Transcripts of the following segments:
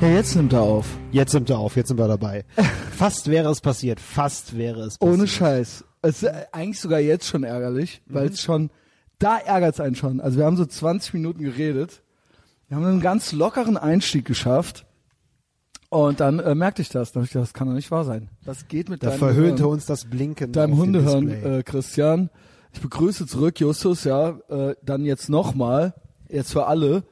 Ja, jetzt nimmt er auf. Jetzt sind wir auf, jetzt sind wir dabei. Fast wäre es passiert, fast wäre es passiert. Ohne Scheiß. Es ist äh, eigentlich sogar jetzt schon ärgerlich, weil es schon, da ärgert es einen schon. Also wir haben so 20 Minuten geredet. Wir haben einen ganz lockeren Einstieg geschafft. Und dann äh, merkte ich das. Da hab ich gedacht, das kann doch nicht wahr sein. Das geht mit Da deinem verhöhnte Hirn. uns das Blinken. deinem Hundehirn, äh, Christian. Ich begrüße zurück, Justus, ja. Äh, dann jetzt nochmal, jetzt für alle.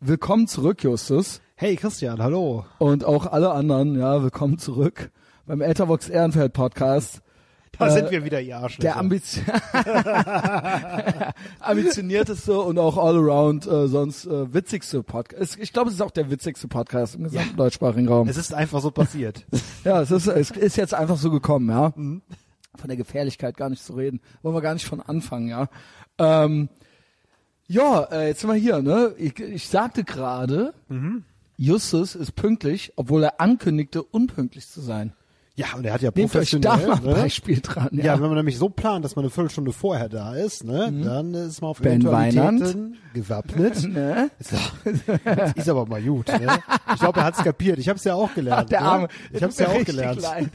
Willkommen zurück, Justus. Hey Christian, hallo. Und auch alle anderen, ja, willkommen zurück beim Ethervox Ehrenfeld Podcast. Da Äh, sind wir wieder, ihr Arschlöcher. Der Ambition ambitionierteste und auch all around äh, sonst äh, witzigste Podcast. Ich glaube, es ist auch der witzigste Podcast im gesamten deutschsprachigen Raum. es ist einfach so passiert. Ja, es ist, es ist jetzt einfach so gekommen, ja. Mhm. Von der Gefährlichkeit gar nicht zu reden. Wollen wir gar nicht von anfangen, ja. Ähm, ja, äh, jetzt sind wir hier, ne? Ich, ich sagte gerade, Mhm. Justus ist pünktlich, obwohl er ankündigte, unpünktlich zu sein. ja, und er hat ja Nehmt euch da professionell, mal ein ne? Beispiel dran, Ja, ja. wenn man nämlich so plant, dass man eine Viertelstunde vorher da ist, ne, dann ist man auf Ben Eventualitäten gewappnet. Ne? Ist, jetzt ist aber mal gut. Ne? Ich glaube, er hat's kapiert. Ich habe es ja auch gelernt. Der ne? Arme. Ich habe es ja auch gelernt.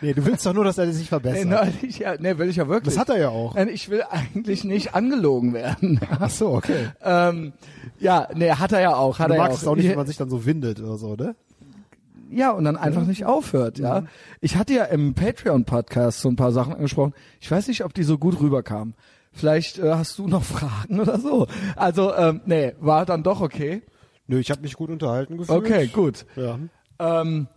Nee, du willst doch nur, dass er sich Nee, verbessert. neulich, ja, nee, will ich ja wirklich. das hat er ja auch. Nein, ich will eigentlich nicht angelogen werden. Ach so, okay. ähm, ja, nee, hat er ja auch. Hat Du er ja magst auch. es auch nicht, wenn man sich dann so windet oder so, ne? Ja, und dann einfach nicht aufhört, Mhm. ja. Ich hatte ja im Patreon-Podcast so ein paar Sachen angesprochen. Ich weiß nicht, ob die so gut rüberkamen. Vielleicht äh, hast du noch Fragen oder so. Also, ähm, nee, war dann doch okay. Nö, ich habe mich gut unterhalten gefühlt. Okay, gut. Ja. Ähm,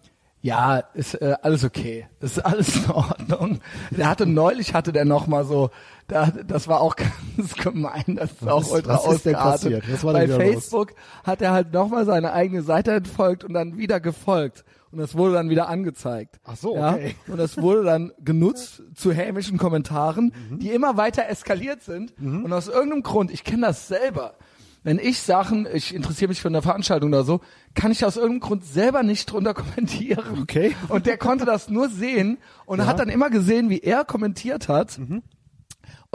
ja, ist äh, alles okay. Ist alles in Ordnung. Der hatte neulich hatte der noch mal so, da, das war auch ganz gemein, das ist auch ist- ultra was ist denn passiert? Was war Bei wieder los? Facebook hat er halt noch mal seine eigene Seite entfolgt und dann wieder gefolgt. Und das wurde dann wieder angezeigt. Ach so, ja? okay. Und das wurde dann genutzt zu hämischen Kommentaren, Mhm. die immer weiter eskaliert sind. Und aus irgendeinem Grund, ich kenne das selber, wenn ich Sachen, ich interessiere mich für eine Veranstaltung oder so, kann ich aus irgendeinem Grund selber nicht drunter kommentieren. Okay. Und der konnte das nur sehen und hat dann immer gesehen, wie er kommentiert hat. Mhm.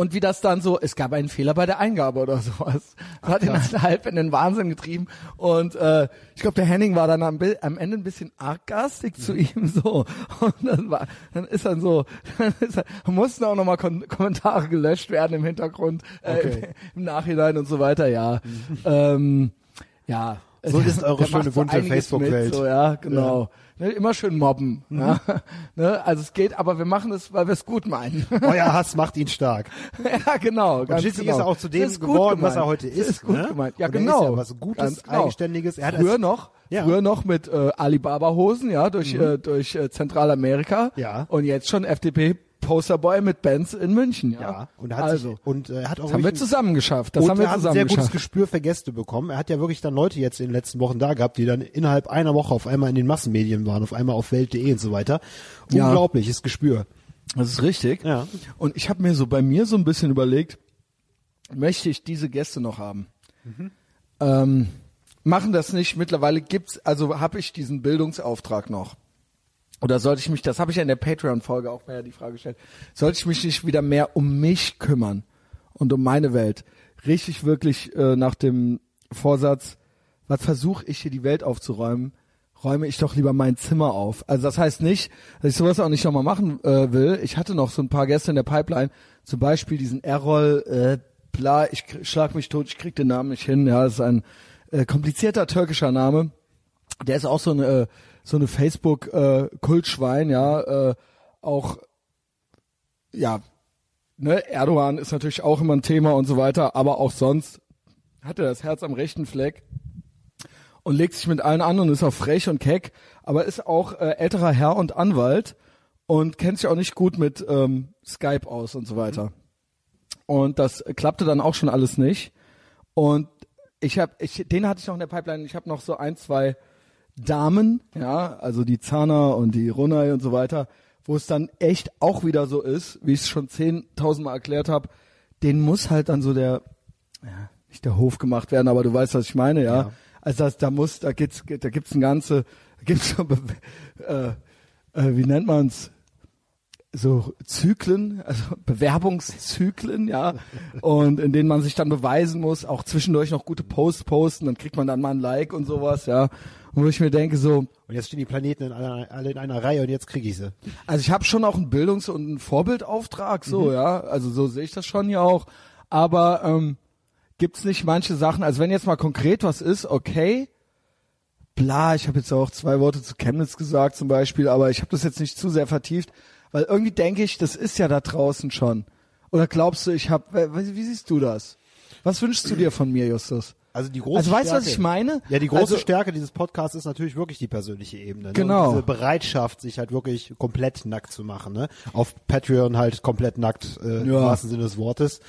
Und wie das dann so, es gab einen Fehler bei der Eingabe oder sowas. Das hat ihn halt halb in den Wahnsinn getrieben. Und äh, ich glaube, der Henning war dann am, am Ende ein bisschen arggastig zu Mhm. ihm so. Und dann war, dann ist dann so, dann ist er, mussten auch nochmal Kon Kommentare gelöscht werden im Hintergrund, äh, Okay. im Nachhinein und so weiter, ja. ähm, ja. So ist eure schöne so bunte einiges Facebook-Welt. So, ja, genau. Ne, immer schön mobben. Mhm. Ja. Ne, also es geht, aber wir machen es, weil wir es gut meinen. Euer Hass macht ihn stark. ja, genau. Und ganz schließlich genau. ist er auch zu dem geworden, was er gemeint. heute ist. Das ist gut ne? gemeint. Ja, Und er genau. Ist ja was Gutes, genau. Eigenständiges. Er hat früher noch, Ja. früher noch mit äh, Alibaba-Hosen, ja, durch, äh, durch äh, Zentralamerika. Mhm. Ja. Und jetzt schon FDP-Posterboy mit Bands in München, ja. Ja, und er hat also, sich, und äh, hat auch das haben wir zusammen geschafft. Das und haben wir er hat ein zusammen sehr gutes. Gespür für Gäste bekommen. Er hat ja wirklich dann Leute jetzt in den letzten Wochen da gehabt, die dann innerhalb einer Woche auf einmal in den Massenmedien waren, auf einmal auf Welt.de und so weiter. Ja. Unglaubliches Gespür. Das ist richtig. Ja. Und ich habe mir so bei mir so ein bisschen überlegt, möchte ich diese Gäste noch haben? Ähm, machen das nicht. Mittlerweile gibt's, also habe ich diesen Bildungsauftrag noch. Oder sollte ich mich, das habe ich ja in der Patreon-Folge auch mehr die Frage gestellt, sollte ich mich nicht wieder mehr um mich kümmern und um meine Welt? Richtig wirklich äh, nach dem Vorsatz, was versuche ich hier die Welt aufzuräumen, räume ich doch lieber mein Zimmer auf. Also das heißt nicht, dass ich sowas auch nicht nochmal machen äh, will. Ich hatte noch so ein paar Gäste in der Pipeline, zum Beispiel diesen Errol, äh, bla, ich schlag mich tot, ich krieg den Namen nicht hin. Ja, das ist ein äh, komplizierter türkischer Name. Der ist auch so eine äh, so eine Facebook äh, Kultschwein, ja, äh, auch ja, ne, Erdogan ist natürlich auch immer ein Thema und so weiter, aber auch sonst hat er das Herz am rechten Fleck und legt sich mit allen an und ist auch frech und keck, aber ist auch äh, älterer Herr und Anwalt und kennt sich auch nicht gut mit ähm, Skype aus und so weiter. Und das klappte dann auch schon alles nicht. Und ich habe, ich, den hatte ich noch in der Pipeline. Ich habe noch so ein, zwei Damen, ja, also die Zana und die Runai und so weiter, wo es dann echt auch wieder so ist, wie ich es schon zehntausendmal erklärt habe, den muss halt dann so der, ja, nicht der Hof gemacht werden, aber du weißt, was ich meine, ja. Ja. Also das, da muss, da gibt's, da gibt's ein ganze, da gibt's so, äh, äh, wie nennt man's? so Zyklen, also Bewerbungszyklen, ja, und in denen man sich dann beweisen muss, auch zwischendurch noch gute Posts posten, dann kriegt man dann mal ein Like und sowas, ja. Und wo ich mir denke so, Und jetzt stehen die Planeten in einer, alle in einer Reihe und jetzt kriege ich sie. also ich habe schon auch einen Bildungs- und einen Vorbildauftrag, so, ja. Also so sehe ich das schon ja auch. Aber ähm, gibt's nicht manche Sachen, also wenn jetzt mal konkret was ist, okay, bla, ich habe jetzt auch zwei Worte zu Chemnitz gesagt zum Beispiel, aber ich habe das jetzt nicht zu sehr vertieft, weil irgendwie denke ich, das ist ja da draußen schon. Oder glaubst du, ich habe, wie, wie siehst du das? Was wünschst du dir von mir, Justus? Also die große Also weißt du, Stärke, was ich meine? Ja, die große Also- Stärke dieses Podcasts ist natürlich wirklich die persönliche Ebene. Ne? Genau. Und diese Bereitschaft, sich halt wirklich komplett nackt zu machen. Ne? Auf Patreon halt komplett nackt, äh, im Ja. wahrsten Sinne des Wortes.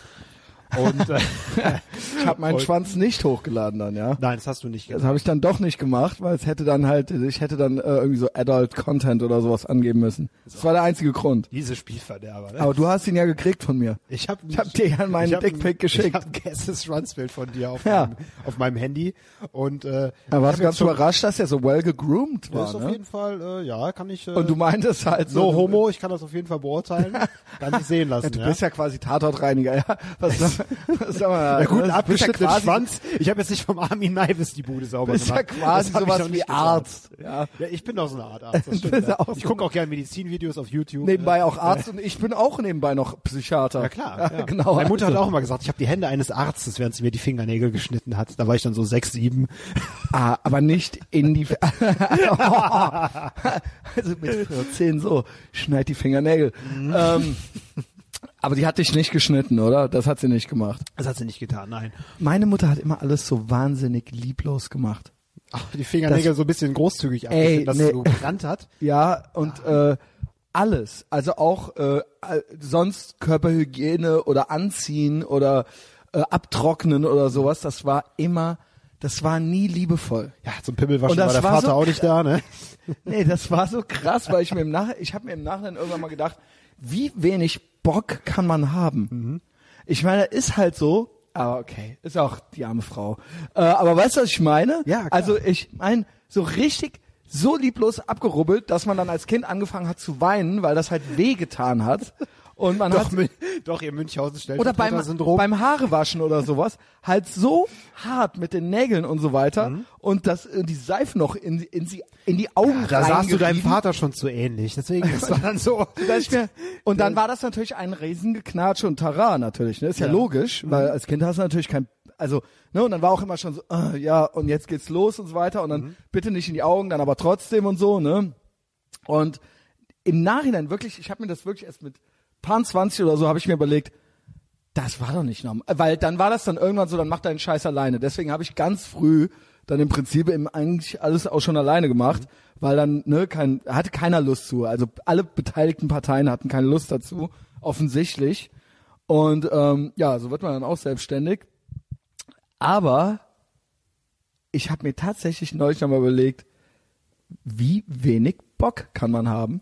Und äh, Ich habe meinen Und- Schwanz nicht hochgeladen dann, ja. nein, das hast du nicht Das gemacht. habe ich dann doch nicht gemacht, weil es hätte dann halt, ich hätte dann äh, irgendwie so Adult Content oder sowas angeben müssen. Das war der einzige Grund. Diese Spielverderber. Ne? Aber du hast ihn ja gekriegt von mir. Ich habe Ich hab dir ja meinen Dickpick geschickt. Ich habe ein geiles Schwanzbild von dir auf, Ja. meinem, auf meinem Handy und äh, Da ich warst du ganz überrascht, dass er so well gegroomt Das war. ist auf Ne? jeden Fall, äh, ja, kann ich. Äh, Und du meintest halt so, no homo, ich kann das auf jeden Fall beurteilen, kann ich sehen lassen. Du ja. bist ja quasi Tatortreiniger, ja. Was sag mal, Ja, gut, einen bist ja quasi- Schwanz. Ich habe jetzt nicht vom Armin Neivis die Bude sauber ja gemacht. quasi Das hab ich sowas wie. Arzt. Ja. Ja, ich bin doch so eine Art Arzt. Das stimmt, ja. ja ich gucke auch gerne Medizinvideos auf YouTube. Nebenbei auch Arzt und ich bin auch nebenbei noch Psychiater. Ja klar. Ja. genau. Meine Mutter hat also. auch immer gesagt, ich habe die Hände eines Arztes, während sie mir die Fingernägel geschnitten hat. Da war ich dann so sechs, sieben. Ah, aber nicht in die. also mit 14 so, schneid die Fingernägel. Mhm. Ähm, aber die hat dich nicht geschnitten, oder? Das hat sie nicht gemacht. Das hat sie nicht getan, nein. Meine Mutter hat immer alles so wahnsinnig lieblos gemacht. Ach, die Fingernägel so ein bisschen großzügig abgeschnitten, dass nee. so gebrannt hat. Ja, und äh, alles. Also auch äh, sonst Körperhygiene oder Anziehen oder äh, Abtrocknen oder sowas, das war immer, das war nie liebevoll. Ja, zum Pimmelwaschen das war der war Vater so auch nicht da, ne? Nee, das war so krass, weil ich mir im Nach ich habe mir im Nachhinein irgendwann mal gedacht, wie wenig Bock kann man haben? Mhm. Ich meine, ist halt so, aber okay, ist auch die arme Frau. Äh, aber weißt du, was ich meine? Ja, klar. Also ich meine, so richtig so lieblos abgerubbelt, dass man dann als Kind angefangen hat zu weinen, weil das halt wehgetan hat. Und man hat Doch, Mün- doch, ihr Münchhausen stellt oder beim, beim Haarewaschen oder sowas, halt so hart mit den Nägeln und so weiter und das äh, die Seife noch in, in, sie, in die Augen da sahst du deinem. Vater schon zu ähnlich. Deswegen das dann so. Und dann war das natürlich ein Riesengeknatsch und Tara natürlich, ne? Ist ja, logisch, weil als Kind hast du natürlich kein, also, ne? Und dann war auch immer schon so, äh, ja, und jetzt geht's los und so weiter und dann bitte nicht in die Augen, dann aber trotzdem und so, ne? Und im Nachhinein wirklich, ich habe mir das wirklich erst mit paar 20 oder so, habe ich mir überlegt, das war doch nicht normal. Weil dann war das dann irgendwann so, dann mach deinen Scheiß alleine. Deswegen habe ich ganz früh dann im Prinzip eben eigentlich alles auch schon alleine gemacht, weil dann, ne, kein, hatte keiner Lust zu. Also alle beteiligten Parteien hatten keine Lust dazu, offensichtlich. Und ähm, ja, so wird man dann auch selbstständig. Aber ich habe mir tatsächlich neulich nochmal überlegt, wie wenig Bock kann man haben?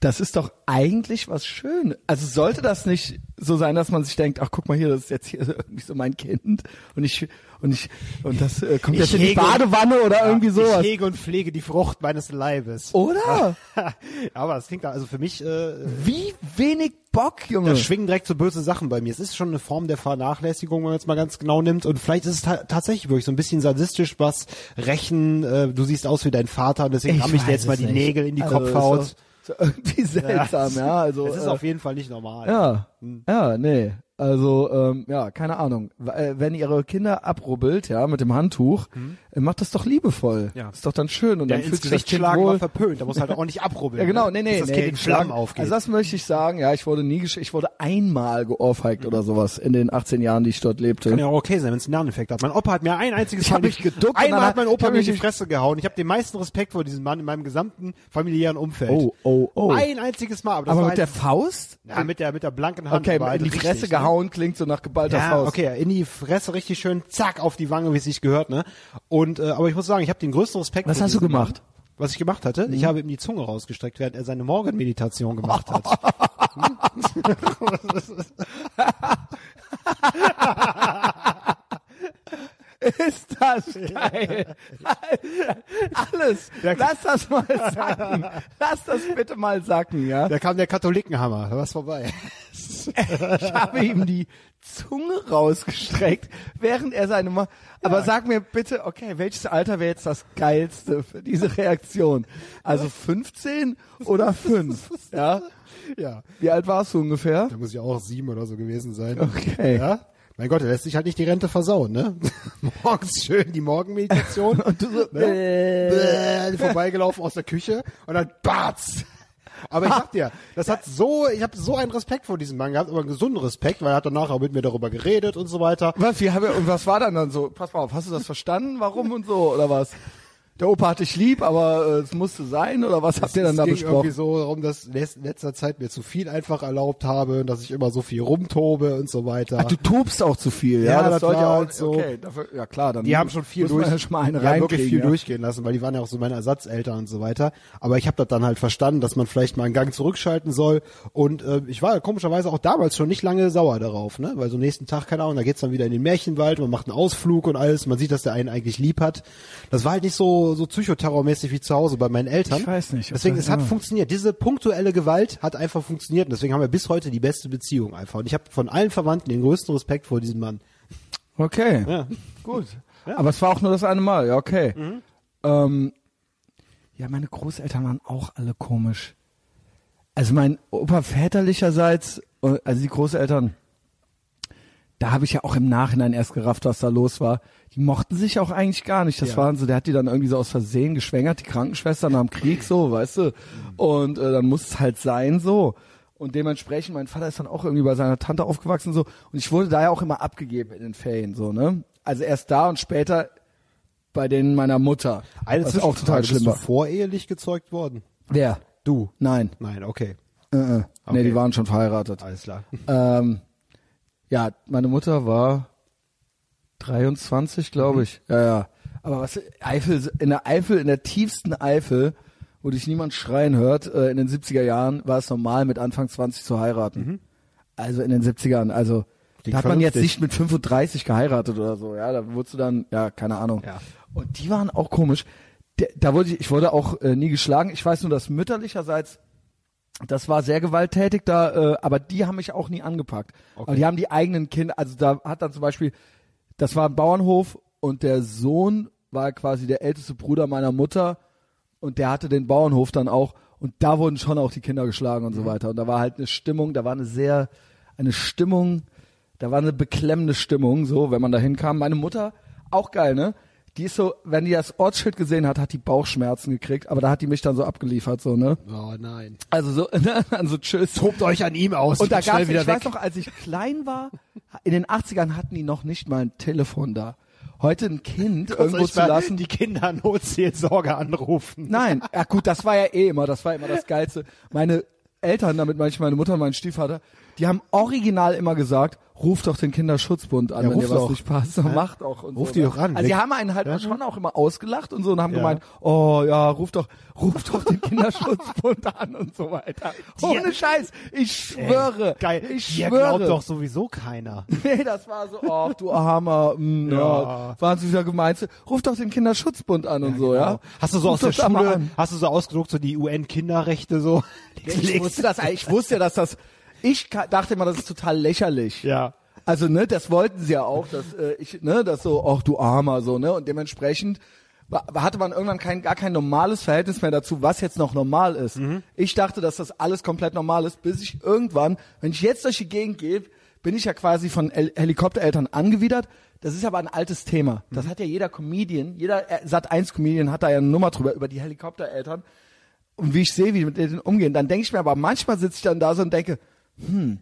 Das ist doch eigentlich was Schönes. Also sollte das nicht so sein, dass man sich denkt, ach guck mal hier, das ist jetzt hier irgendwie so mein Kind und ich und ich und das äh, kommt Ich jetzt in die Badewanne oder irgendwie sowas. Ich hege und pflege die Frucht meines Leibes. Oder? Aber es klingt da, also für mich, äh, Wie wenig Bock, Junge. da schwingen direkt so böse Sachen bei mir. Es ist schon eine Form der Vernachlässigung, wenn man jetzt mal ganz genau nimmt. Und vielleicht ist es ta tatsächlich wirklich so ein bisschen sadistisch, was rächen, äh, du siehst aus wie dein Vater und deswegen ramm ich dir jetzt mal es die nicht. Nägel in die Also, Kopfhaut. So, irgendwie seltsam, ja. Also es ist äh, auf jeden Fall nicht normal. Ja, ja, nee. Also, ähm, ja, keine Ahnung. Äh, Wenn ihr ihre Kinder abrubbelt, ja, mit dem Handtuch, äh, macht das doch liebevoll. Ja. Ist doch dann schön und Ja, dann fühlt sich das Kind schlagen wohl. verpönt. Da muss halt auch nicht abrubbeln. Ja, genau, ne? nee, nee, das nee. Kind in Flammen aufgeht. Also das möchte ich sagen, ja, ich wurde nie, ich wurde einmal geohrfeigt oder sowas in den 18 Jahren, die ich dort lebte. Kann ja auch okay sein, wenn es einen Nerveneffekt hat. Mein Opa hat mir ein einziges Ich Mal mich geduckt Einmal hat mein Opa mir in die Fresse gehauen. Ich habe den meisten Respekt vor diesem Mann in meinem gesamten familiären Umfeld. Oh, oh, oh. Ein einziges Mal. Aber, Aber mit der Faust? ja, mit der mit der blanken Hand. Okay, halt in die richtig, Fresse ne? gehauen klingt so nach geballter Ja, Faust. okay, in die Fresse richtig schön, zack, auf die Wange, wie es sich gehört, ne? Und äh, aber ich muss sagen, ich habe den größten Respekt. Was hast du gemacht? Mann. Was ich gemacht hatte, ich habe ihm die Zunge rausgestreckt, während er seine Morgenmeditation gemacht hat. Ist das geil. Alles. Lass das mal sacken. Lass das bitte mal sacken, ja. Da kam der Katholikenhammer, da war's vorbei. Ich habe ihm die Zunge rausgestreckt, während er seine Ma Aber sag mir bitte, okay, welches Alter wäre jetzt das geilste für diese Reaktion? Also 15 oder 5? Ja? Ja. Wie alt warst du ungefähr? Da muss ich auch sieben oder so gewesen sein. Okay. Ja? Mein Gott, der lässt sich halt nicht die Rente versauen, ne? Morgens schön die Morgenmeditation. Und du so, ne? Bäh, vorbeigelaufen aus der Küche und dann batz. Aber ich sag dir, das hat so, ich habe so einen Respekt vor diesem Mann gehabt, aber einen gesunden Respekt, weil er hat danach auch mit mir darüber geredet und so weiter. Was, wie, und was war dann dann so? Pass mal auf, hast du das verstanden? Warum und so? Oder was? Der Opa hat dich lieb, aber äh, es musste sein? Oder was habt ihr dann es da ging besprochen? irgendwie so darum, dass ich in letzter Zeit mir zu viel einfach erlaubt habe, dass ich immer so viel rumtobe und so weiter. Ach, du tobst auch zu viel, ja? Ja, das das sollte ja auch halt so. Okay, dafür, ja klar, dann die haben schon viel durch, ja schon mal einen die haben wirklich viel ja. durchgehen lassen, weil die waren ja auch so meine Ersatzeltern und so weiter. Aber ich habe das dann halt verstanden, dass man vielleicht mal einen Gang zurückschalten soll. Und äh, ich war komischerweise auch damals schon nicht lange sauer darauf, ne? Weil so nächsten Tag, keine Ahnung, da geht's dann wieder in den Märchenwald, man macht einen Ausflug und alles, man sieht, dass der einen eigentlich lieb hat. Das war halt nicht so so psychoterrormäßig wie zu Hause bei meinen Eltern. Ich weiß nicht, Deswegen, es hat ja. funktioniert. Diese punktuelle Gewalt hat einfach funktioniert. Und deswegen haben wir bis heute die beste Beziehung einfach. Und ich habe von allen Verwandten den größten Respekt vor diesem Mann. Okay, Ja. gut. Aber es war auch nur das eine Mal, ja, okay. Mhm. Ähm, ja, meine Großeltern waren auch alle komisch. Also mein Opa väterlicherseits, äh, also die Großeltern, da habe ich ja auch im Nachhinein erst gerafft, was da los war. Die mochten sich auch eigentlich gar nicht. Das Ja. waren so, der hat die dann irgendwie so aus Versehen geschwängert, die Krankenschwestern am Krieg so, weißt du. Und äh, dann muss es halt sein so. Und dementsprechend, mein Vater ist dann auch irgendwie bei seiner Tante aufgewachsen so. Und ich wurde da ja auch immer abgegeben in den Ferien so, ne? Also erst da und später bei denen meiner Mutter. Eine was auch total schlimm bist du war. vorehelich gezeugt worden? Wer? Du? Nein. Nein, okay. Äh, äh. Nee, Okay. die waren schon verheiratet. Alles klar. Ähm, ja, meine Mutter war 23, glaube ich. Ja, ja. Aber was Eifel in der Eifel in der tiefsten Eifel, wo dich niemand schreien hört, äh, in den 70er Jahren war es normal mit Anfang 20 zu heiraten. Also in den 70ern, also Klingt da hat man jetzt nicht mit 35 geheiratet oder so, ja, da wurdest du dann, ja, keine Ahnung. Ja. Und die waren auch komisch. Der, da wurde ich, ich wurde auch äh, nie geschlagen. Ich weiß nur, dass mütterlicherseits das war sehr gewalttätig da, äh, aber die haben mich auch nie angepackt. Aber die haben die eigenen Kinder, also da hat dann zum Beispiel, das war ein Bauernhof und der Sohn war quasi der älteste Bruder meiner Mutter und der hatte den Bauernhof dann auch und da wurden schon auch die Kinder geschlagen und so weiter. Und da war halt eine Stimmung, da war eine sehr, eine Stimmung, da war eine beklemmende Stimmung, so, wenn man da hinkam. Meine Mutter, auch geil, ne? Die ist so, wenn die das Ortsschild gesehen hat, hat die Bauchschmerzen gekriegt, aber da hat die mich dann so abgeliefert, so, ne? Oh nein. Also so, ne, dann so tschüss. Tobt euch an ihm aus. Und da gab's, ich weg. weiß noch, als ich klein war, in den 80ern hatten die noch nicht mal ein Telefon da. Heute ein Kind irgendwo zu lassen. Die Kinder Notseelsorge anrufen. Nein, ja gut, das war ja eh immer, das war immer das Geilste. Meine Eltern, damit meine ich meine Mutter und meinen Stiefvater, die haben original immer gesagt, ruf doch den Kinderschutzbund an, Ja, wenn dir was nicht passt. So, Mach doch. Und Ruf so, die ne? doch an. Also die haben einen halt schon auch immer ausgelacht und so und haben Ja. gemeint, oh ja, ruf doch, ruf doch den Kinderschutzbund an und so weiter. Ohne Scheiß, ich schwöre. Geil. Ich schwöre. glaubt doch sowieso keiner. Nee, das war so, ach du Armer, mh, ja. Ja. waren sie wieder gemeint, ruf doch den Kinderschutzbund an und so, ja. Genau. Hast du so Ruf aus der Schule, hast du so ausgedruckt, so die UN-Kinderrechte so? Ich wusste das, ich wusste ja, dass das, ich dachte immer, das ist total lächerlich. Ja. Also, ne, das wollten sie ja auch, dass äh, ich, ne, das so, ach du Armer, so, ne, und dementsprechend wa- hatte man irgendwann kein, gar kein normales Verhältnis mehr dazu, was jetzt noch normal ist. Mhm. Ich dachte, dass das alles komplett normal ist, bis ich irgendwann, wenn ich jetzt durch die Gegend gehe, bin ich ja quasi von El Helikoptereltern angewidert. Das ist aber ein altes Thema. Das Mhm. hat ja jeder Comedian, jeder Sat 1 Comedian hat da ja eine Nummer drüber, über die Helikoptereltern. Und wie ich sehe, wie die mit denen umgehen, dann denke ich mir aber manchmal sitze ich dann da so und denke, hm,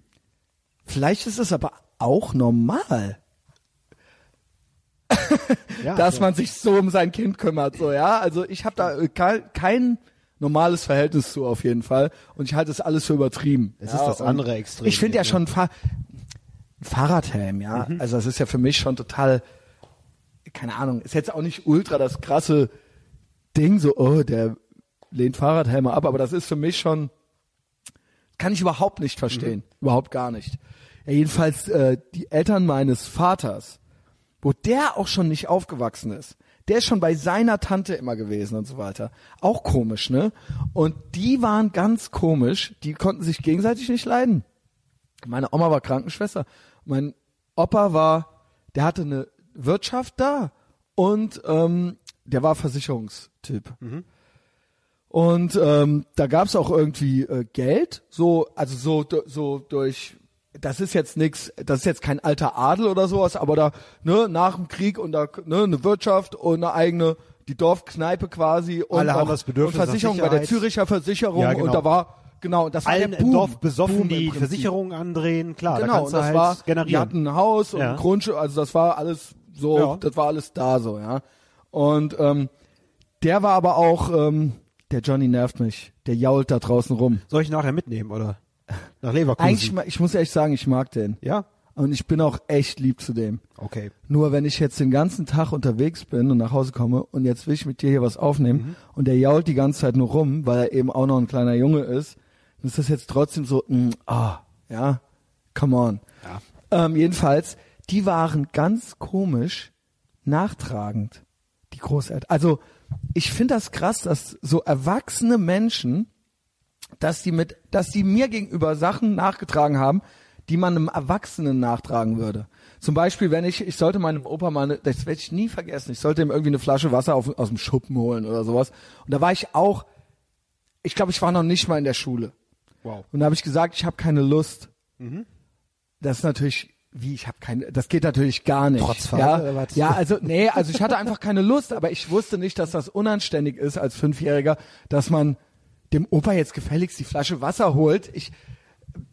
vielleicht ist es aber auch normal, ja dass so. man sich so um sein Kind kümmert, so ja. Also ich habe da äh, kein, normales Verhältnis zu auf jeden Fall und ich halte das alles für übertrieben. Es ja, ist das andere Extrem. Ich finde ja schon ein Fahrradhelm, ja. Mhm. Also das ist ja für mich schon total, keine Ahnung, ist jetzt auch nicht ultra das krasse Ding, so, oh, der lehnt Fahrradhelme ab, aber das ist für mich schon, kann ich überhaupt nicht verstehen. Überhaupt gar nicht. Ja, jedenfalls, äh, die Eltern meines Vaters, wo der auch schon nicht aufgewachsen ist. Der ist schon bei seiner Tante immer gewesen und so weiter. Auch komisch, ne? Und die waren ganz komisch. Die konnten sich gegenseitig nicht leiden. Meine Oma war Krankenschwester. Mein Opa war, der hatte eine Wirtschaft da und ähm, der war Versicherungstyp. Und ähm, da gab's auch irgendwie äh, Geld, so also so so durch. Das ist jetzt nix, das ist jetzt kein alter Adel oder sowas, aber da ne nach dem Krieg und da ne eine Wirtschaft und eine eigene die Dorfkneipe quasi und Alle haben das Bedürfnis und Versicherung bei der. Züricher Versicherung Ja, genau. und da war genau das war Allen der Boom, Dorf besoffen, Boom die. Versicherungen andrehen, klar, da Genau, kannst und du das halt war, die generieren. hatten ein Haus und Ja. Grundstück, also das war alles so, Ja. das war alles da so, ja. Und ähm, der war aber auch, ähm, der Johnny nervt mich, der jault da draußen rum. Soll ich nachher mitnehmen, oder? Nach Leverkusen. Eigentlich, ich muss ehrlich sagen, ich mag den. ja? Und ich bin auch echt lieb zu dem. Okay. Nur wenn ich jetzt den ganzen Tag unterwegs bin und nach Hause komme und jetzt will ich mit dir hier was aufnehmen Mhm. und der jault die ganze Zeit nur rum, weil er eben auch noch ein kleiner Junge ist, dann ist das jetzt trotzdem so, mm, ah, ja, come on. Ja. Ähm, jedenfalls, die waren ganz komisch nachtragend, die Großeltern. Also ich finde das krass, dass so erwachsene Menschen, dass die mit, dass die mir gegenüber Sachen nachgetragen haben, die man einem Erwachsenen nachtragen würde. Zum Beispiel, wenn ich, ich sollte meinem Opa mal, eine, das werde ich nie vergessen, ich sollte ihm irgendwie eine Flasche Wasser auf, aus dem Schuppen holen oder sowas. Und da war ich auch, ich glaube, ich war noch nicht mal in der Schule. Wow. Und da habe ich gesagt, ich habe keine Lust. Das ist natürlich, wie ich habe keine, das geht natürlich gar nicht. Trotzphase ja, oder was? ja, also nee, also ich hatte einfach keine Lust, aber ich wusste nicht, dass das unanständig ist als Fünfjähriger, dass man dem Opa jetzt gefälligst die Flasche Wasser holt. Ich,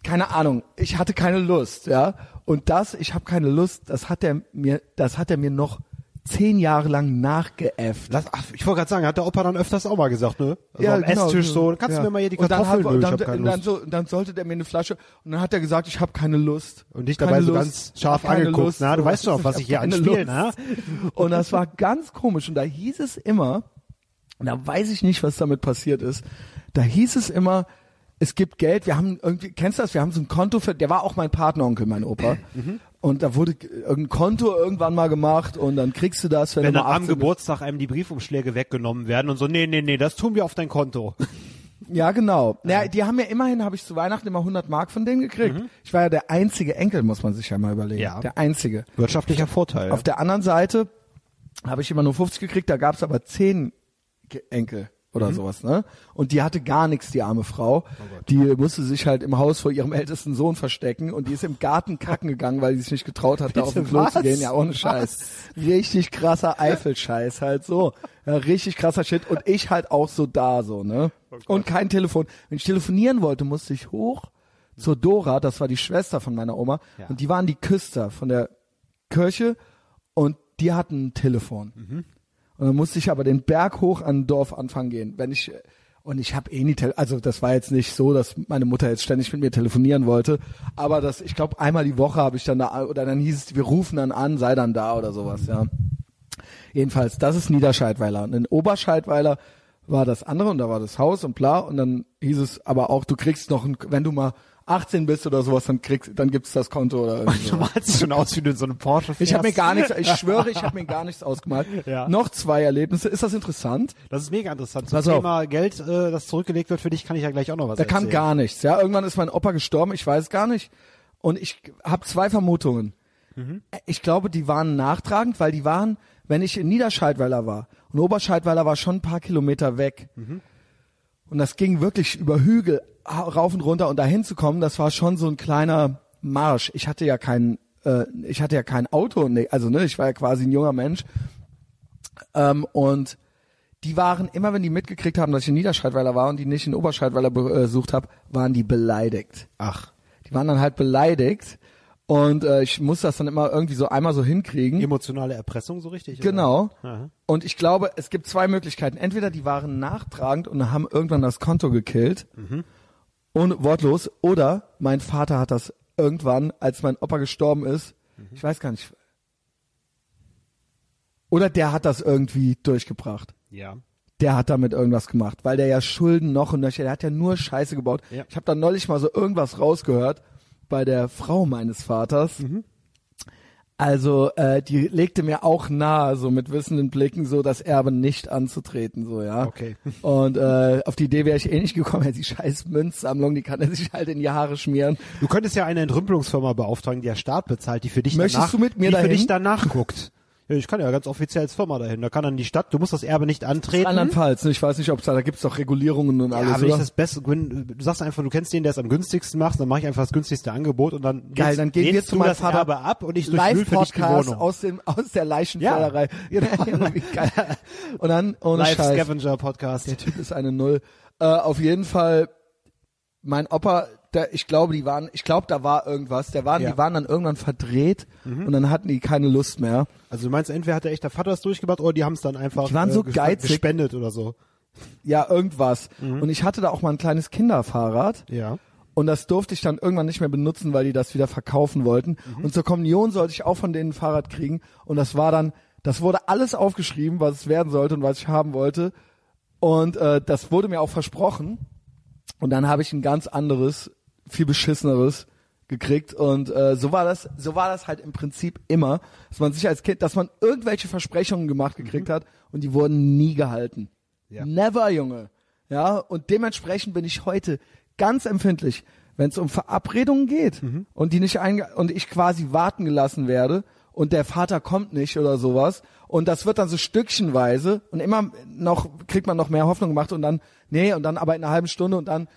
keine Ahnung, ich hatte keine Lust, ja. Und das, ich habe keine Lust, das hat er mir, das hat er mir noch zehn Jahre lang nachgeäfft. Lass, ach, ich wollte gerade sagen, hat der Opa dann öfters auch mal gesagt, ne? Also Ja, am genau, Esstisch so, kannst ja. du mir mal hier die Und dann Kartoffeln hat- ich dann, dann, so, dann sollte der mir eine Flasche und dann hat er gesagt, ich habe keine Lust. Und dich dabei so Lust. ganz scharf angeguckt, Lust. na, du So, weißt auf was ich hier anspiele, ne? Und das war ganz komisch und da hieß es immer, und da weiß ich nicht, was damit passiert ist, da hieß es immer, es gibt Geld, wir haben irgendwie, kennst du das, wir haben so ein Konto für, der war auch mein Partneronkel, mein Opa. Mhm. Und da wurde irgendein Konto irgendwann mal gemacht und dann kriegst du das, wenn, Wenn du dann am 18 bist. Geburtstag einem die Briefumschläge weggenommen werden und so, nee, nee, nee, das tun wir auf dein Konto. Ja, genau. Ja, die haben ja immerhin, habe ich zu Weihnachten immer 100 Mark von denen gekriegt. Ich war ja der einzige Enkel, muss man sich ja mal überlegen. Ja. Der einzige. Wirtschaftlicher Vorteil. Auf der anderen Seite habe ich immer nur 50 gekriegt, da gab's aber 10 Ge- Enkel oder sowas, ne? Und die hatte gar nichts, die arme Frau. die musste sich halt im Haus vor ihrem ältesten Sohn verstecken und die ist im Garten kacken gegangen, weil sie sich nicht getraut hat, da auf den Klo was? zu gehen. Ja, ohne Scheiß. Richtig krasser Eifelscheiß halt so. Ja, richtig krasser Shit. Und ich halt auch so da so, ne? und kein Telefon. Wenn ich telefonieren wollte, musste ich hoch zur Dora, das war die Schwester von meiner Oma, Ja. und die waren die Küster von der Kirche und die hatten ein Telefon. Und dann musste ich aber den Berg hoch an den Dorfanfang gehen. Wenn ich und ich habe eh nie, tele also das war jetzt nicht so, dass meine Mutter jetzt ständig mit mir telefonieren wollte, aber das, ich glaube einmal die Woche habe ich dann da oder dann hieß es, wir rufen dann an, sei dann da oder sowas, ja. Jedenfalls, das ist Niederscheidweiler. Und in Oberscheidweiler war das andere und da war das Haus und bla und dann hieß es aber auch, du kriegst noch ein, wenn du mal 18 bist oder sowas, dann kriegst, dann gibt's das Konto oder du malst schon aus, wie du in so einem Porsche fährst. Ich habe mir gar nichts, ich schwöre, ich habe mir gar nichts ausgemalt. Ja. Noch zwei Erlebnisse. Ist das interessant? Das ist mega interessant. Zum Pass auf. Thema Geld, äh, das zurückgelegt wird für dich, kann ich ja gleich auch noch was Da kam erzählen. gar nichts. Ja, irgendwann ist mein Opa gestorben, ich weiß gar nicht. Und ich habe zwei Vermutungen. Ich glaube, die waren nachtragend, weil die waren, wenn ich in Niederscheidweiler war und Oberscheidweiler war schon ein paar Kilometer weg. Und das ging wirklich über Hügel ha- rauf und runter und dahin zu kommen, das war schon so ein kleiner Marsch. Ich hatte ja kein, äh, ich hatte ja kein Auto, also ne, ich war ja quasi ein junger Mensch. Ähm, und die waren immer, wenn die mitgekriegt haben, dass ich in Niederscheidweiler war und die nicht in Oberscheidweiler besucht habe, waren die beleidigt. Ach, Die waren dann halt beleidigt und äh, ich muss das dann immer irgendwie so einmal so hinkriegen. emotionale Erpressung so richtig? Genau. Und ich glaube, es gibt zwei Möglichkeiten. Entweder die waren nachtragend und haben irgendwann das Konto gekillt, ohne wortlos, oder mein Vater hat das irgendwann, als mein Opa gestorben ist, ich weiß gar nicht, oder der hat das irgendwie durchgebracht. Ja. Der hat damit irgendwas gemacht, weil der ja Schulden noch und nöcher, der hat ja nur Scheiße gebaut. Ja. Ich habe da neulich mal so irgendwas rausgehört bei der Frau meines Vaters. Also äh, die legte mir auch nahe, so mit wissenden Blicken, so das Erbe nicht anzutreten, so ja. Okay. Und äh, auf die Idee wäre ich eh nicht gekommen, ja, die scheiß Münzsammlung, die kann er sich halt in die Haare schmieren. Du könntest ja eine Entrümpelungsfirma beauftragen, die der Staat bezahlt, die für dich Möchtest danach, du mit mir die dahin? für dich danach guckt. Ja, ich kann ja ganz offiziell als Firma dahin. Da kann dann die Stadt, du musst das Erbe nicht antreten. Andernfalls, ne? ich weiß nicht, ob da, da gibt's doch Regulierungen und Ja, alles, wenn ich oder? das Beste, wenn, du sagst einfach, du kennst den, der es am günstigsten macht, dann mache ich einfach das günstigste Angebot und dann Geil, gehst- dann gehen wir zu meinem Vater Erbe ab und ich Live-Podcast Wohnung. aus dem aus der Leichenfällerei. Ja, genau. Geil. Und dann ohne Live. Scavenger Podcast. Der Typ ist eine Null. Äh, auf jeden Fall, mein Opa, der, ich glaube, die waren, ich glaube, da war irgendwas. Der waren, Ja. Mhm. die waren dann irgendwann verdreht und dann hatten die keine Lust mehr. Also du meinst, entweder hat der echt der Vater das durchgemacht oder die haben es dann einfach Die waren so gesp- geizig. gespendet oder so. Ja, irgendwas. Mhm. Und ich hatte da auch mal ein kleines Kinderfahrrad. Ja. Und das durfte ich dann irgendwann nicht mehr benutzen, weil die das wieder verkaufen wollten. Mhm. Und zur Kommunion sollte ich auch von denen ein Fahrrad kriegen. Und das war dann, das wurde alles aufgeschrieben, was es werden sollte und was ich haben wollte. Und äh, das wurde mir auch versprochen. Und dann habe ich ein ganz anderes, viel beschisseneres gekriegt. Und äh, so war das, so war das halt im Prinzip immer, dass man sich als Kind, dass man irgendwelche Versprechungen gemacht gekriegt hat und die wurden nie gehalten. Ja. Never, Junge. Ja, und dementsprechend bin ich heute ganz empfindlich, wenn es um Verabredungen geht und die nicht einge und ich quasi warten gelassen werde und der Vater kommt nicht oder sowas und das wird dann so stückchenweise und immer noch kriegt man noch mehr Hoffnung gemacht und dann nee und dann aber in einer halben Stunde und dann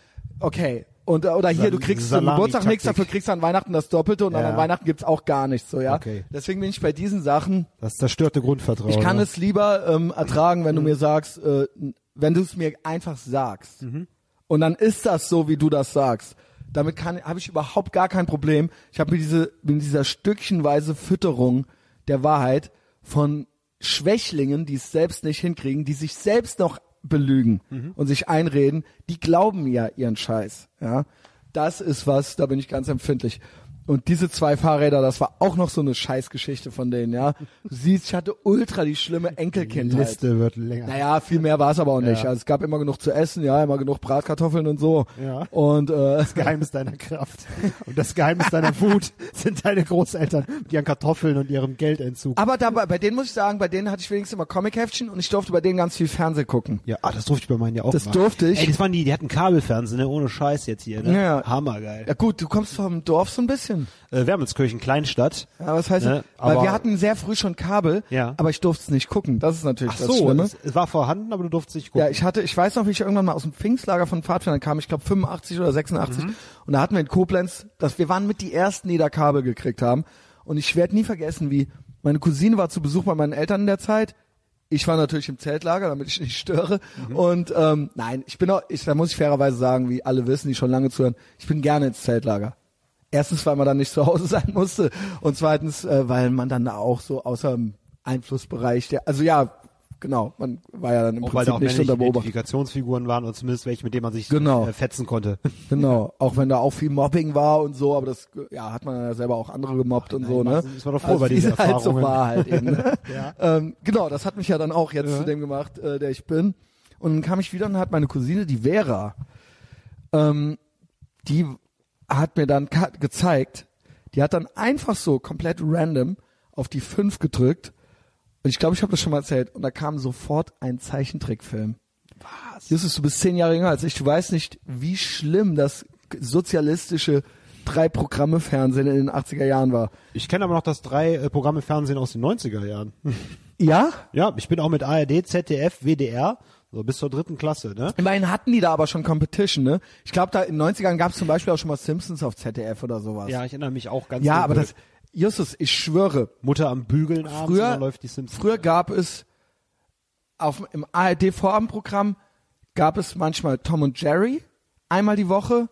okay und äh, oder hier du kriegst zum. Geburtstag nichts dafür kriegst du an Weihnachten das Doppelte und dann Ja. an Weihnachten gibt's auch gar nichts so ja Okay. deswegen bin ich bei diesen Sachen Das zerstörte Grundvertrauen. ich kann es lieber ähm, ertragen, wenn du mir sagst, äh, wenn du es mir einfach sagst. Und dann ist das so, wie du das sagst. Damit kann habe ich überhaupt gar kein Problem. Ich habe mit diese mit dieser stückchenweise Fütterung der Wahrheit von Schwächlingen, die es selbst nicht hinkriegen, die sich selbst noch belügen und sich einreden, die glauben mir ihren Scheiß, ja. Das ist was, da bin ich ganz empfindlich. Und diese zwei Fahrräder, das war auch noch so eine Scheißgeschichte von denen, ja. Du siehst, ich hatte ultra die schlimme Die Enkelkindheit. Liste wird länger. Naja, viel mehr war es aber auch nicht. Ja. Also es gab immer genug zu essen, ja, immer genug Bratkartoffeln und so. Ja. Und äh, Das Geheimnis deiner Kraft und das Geheimnis deiner Wut sind deine Großeltern mit ihren Kartoffeln und ihrem Geldentzug. aber dabei, bei denen muss ich sagen, bei denen hatte ich wenigstens immer Comicheftchen und ich durfte bei denen ganz viel Fernsehen gucken. Ja, ah, das durfte ich bei meinen ja auch Das machen. durfte ich. Ey, das waren die, die hatten Kabelfernsehen, ne? ohne Scheiß jetzt hier, ne? Ja. Hammergeil. Ja gut, du kommst vom Dorf so ein bisschen. Äh, Wermelskirchen, Kleinstadt. Ja, was heißt Ne, Weil aber- wir hatten sehr früh schon Kabel, Ja. aber ich durfte es nicht gucken. Das ist natürlich Ach das so, Schlimme. es, es war vorhanden, aber du durftest nicht gucken. Ja, ich hatte, ich weiß noch, wie ich irgendwann mal aus dem Pfingstlager von Pfadfindern kam, ich glaube 85 oder 86. Mhm. Und da hatten wir in Koblenz, dass wir waren mit die ersten, die da Kabel gekriegt haben. Und ich werde nie vergessen, wie meine Cousine war zu Besuch bei meinen Eltern in der Zeit. Ich war natürlich im Zeltlager, damit ich nicht störe. Mhm. Und ähm, nein, ich bin auch, ich, da muss ich fairerweise sagen, wie alle wissen, die schon lange zuhören, ich bin gerne ins Zeltlager. Erstens, weil man dann nicht zu Hause sein musste und zweitens, äh, weil man dann da auch so außer dem Einflussbereich der, also ja, genau, man war ja dann im auch weil da Prinzip auch nicht unter Beobachtung. Identifikationsfiguren waren und zumindest welche, mit denen man sich Genau. äh, fetzen konnte. Genau, auch wenn da auch viel Mobbing war und so, aber das ja hat man ja selber auch andere gemobbt und so, ne? Ist man doch froh bei wie diesen es halt so war halt eben. Ne? Ja. ähm, genau, das hat mich ja dann auch jetzt Ja. zu dem gemacht, äh, der ich bin. Und dann kam ich wieder und hat meine Cousine, die Vera, ähm, die hat mir dann gezeigt, die hat dann einfach so komplett random auf die 5 gedrückt. Und ich glaube, ich habe das schon mal erzählt. Und da kam sofort ein Zeichentrickfilm. Was? Justus, du bist zehn Jahre jünger als ich. Du weißt nicht, wie schlimm das sozialistische drei Programme Fernsehen in den 80er Jahren war. Ich kenne aber noch das drei äh, Programme Fernsehen aus den 90er Jahren. Ja? ja, ich bin auch mit ARD, ZDF, WDR, so bis zur dritten Klasse, ne? Immerhin hatten die da aber schon Competition, ne? Ich glaube, da in den 90ern gab es zum Beispiel auch schon mal Simpsons auf ZDF oder sowas. Ja, ich erinnere mich auch ganz ja aber das, Justus, ich schwöre, Mutter am Bügeln abends früher, läuft die Simpsons. früher gab es auf, im ARD-Vorabendprogramm gab es manchmal Tom und Jerry einmal die Woche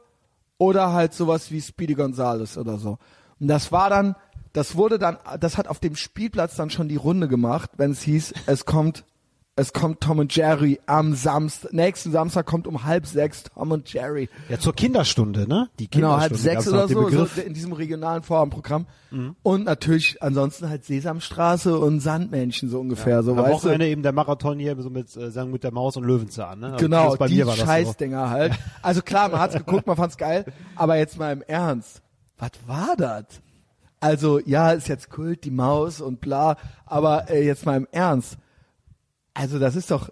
oder halt sowas wie Speedy Gonzales oder so. Und das war dann, das wurde dann, das hat auf dem Spielplatz dann schon die Runde gemacht, wenn es hieß, es kommt, es kommt Tom und Jerry am Samstag, nächsten Samstag kommt um halb sechs Tom und Jerry. Ja, zur Kinderstunde, ne? Die Genau, Kinderstunde. halb sechs oder so, so in diesem regionalen Vorabendprogramm. Und natürlich ansonsten halt Sesamstraße und Sandmännchen so ungefähr, so Am weißt du. Wochenende eben der Marathon hier so mit äh, sagen mit der Maus und Löwenzahn, ne? Also Genau, die das so. Scheißdinger halt. Also klar, man hat's geguckt, man fand's geil, aber jetzt mal im Ernst. Was war das? Also ja, ist jetzt Kult, die Maus und bla, aber äh, jetzt mal im Ernst. Also das ist doch,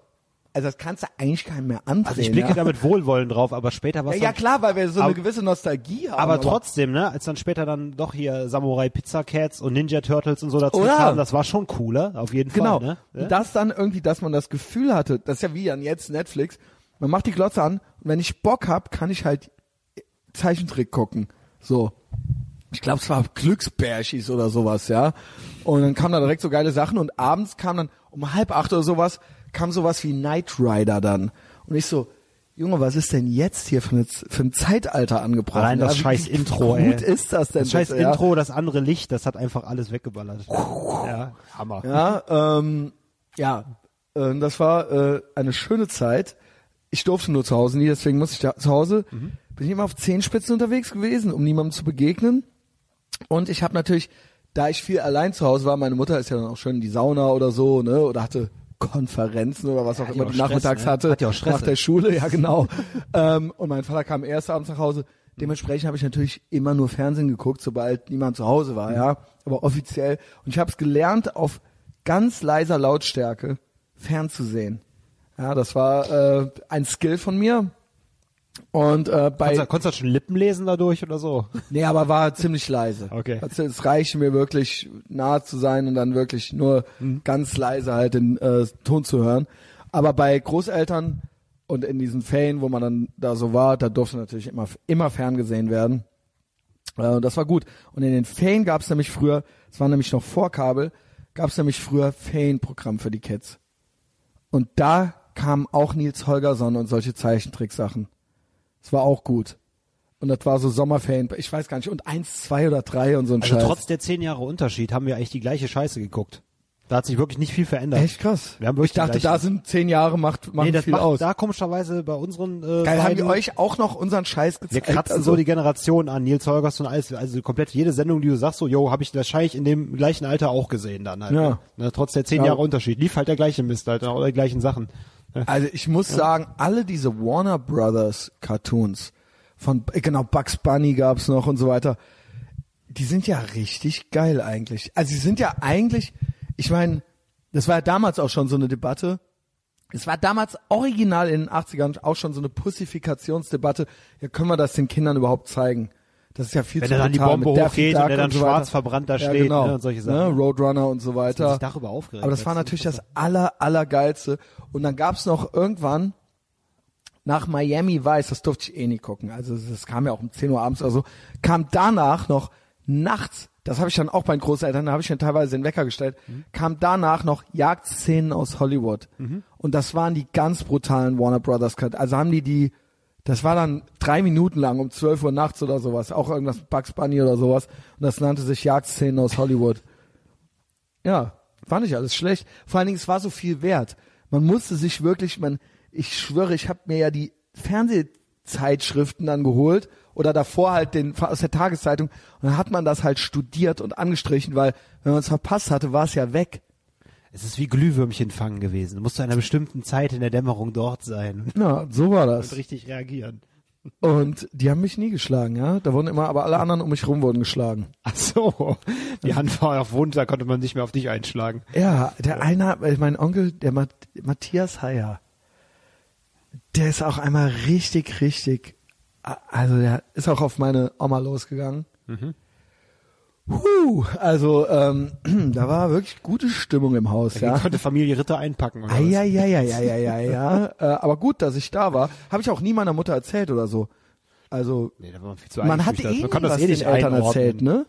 also das kannst du eigentlich keinem mehr andrehen. Also ich blicke ja? damit wohlwollend drauf, aber später war ja, ja klar, weil wir so Aber- eine gewisse Nostalgie haben. Aber trotzdem, ne, als dann später dann doch hier Samurai Pizza Cats und Ninja Turtles und so dazu ja. kamen, das war schon cooler, auf jeden Genau. Fall, ne? Und das dann irgendwie, dass man das Gefühl hatte, das ist ja wie an jetzt Netflix, man macht die Glotze an und wenn ich Bock hab, kann ich halt Zeichentrick gucken. So. Ich glaube, es war Glücksbärschis oder sowas, ja. Und dann kamen da direkt so geile Sachen und abends kam dann um halb acht oder sowas, kam sowas wie Knight Rider dann. Und ich so, Junge, was ist denn jetzt hier für, eine, für ein Zeitalter angebrochen? Allein das Ja, wie- scheiß wie Intro, gut ey. ist das denn? Das scheiß bitte, ja? Intro, das andere Licht, das hat einfach alles weggeballert. Ja, Hammer. Ja, ähm, ja, äh, das war äh, eine schöne Zeit. Ich durfte nur zu Hause nie, deswegen muss ich da zu Hause. Bin ich immer auf Zehenspitzen unterwegs gewesen, um niemandem zu begegnen. Und ich habe natürlich, da ich viel allein zu Hause war, meine Mutter ist ja dann auch schön in die Sauna oder so, ne, oder hatte Konferenzen oder was auch immer auch die Stress, nachmittags ne? hatte Hat die auch Stress, nach der. Schule, ja genau. ähm, und mein Vater kam erst abends nach Hause. Dementsprechend habe ich natürlich immer nur Fernsehen geguckt, sobald niemand zu Hause war, ja. Aber offiziell. Und ich habe es gelernt, auf ganz leiser Lautstärke fernzusehen. Ja, das war äh, ein Skill von mir. Und äh, bei Konntest, du- konntest du schon Lippen lesen dadurch oder so? Nee, aber war ziemlich leise. Okay. Also, es reichte mir wirklich nahe zu sein und dann wirklich nur ganz leise halt den äh, Ton zu hören. Aber bei Großeltern und in diesen Ferien, wo man dann da so war, da durfte natürlich immer immer ferngesehen werden. Äh, und das war gut. Und in den Ferien gab es nämlich früher, es war nämlich noch vor Kabel, gab es nämlich früher Ferienprogramm für die Kids. Und da kam auch Nils Holgersson und solche Zeichentricksachen. Es war auch gut. Und das war so Sommerferien, ich weiß gar nicht, und eins, zwei oder drei und so ein Also Scheiß. trotz der zehn Jahre Unterschied haben wir eigentlich die gleiche Scheiße geguckt. Da hat sich wirklich nicht viel verändert. Echt krass. Wir haben wirklich ich dachte, da sind zehn Jahre, macht, machen nee, das viel macht aus. da komischerweise bei unseren äh, Geil, haben beiden- euch auch noch unseren Scheiß Wir gezeigt? kratzen Also- so die Generation an, Nils Holgersson, alles, also komplett jede Sendung, die du sagst, so, yo, habe ich wahrscheinlich in dem gleichen Alter auch gesehen dann halt. Ja. Ne, trotz der zehn Ja. Jahre Unterschied. Lief halt der gleiche Mist halt, oder die gleichen Sachen. Also ich muss sagen, alle diese Warner Brothers Cartoons von äh, genau Bugs Bunny gab's noch und so weiter, die sind ja richtig geil eigentlich. Also sie sind ja eigentlich, ich meine, das war ja damals auch schon so eine Debatte. Es war damals original in den 80ern auch schon so eine Pussifikationsdebatte. Ja, können wir das den Kindern überhaupt zeigen? Das ist ja viel Wenn zu dann die Bombe hochgeht und der dann so schwarz verbrannt da ja, steht, genau. ne, und solche Sachen. Roadrunner und so Dass weiter. sich darüber aufgeregt Aber das war natürlich das aller, allergeilste. Und dann gab's noch irgendwann nach Miami Vice, das durfte ich eh nie gucken. Also das kam ja auch um 10 Uhr abends oder so, kam danach noch nachts, das habe ich dann auch bei den Großeltern, da habe ich dann teilweise den Wecker gestellt, kam danach noch Jagdszenen aus Hollywood. Und das waren die ganz brutalen Warner Brothers Cut. Also haben die die, das war dann drei Minuten lang um 12 Uhr nachts oder sowas, auch irgendwas Bugs Bunny oder sowas. Und das nannte sich Jagdszenen aus Hollywood. Ja, war nicht alles schlecht. Vor allen Dingen, es war so viel wert. Man musste sich wirklich, man, ich schwöre, ich habe mir ja die Fernsehzeitschriften dann geholt oder davor halt den aus der Tageszeitung und dann hat man das halt studiert und angestrichen, weil wenn man es verpasst hatte, war es ja weg. Es ist wie Glühwürmchen fangen gewesen. Du musst zu einer bestimmten Zeit in der Dämmerung dort sein Ja, so war und das. richtig reagieren. Und die haben mich nie geschlagen, ja. Da wurden immer, aber alle anderen um mich rum wurden geschlagen. Ach so, die Hand war auf Wund, da konnte man nicht mehr auf dich einschlagen. Ja, der eine, äh, mein Onkel, der Mat Matthias Heyer, der ist auch einmal richtig, richtig, also der ist auch auf meine Oma losgegangen. Huh, also ähm, da war wirklich gute Stimmung im Haus, Ja. ja. konnte Familie Ritter einpacken. Oder Ah, ja, ja, ja, ja, ja, ja, ja. äh, aber gut, dass ich da war. Habe ich auch nie meiner Mutter erzählt oder so. Also Nee, da war man viel zu man hat eh man nie das was eh nicht den Eltern einordnen. erzählt, ne?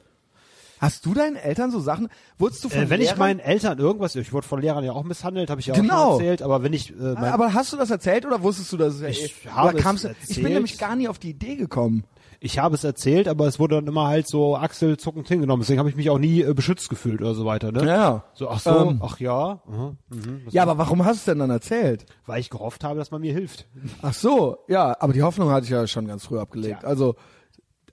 Hast du deinen Eltern so Sachen? Wurdest du von Äh, wenn ich Lehrern- meinen Eltern irgendwas, ich wurde von Lehrern ja auch misshandelt, habe ich ja auch Genau. erzählt, aber wenn ich äh, mein, Aber hast du das erzählt oder wusstest du, ja Ich eh- habe es du, Ich bin erzählt. nämlich gar nie auf die Idee gekommen. Ich habe es erzählt, aber es wurde dann immer halt so achselzuckend hingenommen, deswegen habe ich mich auch nie äh, beschützt gefühlt oder so weiter, ne? Ja. So, ach so, Ähm. ach ja, mhm, mhm, Ja, aber warum hast du es denn dann erzählt? weil ich gehofft habe, dass man mir hilft. Ach so, ja, aber die Hoffnung hatte ich ja schon ganz früh abgelegt. Tja. Also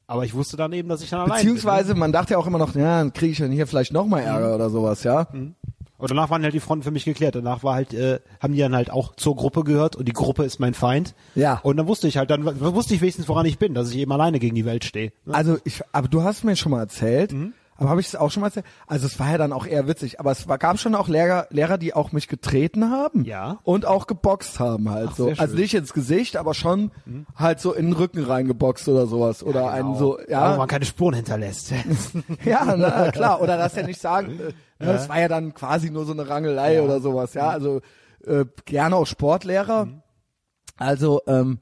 Aber ich wusste dann eben, dass ich dann allein beziehungsweise man dachte ja auch immer noch, ja, dann kriege ich dann hier vielleicht noch mal Ärger oder sowas, ja. bin. Und danach waren halt die Fronten für mich geklärt. Danach war halt, äh, haben die dann halt auch zur Gruppe gehört und die Gruppe ist mein Feind. Ja. Und dann wusste ich halt, dann wusste ich wenigstens, woran ich bin, dass ich eben alleine gegen die Welt stehe. ne? Also ich, aber du hast mir schon mal erzählt, Aber habe ich es auch schon mal erzählt? Also es war ja dann auch eher witzig, aber es war, gab schon auch Lehrer, Lehrer, die auch mich getreten haben. Ja. Und auch geboxt haben halt Ach, so. Also nicht ins Gesicht, aber schon halt so in den Rücken reingeboxt oder sowas. Oder einen so, Aber ja. man keine Spuren hinterlässt. Ja, na, klar. Oder das ja nicht sagen. Äh, ne, Das war ja dann quasi nur so eine Rangelei oder sowas. Ja, also äh, gerne auch Sportlehrer. Also ähm,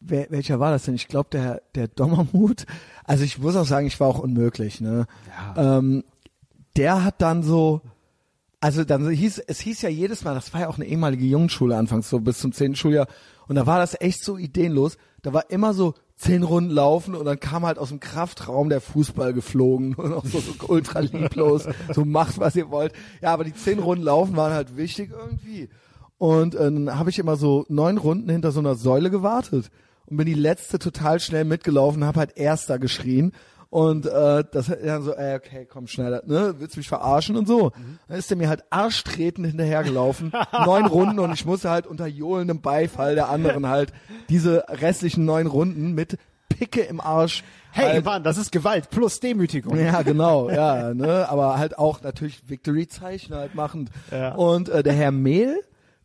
wer, welcher war das denn? Ich glaube der der Dommermut. Also ich muss auch sagen, ich war auch unmöglich. Ne? Ähm, der hat dann so also dann hieß, es hieß ja jedes Mal, das war ja auch eine ehemalige Jungschule anfangs, so bis zum zehnten Schuljahr. Und da war das echt so ideenlos. Da war immer so zehn Runden laufen und dann kam halt aus dem Kraftraum der Fußball geflogen und auch so, so ultra lieblos, so macht was ihr wollt. Ja, aber die zehn Runden laufen waren halt wichtig irgendwie. Und äh, dann habe ich immer so neun Runden hinter so einer Säule gewartet und bin die letzte total schnell mitgelaufen, habe halt Erster geschrien und äh, das hat dann so, ey, okay, komm schneller, ne, willst du mich verarschen und so. Dann ist der mir halt arschtretend hinterhergelaufen, neun Runden und ich musste halt unter johlendem Beifall der anderen halt diese restlichen neun Runden mit Picke im Arsch. Hey, halt, Mann, das ist Gewalt plus Demütigung. ja, genau, ja, ne, aber halt auch natürlich Victory-Zeichen halt machend. Ja. Und äh, der Herr Mehl,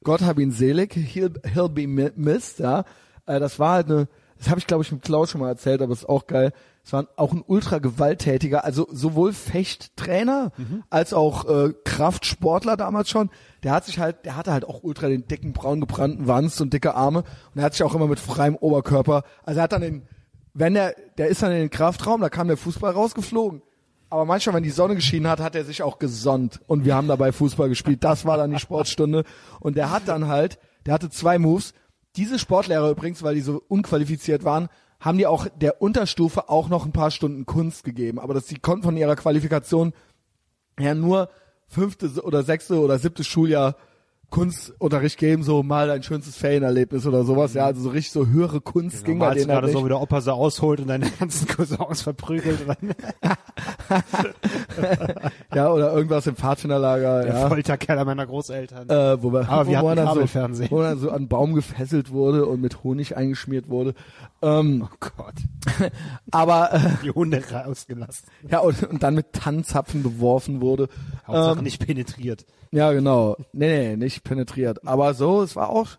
Gott hab ihn selig, he'll, he'll be mi- missed, ja, äh, das war halt eine, das habe ich glaube ich mit Klaus schon mal erzählt, aber ist auch geil. Es war auch ein ultra gewalttätiger, also sowohl Fechttrainer als auch äh, Kraftsportler damals schon. Der hat sich halt, der hatte halt auch ultra den dicken braun gebrannten Wanst und dicke Arme und er hat sich auch immer mit freiem Oberkörper, also er hat dann den wenn der, der ist dann in den Kraftraum, da kam der Fußball rausgeflogen. Aber manchmal, wenn die Sonne geschienen hat, hat er sich auch gesonnt. Und wir haben dabei Fußball gespielt. Das war dann die Sportstunde. Und der hat dann halt, der hatte zwei Moves. Diese Sportlehrer übrigens, weil die so unqualifiziert waren, haben die auch der Unterstufe auch noch ein paar Stunden Kunst gegeben. Aber das, die konnten von ihrer Qualifikation her nur fünfte oder sechste oder siebte Schuljahr Kunstunterricht geben, so mal dein schönstes Ferienerlebnis oder sowas, ja, also so richtig so höhere Kunst ging bei denen halt gerade nicht. so, wie der Opa so ausholt und deine ganzen Cousins verprügelt Ja, oder irgendwas im Pfadfinderlager, der ja. Folterkeller meiner Großeltern. Äh, wo wir, Aber wir wo hatten man dann so, wo man so an Baum gefesselt wurde und mit Honig eingeschmiert wurde. Ähm, oh Gott, aber äh, die Hunde rausgelassen. ja, und, und dann mit Tannenzapfen beworfen wurde. Hauptsache Ähm, nicht penetriert. Ja, genau. Nee, nee, nicht penetriert. Aber so, es war auch,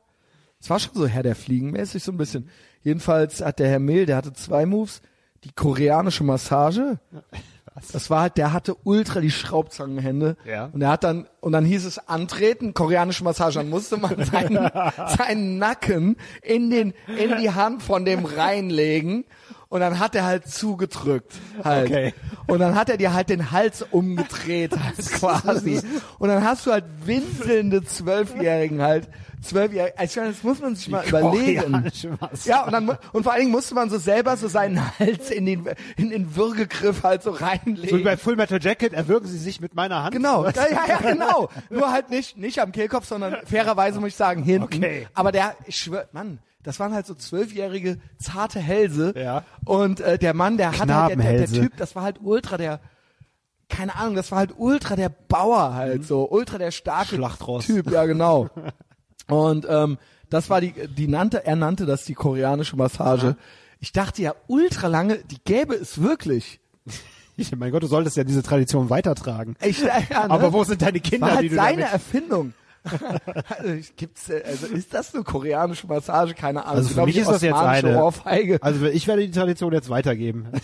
es war schon so Herr der Fliegen mäßig so ein bisschen. Jedenfalls hat der Herr Mehl, der hatte zwei Moves. Die koreanische Massage. Das war halt, der hatte ultra die Schraubzangenhände. Ja. Und er hat dann, und dann hieß es antreten, koreanische Massage. Dann musste man seinen, seinen Nacken in den, in die Hand von dem reinlegen. Und dann hat er halt zugedrückt. Halt. Okay. Und dann hat er dir halt den Hals umgedreht, halt quasi. Und dann hast du halt winselnde Zwölfjährigen halt. Zwölfjährige, also ich meine, das muss man sich mal überlegen. Koreanische Massage. Ja, und dann, und vor allen Dingen musste man so selber so seinen Hals in den, in den Würgegriff halt so So wie reinlegen. bei Full Metal Jacket erwürgen sie sich mit meiner Hand. Genau, ja, ja, ja, genau. Nur halt nicht, nicht am Kehlkopf, sondern fairerweise muss ich sagen, hinten. Okay. Aber der, ich schwör, Mann, das waren halt so zwölfjährige, zarte Hälse. Ja. Und äh, der Mann, der hat halt, der, der, der. Typ, das war halt ultra der, keine Ahnung, das war halt ultra der Bauer halt so, ultra der starke. Typ, ja genau. Und ähm, das war die, die nannte, er nannte das die koreanische Massage. Ich dachte ja ultra lange, die gäbe es wirklich. Ich, mein Gott, du solltest ja diese Tradition weitertragen. Ich, ja, ne? Aber wo sind deine Kinder, war halt die du seine. Erfindung. Also, gibt's, äh, also ist das eine koreanische Massage? Keine Ahnung. Also für mich ich, ist das jetzt eine. Ohrfeige. Also ich werde die Tradition jetzt weitergeben.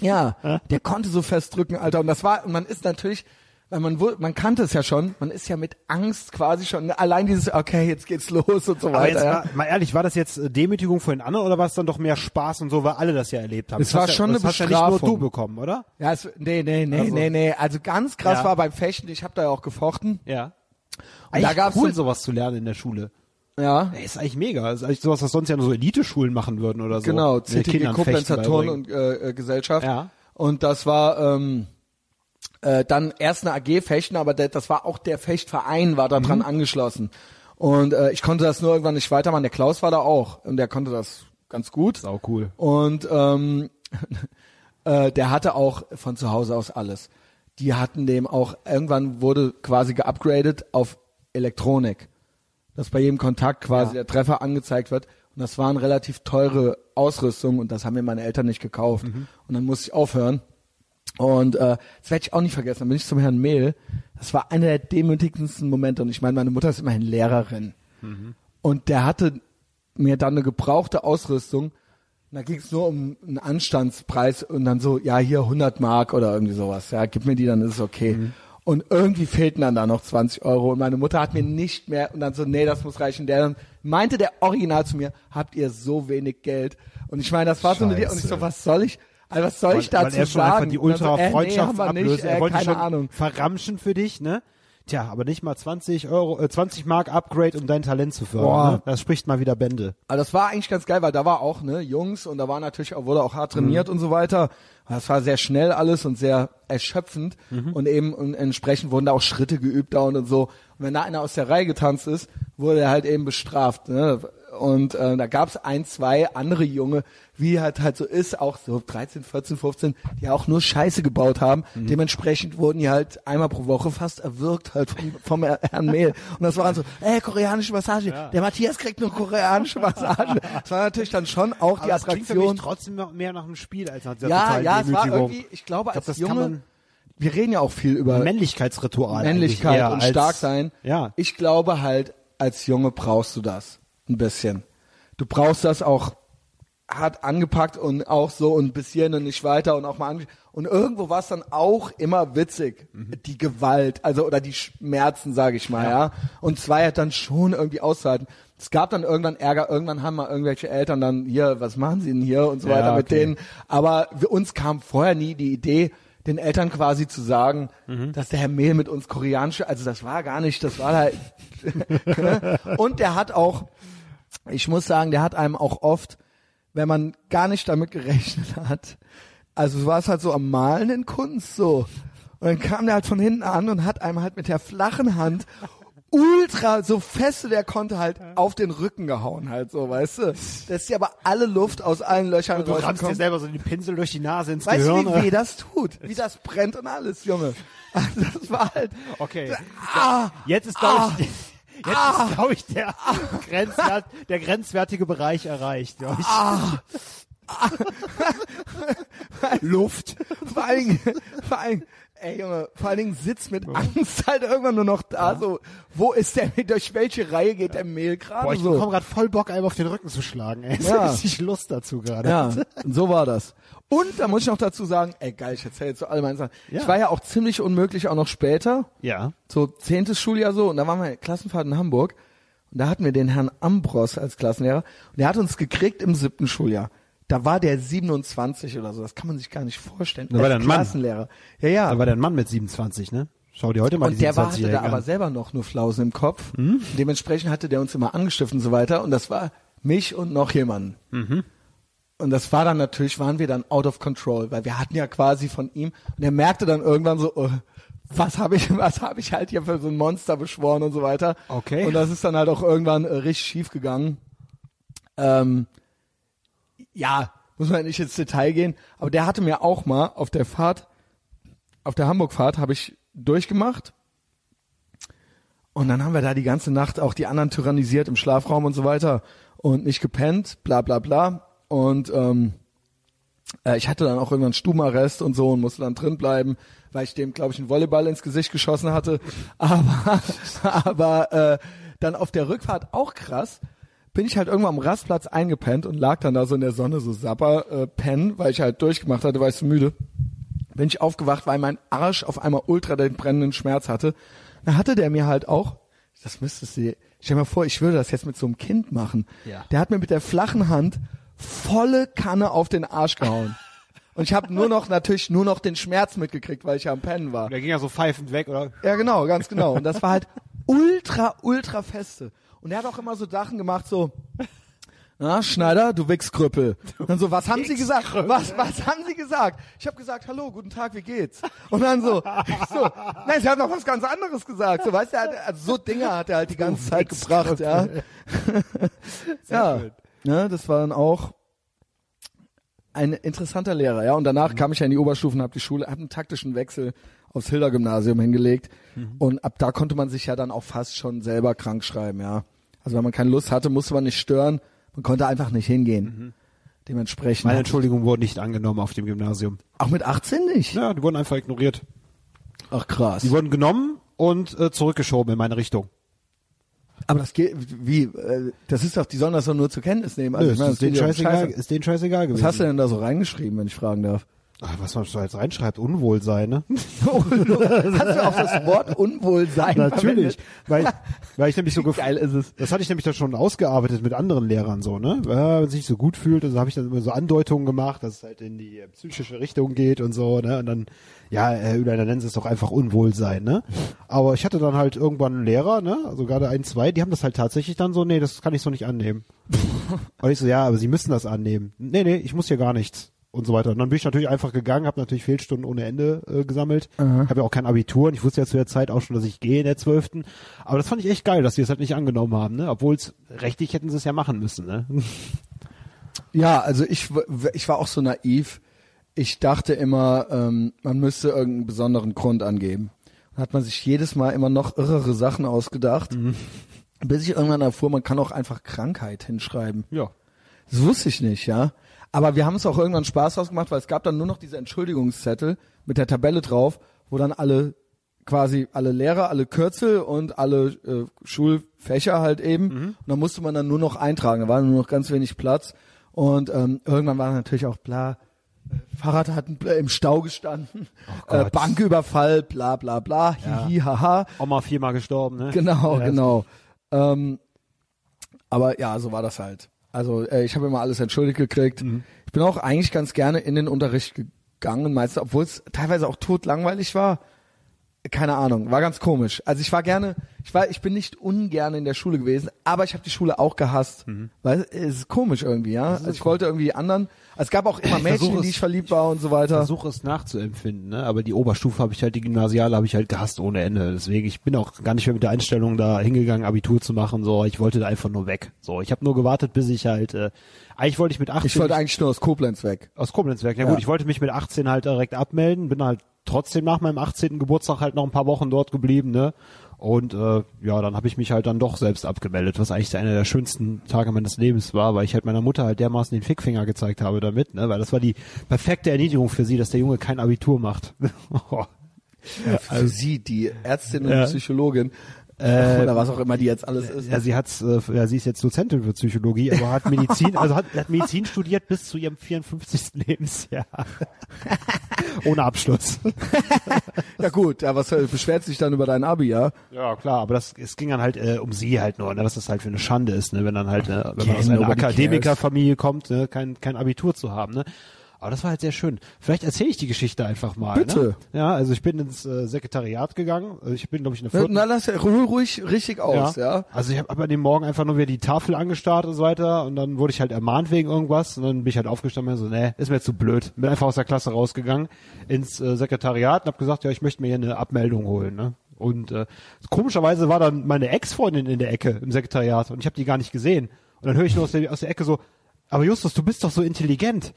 Ja, der konnte so festdrücken, Alter. Und das war, und man ist natürlich, weil man man kannte es ja schon, man ist ja mit Angst quasi schon, allein dieses, okay, jetzt geht's los und so Aber weiter. jetzt ja. mal, ehrlich, war das jetzt äh, Demütigung vor den anderen oder war es dann doch mehr Spaß und so, weil alle das ja erlebt haben? Es Das war hast ja- schon das eine hast ja nicht nur Bestrafung. du bekommen, oder? Ja, es, nee, nee, nee, Also- nee, nee. Also ganz krass Ja. war beim Fechten, ich habe da ja auch gefochten. Ja. Und da gab's cool, so- sowas zu lernen in der Schule. Ja. Ey, ist eigentlich mega. Das ist eigentlich sowas, was sonst ja nur so Elite-Schulen machen würden oder so. Genau, CTG Kindern Koblenzer Fechten Turn beibringen. und äh, äh, Gesellschaft. Ja. Und das war ähm, äh, dann erst eine AG Fechten, aber der, das war auch der Fechtverein war da Mhm. dran angeschlossen. Und äh, ich konnte das nur irgendwann nicht weitermachen. Der Klaus war da auch und der konnte das ganz gut. Sau cool. Und ähm, äh, der hatte auch von zu Hause aus alles. Die hatten dem auch, irgendwann wurde quasi geupgradet auf Elektronik. Dass bei jedem Kontakt quasi Ja. der Treffer angezeigt wird. Und das waren relativ teure Ausrüstung und das haben mir meine Eltern nicht gekauft. Und dann musste ich aufhören. Und äh, das werde ich auch nicht vergessen. Dann bin ich zum Herrn Mehl. Das war einer der demütigendsten Momente. Und ich meine, meine Mutter ist immerhin Lehrerin. Und der hatte mir dann eine gebrauchte Ausrüstung. Und da ging es nur um einen Anstandspreis und dann so, ja, hier 100 Mark oder irgendwie sowas. Ja, gib mir die, dann ist es okay. Und irgendwie fehlten dann da noch 20 Euro und meine Mutter hat mir nicht mehr und dann so, nee, das muss reichen. Der dann meinte der Original zu mir, habt ihr so wenig Geld? Und ich meine, das war so eine, und ich so, Scheiße. was soll ich, also was soll ich weil dazu er schon sagen? einfach die dann so, ultra äh, nee, nicht, äh, er wollte keine schon Ahnung. verramschen für dich, ne? Tja, aber nicht mal 20 Euro, äh, 20 Mark Upgrade, um dein Talent zu fördern. Ne? Das spricht mal wieder Bände. Aber das war eigentlich ganz geil, weil da war auch, ne, Jungs und da war natürlich auch, wurde auch hart Mhm. trainiert und so weiter. Das war sehr schnell alles und sehr erschöpfend Mhm. und eben und entsprechend wurden da auch Schritte geübt da und, und so. Und wenn da einer aus der Reihe getanzt ist, wurde er halt eben bestraft, ne? Und äh, da gab's ein, zwei andere Junge, wie halt halt so ist, auch so 13, 14, 15, die auch nur Scheiße gebaut haben. Mhm. Dementsprechend wurden die halt einmal pro Woche fast erwürgt halt vom, vom Herrn Mehl. Und das war dann so, ey, koreanische Massage. Der Matthias kriegt nur koreanische Massage. Das war natürlich dann schon auch die das klingt für Attraktion. mich trotzdem noch mehr nach einem Spiel als nach dieser Ja, ja, es war irgendwie, ich glaube, Ich glaub, als Junge, wir reden ja auch viel über Männlichkeitsritual. Männlichkeit und als- stark sein. Ja. Ich glaube halt, als Junge brauchst du das ein bisschen. Du brauchst das auch hart angepackt und auch so und bis hierhin und nicht weiter und auch mal ange und irgendwo war es dann auch immer witzig. Die Gewalt also oder die Schmerzen sage ich mal ja. und zwei hat dann schon irgendwie auszuhalten. Es gab dann irgendwann Ärger irgendwann haben mal irgendwelche Eltern dann hier was machen sie denn hier und so Ja, weiter mit okay. denen. Aber wir, uns kam vorher nie die Idee den Eltern quasi zu sagen, dass der Herr Mehl mit uns koreanische, also das war gar nicht, das war halt, und der hat auch, ich muss sagen, der hat einem auch oft, wenn man gar nicht damit gerechnet hat, also war es halt so am Malen in Kunst so. Und dann kam der halt von hinten an und hat einem halt mit der flachen Hand ultra, so feste der konnte halt auf den Rücken gehauen halt so, weißt du. Das ist ja aber alle Luft aus allen Löchern Du rammst dir selber so den Pinsel durch die Nase ins Weißt Gehirn. du, wie weh das tut? Wie das brennt und alles, Junge. Also das war halt, Okay. ah, Jetzt ist, glaube ich, jetzt ist, glaube ich, der, Grenzwert, der grenzwertige Bereich erreicht. glaub ich. Luft. vor allen Dingen, vor allen Dingen, ey Junge, vor allen Dingen sitzt mit Angst halt irgendwann nur noch da, so, wo ist der, durch welche Reihe geht der Mehl Boah, gerade ich so? bekomme gerade voll Bock, einem auf den Rücken zu schlagen. Ey. Ja. Ja. richtig Lust dazu gerade. Ja, und so war das. Und da muss ich noch dazu sagen, ey geil, ich erzähle jetzt so alle meine Sachen. Ja. Ich war ja auch ziemlich unmöglich auch noch später, Ja. so zehntes Schuljahr so, und da waren wir Klassenfahrt in Hamburg und da hatten wir den Herrn Ambros als Klassenlehrer und der hat uns gekriegt im siebten Schuljahr. Da war der 27 oder so, das kann man sich gar nicht vorstellen. Da war der ein Mann. Klassenlehrer. Ja, ja. Da war der Mann mit 27, ne? Schau dir heute mal und die der war, hatte 27 da aber selber noch nur Flausen im Kopf. Hm? Dementsprechend hatte der uns immer angestiftet und so weiter. Und das war mich und noch jemanden. Mhm. Und das war dann natürlich, waren wir dann out of control, weil wir hatten ja quasi von ihm, und er merkte dann irgendwann so, oh, was habe ich, was habe ich halt hier für so ein Monster beschworen und so weiter. Okay. Und das ist dann halt auch irgendwann äh, richtig schief gegangen. Ähm, ja, muss man nicht ins Detail gehen, aber der hatte mir auch mal auf der Fahrt, auf der Hamburgfahrt habe ich durchgemacht. Und dann haben wir da die ganze Nacht auch die anderen tyrannisiert im Schlafraum und so weiter und nicht gepennt, bla bla bla. Und ähm, äh, ich hatte dann auch irgendwann Stubenarrest und so und musste dann drin bleiben, weil ich dem, glaube ich, einen Volleyball ins Gesicht geschossen hatte. Aber, aber äh, dann auf der Rückfahrt auch krass, bin ich halt irgendwann am Rastplatz eingepennt und lag dann da so in der Sonne so sapper äh, pennen, weil ich halt durchgemacht hatte, weil ich so müde. Bin ich aufgewacht, weil mein Arsch auf einmal ultra den brennenden Schmerz hatte. Da hatte der mir halt auch, das müsstest du dir, stell dir mal vor, ich würde das jetzt mit so einem Kind machen. Ja. Der hat mir mit der flachen Hand volle Kanne auf den Arsch gehauen. Und ich habe nur noch, natürlich nur noch den Schmerz mitgekriegt, weil ich ja am Pennen war. Der ging ja so pfeifend weg, oder? Ja, genau, ganz genau. Und das war halt ultra, ultra feste. Und er hat auch immer so Sachen gemacht, so, na, Schneider, du Wichskrüppel. Und dann so, was haben Sie gesagt? Was, was haben Sie gesagt? Ich habe gesagt, hallo, guten Tag, wie geht's? Und dann so, so, nein, Sie haben noch was ganz anderes gesagt. So, weißt du, also so Dinge hat er halt die ganze Zeit gebracht, ja. ja, schön. Ne, das war dann auch ein interessanter Lehrer, ja. Und danach kam ich ja in die Oberstufen, habe die Schule, habe einen taktischen Wechsel aufs Hilder-Gymnasium hingelegt. Und ab da konnte man sich ja dann auch fast schon selber krank schreiben, ja. Also wenn man keine Lust hatte, musste man nicht stören. Man konnte einfach nicht hingehen. Dementsprechend. Meine Entschuldigung wurde nicht angenommen auf dem Gymnasium. Auch mit 18 nicht? Ja, die wurden einfach ignoriert. Ach krass. Die wurden genommen und äh, zurückgeschoben in meine Richtung. Aber das geht, wie, äh, das ist doch, die sollen das doch nur zur Kenntnis nehmen. Also Nö, ich meine, ist, denen scheißegal, Scheiße. ist denen scheißegal gewesen. Was hast du denn da so reingeschrieben, wenn ich fragen darf? Ach, was man da jetzt reinschreibt, Unwohlsein, ne? Hast du auch das Wort Unwohlsein Natürlich, verwendet? weil, weil ich nämlich so Geil ist es. Das hatte ich nämlich dann schon ausgearbeitet mit anderen Lehrern so, ne? Wenn man sich so gut fühlt, also habe ich dann immer so Andeutungen gemacht, dass es halt in die psychische Richtung geht und so, ne? Und dann, ja, Herr Ülein, dann nennen Sie es doch einfach Unwohlsein, ne? Aber ich hatte dann halt irgendwann einen Lehrer, ne? Also gerade ein, zwei, die haben das halt tatsächlich dann so, nee, das kann ich so nicht annehmen. und ich so, ja, aber Sie müssen das annehmen. Nee, nee, ich muss hier gar nichts. Und so weiter. Und dann bin ich natürlich einfach gegangen, habe natürlich Fehlstunden ohne Ende äh, gesammelt. Habe ja auch kein Abitur und ich wusste ja zu der Zeit auch schon, dass ich gehe in der zwölften. Aber das fand ich echt geil, dass die es halt nicht angenommen haben, ne? Obwohl es rechtlich hätten sie es ja machen müssen, ne? Ja, also ich, ich war auch so naiv. Ich dachte immer, ähm, man müsste irgendeinen besonderen Grund angeben. Dann hat man sich jedes Mal immer noch irrere Sachen ausgedacht. Bis ich irgendwann erfuhr, man kann auch einfach Krankheit hinschreiben. Ja. Das wusste ich nicht, ja. Aber wir haben es auch irgendwann Spaß draus gemacht, weil es gab dann nur noch diese Entschuldigungszettel mit der Tabelle drauf, wo dann alle quasi alle Lehrer, alle Kürzel und alle äh, Schulfächer halt eben. Und dann musste man dann nur noch eintragen. Da war nur noch ganz wenig Platz. Und ähm, irgendwann war natürlich auch bla. Äh, Fahrrad hat im Stau gestanden, äh, Gott. Banküberfall, bla bla bla, hihi, haha. Oma viermal gestorben, ne? Genau, Ja, genau. Ähm, aber ja, so war das halt. Also äh, ich habe immer alles entschuldigt gekriegt. Mhm. Ich bin auch eigentlich ganz gerne in den Unterricht gegangen, meistens, obwohl es teilweise auch totlangweilig war. Keine Ahnung, war ganz komisch. Also ich war gerne, ich war, ich bin nicht ungern in der Schule gewesen, aber ich habe die Schule auch gehasst. Mhm. Weil es ist komisch irgendwie, ja. Also ich wollte irgendwie die anderen. Also es gab auch immer Mädchen, in die ich verliebt war und so weiter. versuche es nachzuempfinden, ne? Aber die Oberstufe habe ich halt, die Gymnasiale habe ich halt gehasst ohne Ende. Deswegen, ich bin auch gar nicht mehr mit der Einstellung da hingegangen, Abitur zu machen. So, ich wollte da einfach nur weg. So, ich habe nur gewartet, bis ich halt, äh, eigentlich wollte ich mit 18 Ich wollte eigentlich nur aus Koblenz weg. aus Koblenz weg. Ja, Ja. gut, ich wollte mich mit 18 halt direkt abmelden, bin halt trotzdem nach meinem 18. Geburtstag halt noch ein paar Wochen dort geblieben, ne? Und äh, ja, dann habe ich mich halt dann doch selbst abgemeldet, was eigentlich einer der schönsten Tage meines Lebens war, weil ich halt meiner Mutter halt dermaßen den Fickfinger gezeigt habe damit, ne? Weil das war die perfekte Erniedrigung für sie, dass der Junge kein Abitur macht. Also sie, die Ärztin und Ja. Psychologin Äh, oder was auch immer die jetzt alles ist. Ja, sie hat's, äh, ja, sie ist jetzt Dozentin für Psychologie, aber hat Medizin, also hat, hat Medizin studiert bis zu ihrem 54. Lebensjahr. Ohne Abschluss. Ja gut, ja, was äh, beschwert sich dann über dein Abi, ja? Ja, klar, aber das, es ging dann halt äh, um sie halt nur, ne, was das halt für eine Schande ist, ne, wenn dann halt, ne, wenn man aus einer Akademikerfamilie kommt, ne, kein, kein Abitur zu haben, ne. Aber das war halt sehr schön. Vielleicht erzähle ich die Geschichte einfach mal. Bitte. Ne? Ja, also ich bin ins äh, Sekretariat gegangen. Also ich bin, glaube ich, eine Na, vierten. na lass ruhig, ruhig richtig aus, ja. Also ich habe hab an dem Morgen einfach nur wieder die Tafel angestarrt und so weiter und dann wurde ich halt ermahnt wegen irgendwas und dann bin ich halt aufgestanden und so, nee, ist mir zu blöd. Bin einfach aus der Klasse rausgegangen ins äh, Sekretariat und habe gesagt, ja, ich möchte mir hier eine Abmeldung holen, ne? Und äh, komischerweise war dann meine Ex-Freundin in der Ecke im Sekretariat und ich habe die gar nicht gesehen. Und dann höre ich nur aus der, aus der Ecke so, aber Justus, du bist doch so intelligent.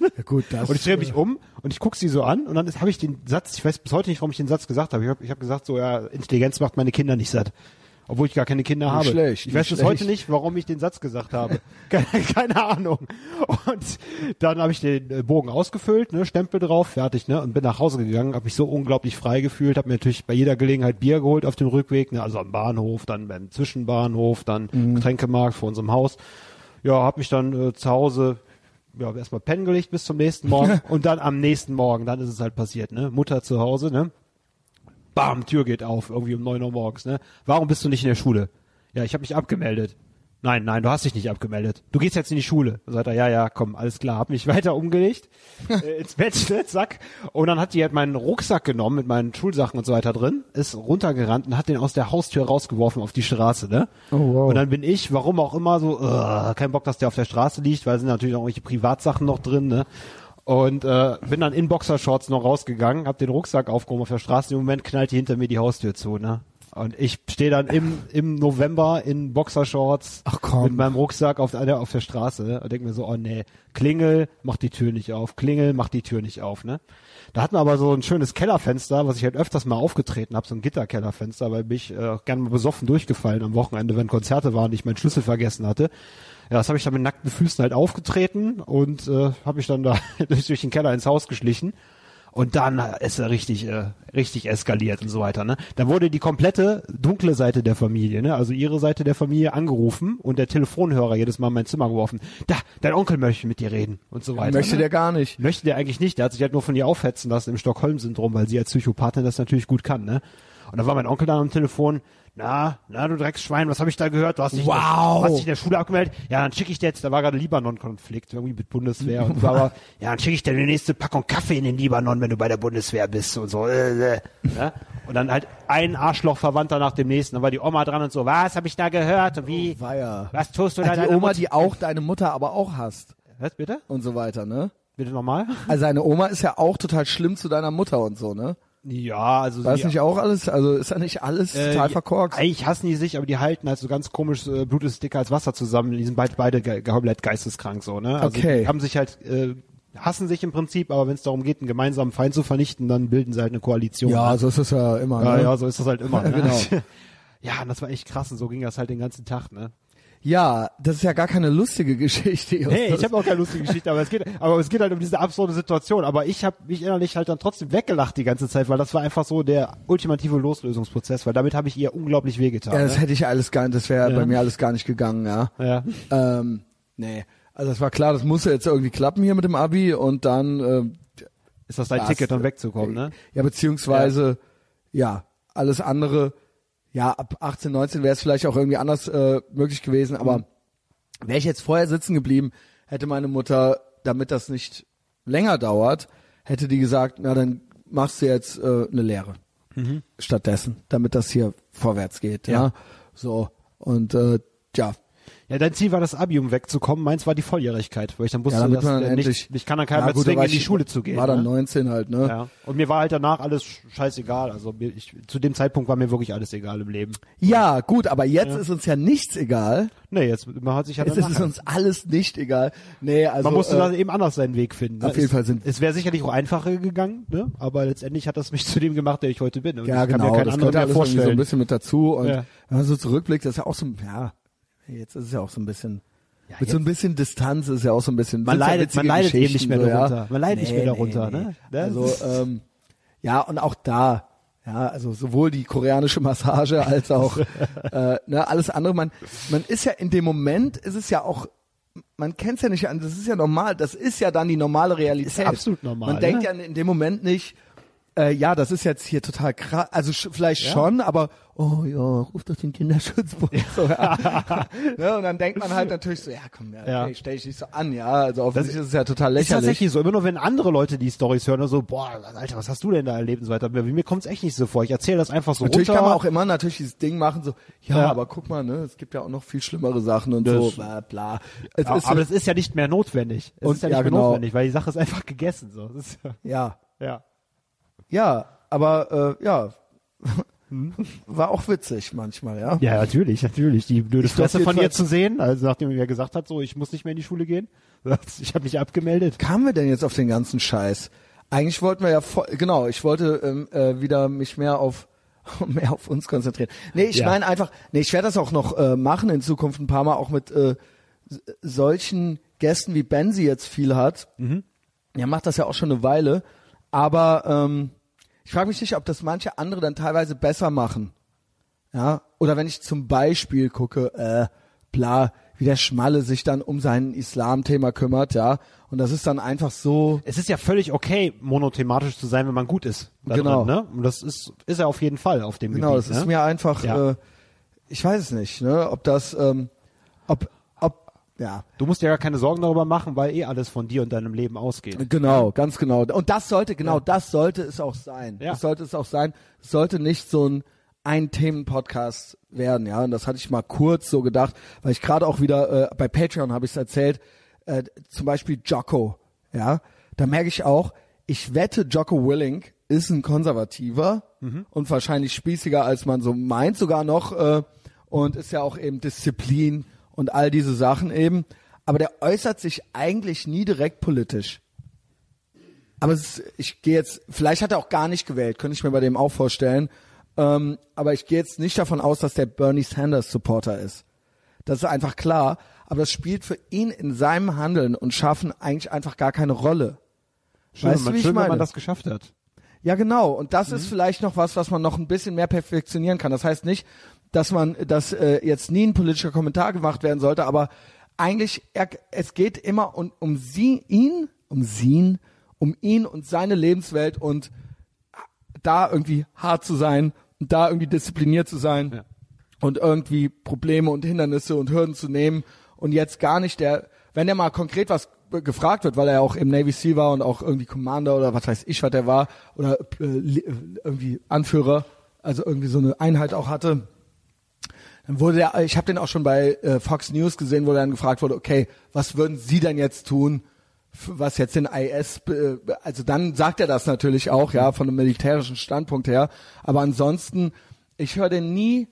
Ja gut, das. Und ich drehe mich um und ich guck sie so an und dann habe ich den Satz, ich weiß bis heute nicht, warum ich den Satz gesagt habe. Ich habe ich hab gesagt, so ja, Intelligenz macht meine Kinder nicht satt. Obwohl ich gar keine Kinder habe. schlecht, ich weiß nicht bis heute schlecht. nicht, warum ich den Satz gesagt habe. Keine, keine Ahnung. Und dann habe ich den äh, Bogen ausgefüllt, ne, Stempel drauf, fertig, ne, und bin nach Hause gegangen, habe mich so unglaublich frei gefühlt, habe mir natürlich bei jeder Gelegenheit Bier geholt auf dem Rückweg, ne, also am Bahnhof, dann beim Zwischenbahnhof, dann Mhm. Getränkemarkt vor unserem Haus. Ja, habe mich dann äh, zu Hause ja, erstmal pennen gelegt bis zum nächsten Morgen und dann am nächsten Morgen, dann ist es halt passiert, ne? Mutter zu Hause, ne? Bam, Tür geht auf, irgendwie um neun Uhr morgens, ne? Warum bist du nicht in der Schule? Ja, ich habe mich abgemeldet. Nein, nein, du hast dich nicht abgemeldet. Du gehst jetzt in die Schule. Dann sagt er, ja, ja, komm, alles klar. Hab mich weiter umgelegt, äh, ins Bett, ne, zack. Und dann hat die halt meinen Rucksack genommen mit meinen Schulsachen und so weiter drin, ist runtergerannt und hat den aus der Haustür rausgeworfen auf die Straße, ne? Oh, wow. Und dann bin ich, warum auch immer, so, uh, kein Bock, dass der auf der Straße liegt, weil sind natürlich auch irgendwelche Privatsachen noch drin, ne? Und äh, bin dann in Boxershorts noch rausgegangen, hab den Rucksack aufgehoben auf der Straße. Im Moment knallt die hinter mir die Haustür zu, ne? Und ich stehe dann im, im November in Boxershorts mit meinem Rucksack auf der, auf der Straße und denke mir so, oh nee, Klingel, mach die Tür nicht auf, Klingel, mach die Tür nicht auf, ne? Da hatten wir aber so ein schönes Kellerfenster, was ich halt öfters mal aufgetreten habe, so ein Gitterkellerfenster, weil mich äh, gerne mal besoffen durchgefallen am Wochenende, wenn Konzerte waren, und ich meinen Schlüssel vergessen hatte. Ja, das habe ich dann mit nackten Füßen halt aufgetreten und äh, habe mich dann da durch den Keller ins Haus geschlichen. Und dann ist er richtig, äh, richtig eskaliert und so weiter. Ne? Da wurde die komplette dunkle Seite der Familie, ne? also ihre Seite der Familie, angerufen und der Telefonhörer jedes Mal in mein Zimmer geworfen. Da, dein Onkel möchte mit dir reden und so weiter. Möchte ne? der gar nicht. Möchte der eigentlich nicht. Der hat sich halt nur von ihr aufhetzen lassen im Stockholm-Syndrom, weil sie als Psychopathin das natürlich gut kann. Ne? Und da war mein Onkel dann am Telefon. Na, na, du Drecksschwein, was habe ich da gehört? Du hast dich, Wow. hast dich in der Schule abgemeldet. Ja, dann schicke ich dir jetzt, da war gerade Libanon-Konflikt, irgendwie mit Bundeswehr. Und war aber, ja, dann schicke ich dir die nächste Packung Kaffee in den Libanon, wenn du bei der Bundeswehr bist und so. Äh, äh. Ja? Und dann halt ein Arschloch-Verwandter nach dem nächsten. Dann war die Oma dran und so, was habe ich da gehört? Und wie? Weia. was tust du da? Die deiner Oma, Mutter? die auch deine Mutter aber auch hasst Was, bitte? und so weiter, ne? Bitte nochmal? Also deine Oma ist ja auch total schlimm zu deiner Mutter und so, ne? Ja, also War das nicht auch alles, also ist ja nicht alles Äh, total verkorkst? Eigentlich hassen die sich, aber die halten halt so ganz komisch äh, Blut ist dicker als Wasser zusammen. Die sind beide, beide ge komplett geisteskrank so, ne? Also Okay. Die haben sich halt, äh, hassen sich im Prinzip, aber wenn es darum geht, einen gemeinsamen Feind zu vernichten, dann bilden sie halt eine Koalition. Ja, ne? so ist es ja immer, ja, ne? ja, so ist das halt immer. Ne? Genau. Ja, und das war echt krass und so ging das halt den ganzen Tag, ne? Ja, das ist ja gar keine lustige Geschichte. Hey, ich habe auch keine lustige Geschichte, aber es geht, aber es geht halt um diese absurde Situation. Aber ich habe mich innerlich halt dann trotzdem weggelacht die ganze Zeit, weil das war einfach so der ultimative Loslösungsprozess, weil damit habe ich ihr unglaublich wehgetan. ja, das ne? hätte ich alles gar nicht, das wäre Ja. bei mir alles gar nicht gegangen, ja. ja. Ähm, nee. Also es war klar, das muss ja jetzt irgendwie klappen hier mit dem Abi und dann ähm, Ist das dein Das- Ticket, dann wegzukommen, ne? Ja, beziehungsweise, ja, alles andere, ja, ab 18, 19 wäre es vielleicht auch irgendwie anders äh, möglich gewesen, aber wäre ich jetzt vorher sitzen geblieben, hätte meine Mutter, damit das nicht länger dauert, hätte die gesagt, na dann machst du jetzt äh, eine Lehre stattdessen, damit das hier vorwärts geht, ja. Ja. So, und äh, ja, Ja, dein Ziel war das Abi, um wegzukommen. Meins war die Volljährigkeit, weil ich dann wusste, ja dass man dann nicht, ich kann dann keiner Ja, mehr gut, zwingen, in die Schule zu gehen. War dann ne? 19 halt, ne? Ja. Und mir war halt danach alles scheißegal. Also mir, ich, zu dem Zeitpunkt war mir wirklich alles egal im Leben. Ja, gut, aber jetzt ist uns ja nichts egal. Nee, jetzt man hat sich ja Jetzt ist es uns alles nicht egal. Nee, also man musste äh, da eben anders seinen Weg finden. auf ne? jeden es, Fall sind- es wäre sicherlich auch einfacher gegangen, ne? Aber letztendlich hat das mich zu dem gemacht, der ich heute bin. Und Ja, ich kann genau, mir keinen das anderen gehört ja alles irgendwie so ein vorstellen. bisschen mit dazu und Ja. wenn man so zurückblickt, das ist ja auch so, ja, jetzt ist es ja auch so ein bisschen, Ja, mit so ein jetzt- bisschen Distanz ist ja auch so ein bisschen, Man ja leidet- man leidet eben nicht mehr so, darunter. Ja. Man leidet nicht mehr darunter, ne? Das Also, ist- ähm, ja, und auch da, ja, also sowohl die koreanische Massage als auch, äh, ne, alles andere, man, man ist ja in dem Moment, ist es ja auch, man kennt's ja nicht an, das ist ja normal, das ist ja dann die normale Realität. Ist absolut normal, Man denkt ne? ja in dem Moment nicht, äh, ja, das ist jetzt hier total krass, also sch vielleicht schon, aber oh ja, ruf doch den Kinderschutzbund. Ja. ne, und dann denkt man halt natürlich so, ja komm, ja, Ja. okay, stell dich nicht so an, ja, also offensichtlich ist es ja total Ist lächerlich. tatsächlich so. Immer nur wenn andere Leute die Stories hören, so, boah, Alter, was hast du denn da erlebt und so weiter. Mir kommt's echt nicht so vor. Ich erzähle das einfach so Natürlich runter. kann man auch immer natürlich dieses Ding machen, so, ja, Ja. aber guck mal, ne, es gibt ja auch noch viel schlimmere Sachen und Das- so, bla, bla. Es aber, ist aber das ist ja nicht mehr notwendig. Es Und- ist ja ja, nicht mehr genau. notwendig, weil die Sache ist einfach gegessen. So. Das ist, ja, ja. Ja, aber, äh, ja, war auch witzig manchmal, ja. Ja, natürlich, natürlich. Die blöde Ich Fresse von ihr zu sehen, also nachdem er gesagt hat, so, ich muss nicht mehr in die Schule gehen. Ich habe mich abgemeldet. kamen wir denn jetzt auf den ganzen Scheiß? Eigentlich wollten wir ja voll, genau, ich wollte ähm, äh, wieder mich mehr auf mehr auf uns konzentrieren. Nee, ich Ja. meine einfach, nee, ich werde das auch noch äh, machen in Zukunft ein paar Mal auch mit äh, solchen Gästen wie Ben sie jetzt viel hat. Mhm. Er macht das ja auch schon eine Weile, aber ähm, ich frage mich nicht, ob das manche andere dann teilweise besser machen. Ja, oder wenn ich zum Beispiel gucke, äh, bla, wie der Schmalle sich dann um sein Islam-Thema kümmert, ja, und das ist dann einfach so, Es ist ja völlig okay, monothematisch zu sein, wenn man gut ist. Genau. Drin, ne? Und das ist, ist er auf jeden Fall auf dem genau, Gebiet. das ist ne? mir einfach, Ja. äh, ich weiß es nicht, ne, ob das, ähm, ob, ja, Du musst dir ja keine Sorgen darüber machen, weil eh alles von dir und deinem Leben ausgeht. Genau, ganz genau. Und das sollte, genau, das sollte es auch sein. Ja. Das sollte es auch sein. Es sollte nicht so ein ein Themen-Podcast werden, ja. Und das hatte ich mal kurz so gedacht, weil ich gerade auch wieder äh, bei Patreon habe ich es erzählt, äh, zum Beispiel Jocko, ja. Da merke ich auch, ich wette, Jocko Willing ist ein Konservativer und wahrscheinlich spießiger, als man so meint sogar noch äh, und ist ja auch eben Disziplin und all diese Sachen eben. Aber der äußert sich eigentlich nie direkt politisch. Aber ist, ich gehe jetzt, vielleicht hat er auch gar nicht gewählt, könnte ich mir bei dem auch vorstellen. Ähm, aber ich gehe jetzt nicht davon aus, dass der Bernie Sanders Supporter ist. Das ist einfach klar. Aber das spielt für ihn in seinem Handeln und Schaffen eigentlich einfach gar keine Rolle. Schön, weißt du, wie ich schön wenn meine? man das geschafft hat. Ja, genau. Und das ist vielleicht noch was, was man noch ein bisschen mehr perfektionieren kann. Das heißt nicht, dass man, dass äh, jetzt nie ein politischer Kommentar gemacht werden sollte, aber eigentlich, er, es geht immer um, um sie, ihn, um sie, um ihn und seine Lebenswelt und da irgendwie hart zu sein und da irgendwie diszipliniert zu sein Ja. und irgendwie Probleme und Hindernisse und Hürden zu nehmen und jetzt gar nicht der, wenn er mal konkret was gefragt wird, weil er auch im Navy Seal war und auch irgendwie Commander oder was weiß ich, was er war oder äh, äh, irgendwie Anführer, also irgendwie so eine Einheit auch hatte, dann wurde er, ich habe den auch schon bei äh, Fox News gesehen, wo dann gefragt wurde, okay, was würden Sie denn jetzt tun, was jetzt den IS, be- also dann sagt er das natürlich auch, ja, von einem militärischen Standpunkt her, aber ansonsten, ich höre den nie,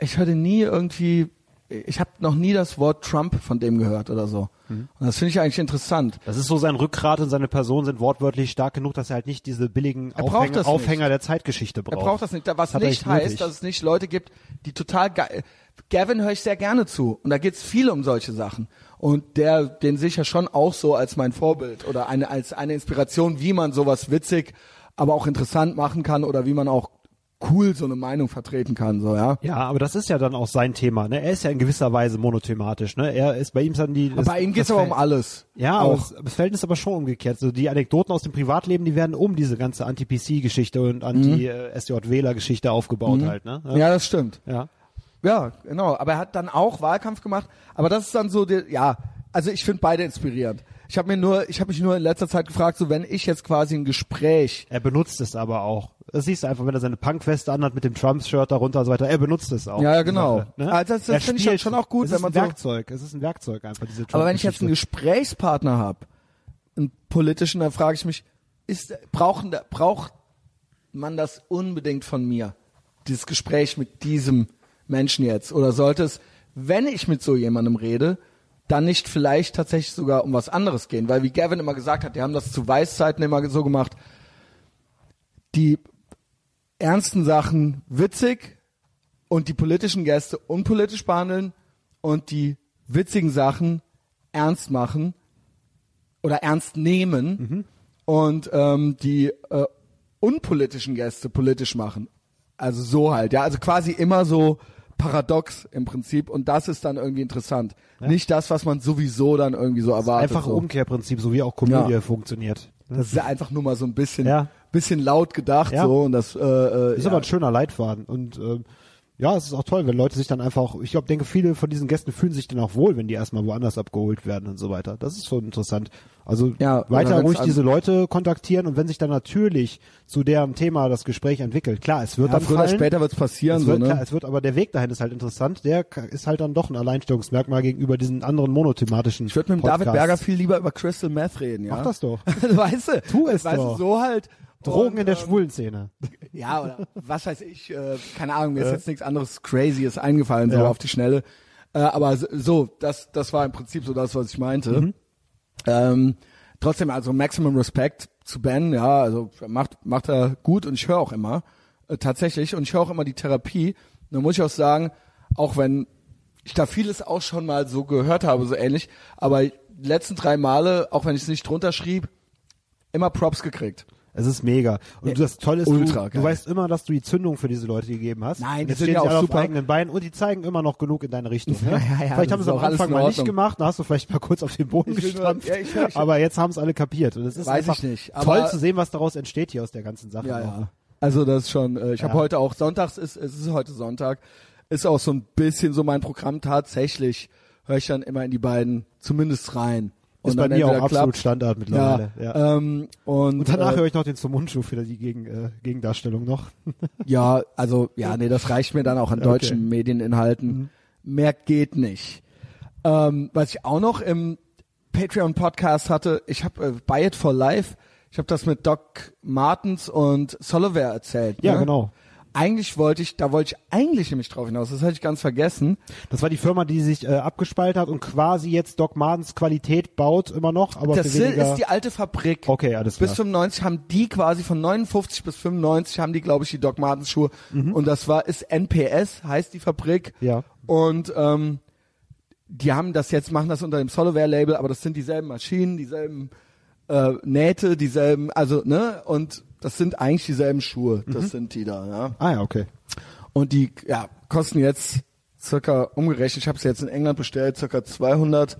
ich höre den nie irgendwie, ich habe noch nie das Wort Trump von dem gehört oder so. Mhm. Und das finde ich eigentlich interessant. Das ist so sein Rückgrat und seine Person sind wortwörtlich stark genug, dass er halt nicht diese billigen Er braucht Aufhänger, das. Aufhänger der Zeitgeschichte braucht. Er braucht das nicht, was er nicht heißt, nötig. dass es nicht Leute gibt, die total geil. Gavin höre ich sehr gerne zu und da geht's viel um solche Sachen und der, den sehe ich ja schon auch so als mein Vorbild oder eine als eine Inspiration, wie man sowas witzig, aber auch interessant machen kann oder wie man auch cool so eine Meinung vertreten kann, so ja. Ja, aber das ist ja dann auch sein Thema. Ne? Er ist ja in gewisser Weise monothematisch. Ne? Er ist bei ihm ist dann die. das- Bei ihm geht's aber um alles. Ja, aber auch. das, das Verhältnis ist aber schon umgekehrt. So die Anekdoten aus dem Privatleben, die werden um diese ganze Anti-PC-Geschichte und Anti-SJ-Wähler-Geschichte aufgebaut halt. Ne? Mhm. Ja, das stimmt. ja. Ja, genau. Aber er hat dann auch Wahlkampf gemacht. Aber das ist dann so, der, ja. Also ich finde beide inspirierend. Ich habe mir nur, ich habe mich nur in letzter Zeit gefragt, so wenn ich jetzt quasi ein Gespräch Er benutzt es aber auch. Das siehst du einfach, wenn er seine Punkweste anhat mit dem Trump-Shirt darunter und so weiter. Er benutzt es auch. Ja, ja, genau. Sache, ne? Also das- das finde ich spielt- schon auch gut, es wenn ist man ein so- Werkzeug. Es ist ein Werkzeug einfach, diese Aber wenn ich jetzt einen. Gesprächspartner habe, einen politischen, dann frage ich mich, ist, brauchen, braucht man das unbedingt von mir? Dieses Gespräch mit diesem Menschen jetzt? Oder sollte es, wenn ich mit so jemandem rede, dann nicht vielleicht tatsächlich sogar um was anderes gehen? Weil wie Gavin immer gesagt hat, die haben das zu Weißzeiten immer so gemacht, die ernsten Sachen witzig und die politischen Gäste unpolitisch behandeln und die witzigen Sachen ernst machen oder ernst nehmen und ähm, die äh, unpolitischen Gäste politisch machen. Also so halt, ja, also quasi immer so paradox im Prinzip und das ist dann irgendwie interessant. Nicht das, was man sowieso dann irgendwie so erwartet. Einfach so. Umkehrprinzip, so wie auch Komödie Ja. funktioniert. Das ist ja einfach nur mal so ein bisschen, Ja. bisschen laut gedacht Ja. so und das äh, äh, Ist ja. aber ein schöner Leitfaden und ähm, ja, es ist auch toll, wenn Leute sich dann einfach, ich glaube, denke, viele von diesen Gästen fühlen sich dann auch wohl, wenn die erstmal woanders abgeholt werden und so weiter. Das ist schon interessant. Also Ja, weiter ruhig diese Leute kontaktieren und wenn sich dann natürlich zu deren Thema das Gespräch entwickelt, klar, es wird ja, dann früher fallen, später wird's passieren es so, wird, ne? klar, es wird, aber der Weg dahin ist halt interessant. Der ist halt dann doch ein Alleinstellungsmerkmal gegenüber diesen anderen monothematischen. Ich würde mit dem David. Berger viel lieber über Crystal Meth reden, ja. Mach das doch. weißt du? Tu es weißt doch. Du, so halt. Drogen Und, in der ähm, schwulen Szene. Ja, oder was weiß ich, äh, keine Ahnung, mir ist jetzt nichts anderes Crazyes eingefallen, so auf die Schnelle. Äh, aber so- so, das, das war im Prinzip so das, was ich meinte. Mhm. Ähm, trotzdem, also Maximum Respect zu Ben, ja, also macht, macht er gut und ich höre auch immer, äh, tatsächlich, und ich höre auch immer die Therapie. Da muss ich auch sagen, auch wenn ich da vieles auch schon mal so gehört habe, so ähnlich, aber die letzten drei Male, auch wenn ich es nicht drunter schrieb, immer Props gekriegt. Es ist mega. Und das Tolle ist, ultra du, du weißt immer, dass du die Zündung für diese Leute gegeben hast. Nein, die sind stehen ja auch alle super. auf eigenen Beinen und die zeigen immer noch genug in deine Richtung. Ne? Ja, ja, ja, vielleicht haben sie am auch alles Anfang mal nicht gemacht, da hast du vielleicht mal kurz auf den Boden Ich gestampft. ja, ich hör- ich- aber jetzt haben es alle kapiert. Und es ist Weiß ich einfach nicht, toll zu sehen, was daraus entsteht hier aus der ganzen Sache. Ja, ja. Also das ist schon, äh, ich habe Ja. heute auch, sonntags ist, es ist heute Sonntag, ist auch so ein bisschen so mein Programm tatsächlich, höre ich dann immer in die beiden zumindest rein. Ist Und bei mir auch entweder absolut klappt- Standard mittlerweile. Ja, Ja. Ähm, und, Und danach äh, höre ich noch den zum Mundschuh für die Gegen, äh, Gegendarstellung noch. Ja, also ja, nee, das reicht mir dann auch an deutschen Okay. Mhm. Medieninhalten. Mehr geht nicht. Ähm, was ich auch noch im Patreon Podcast hatte, ich habe äh, Buy It for Life ich habe das mit Doc Martens und Soliver erzählt. Ja, ne? genau. Eigentlich wollte ich, da wollte ich eigentlich nämlich drauf hinaus. Das hatte ich ganz vergessen. Das war die Firma, die sich äh, abgespalten hat und quasi jetzt Doc Martens Qualität baut immer noch, aber Das für weniger. ist die alte Fabrik. Okay, alles Bis klar. 95 haben die quasi von 59 bis 95 haben die, glaube ich, die Doc Martens Schuhe. Und das war, ist NPS, heißt die Fabrik. Mhm. Ja. Und ähm, die haben das jetzt, machen das unter dem Soloware-Label, aber das sind dieselben Maschinen, dieselben äh, Nähte, dieselben, also, ne, und das sind eigentlich dieselben Schuhe, das Mhm. sind die da, ja. Ah ja, okay. Und die, ja, kosten jetzt circa, umgerechnet, ich habe sie jetzt in England bestellt, circa 200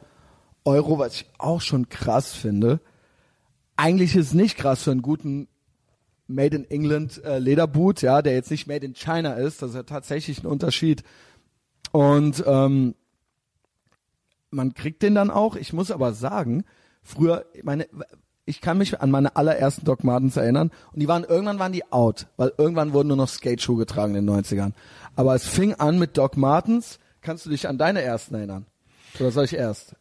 Euro, was ich auch schon krass finde. Eigentlich ist es nicht krass für einen guten Made in England äh, Lederboot, ja, der jetzt nicht Made in China ist. Das ist ja tatsächlich ein Unterschied. Und ähm, man kriegt den dann auch. Ich muss aber sagen, früher, meine, ich kann mich an meine allerersten Doc Martens erinnern und die waren irgendwann waren die out, weil irgendwann wurden nur noch Skateschuhe getragen in den 90ern. Aber es fing an mit Doc Martens. Kannst du dich an deine ersten erinnern? Oder soll ich erst?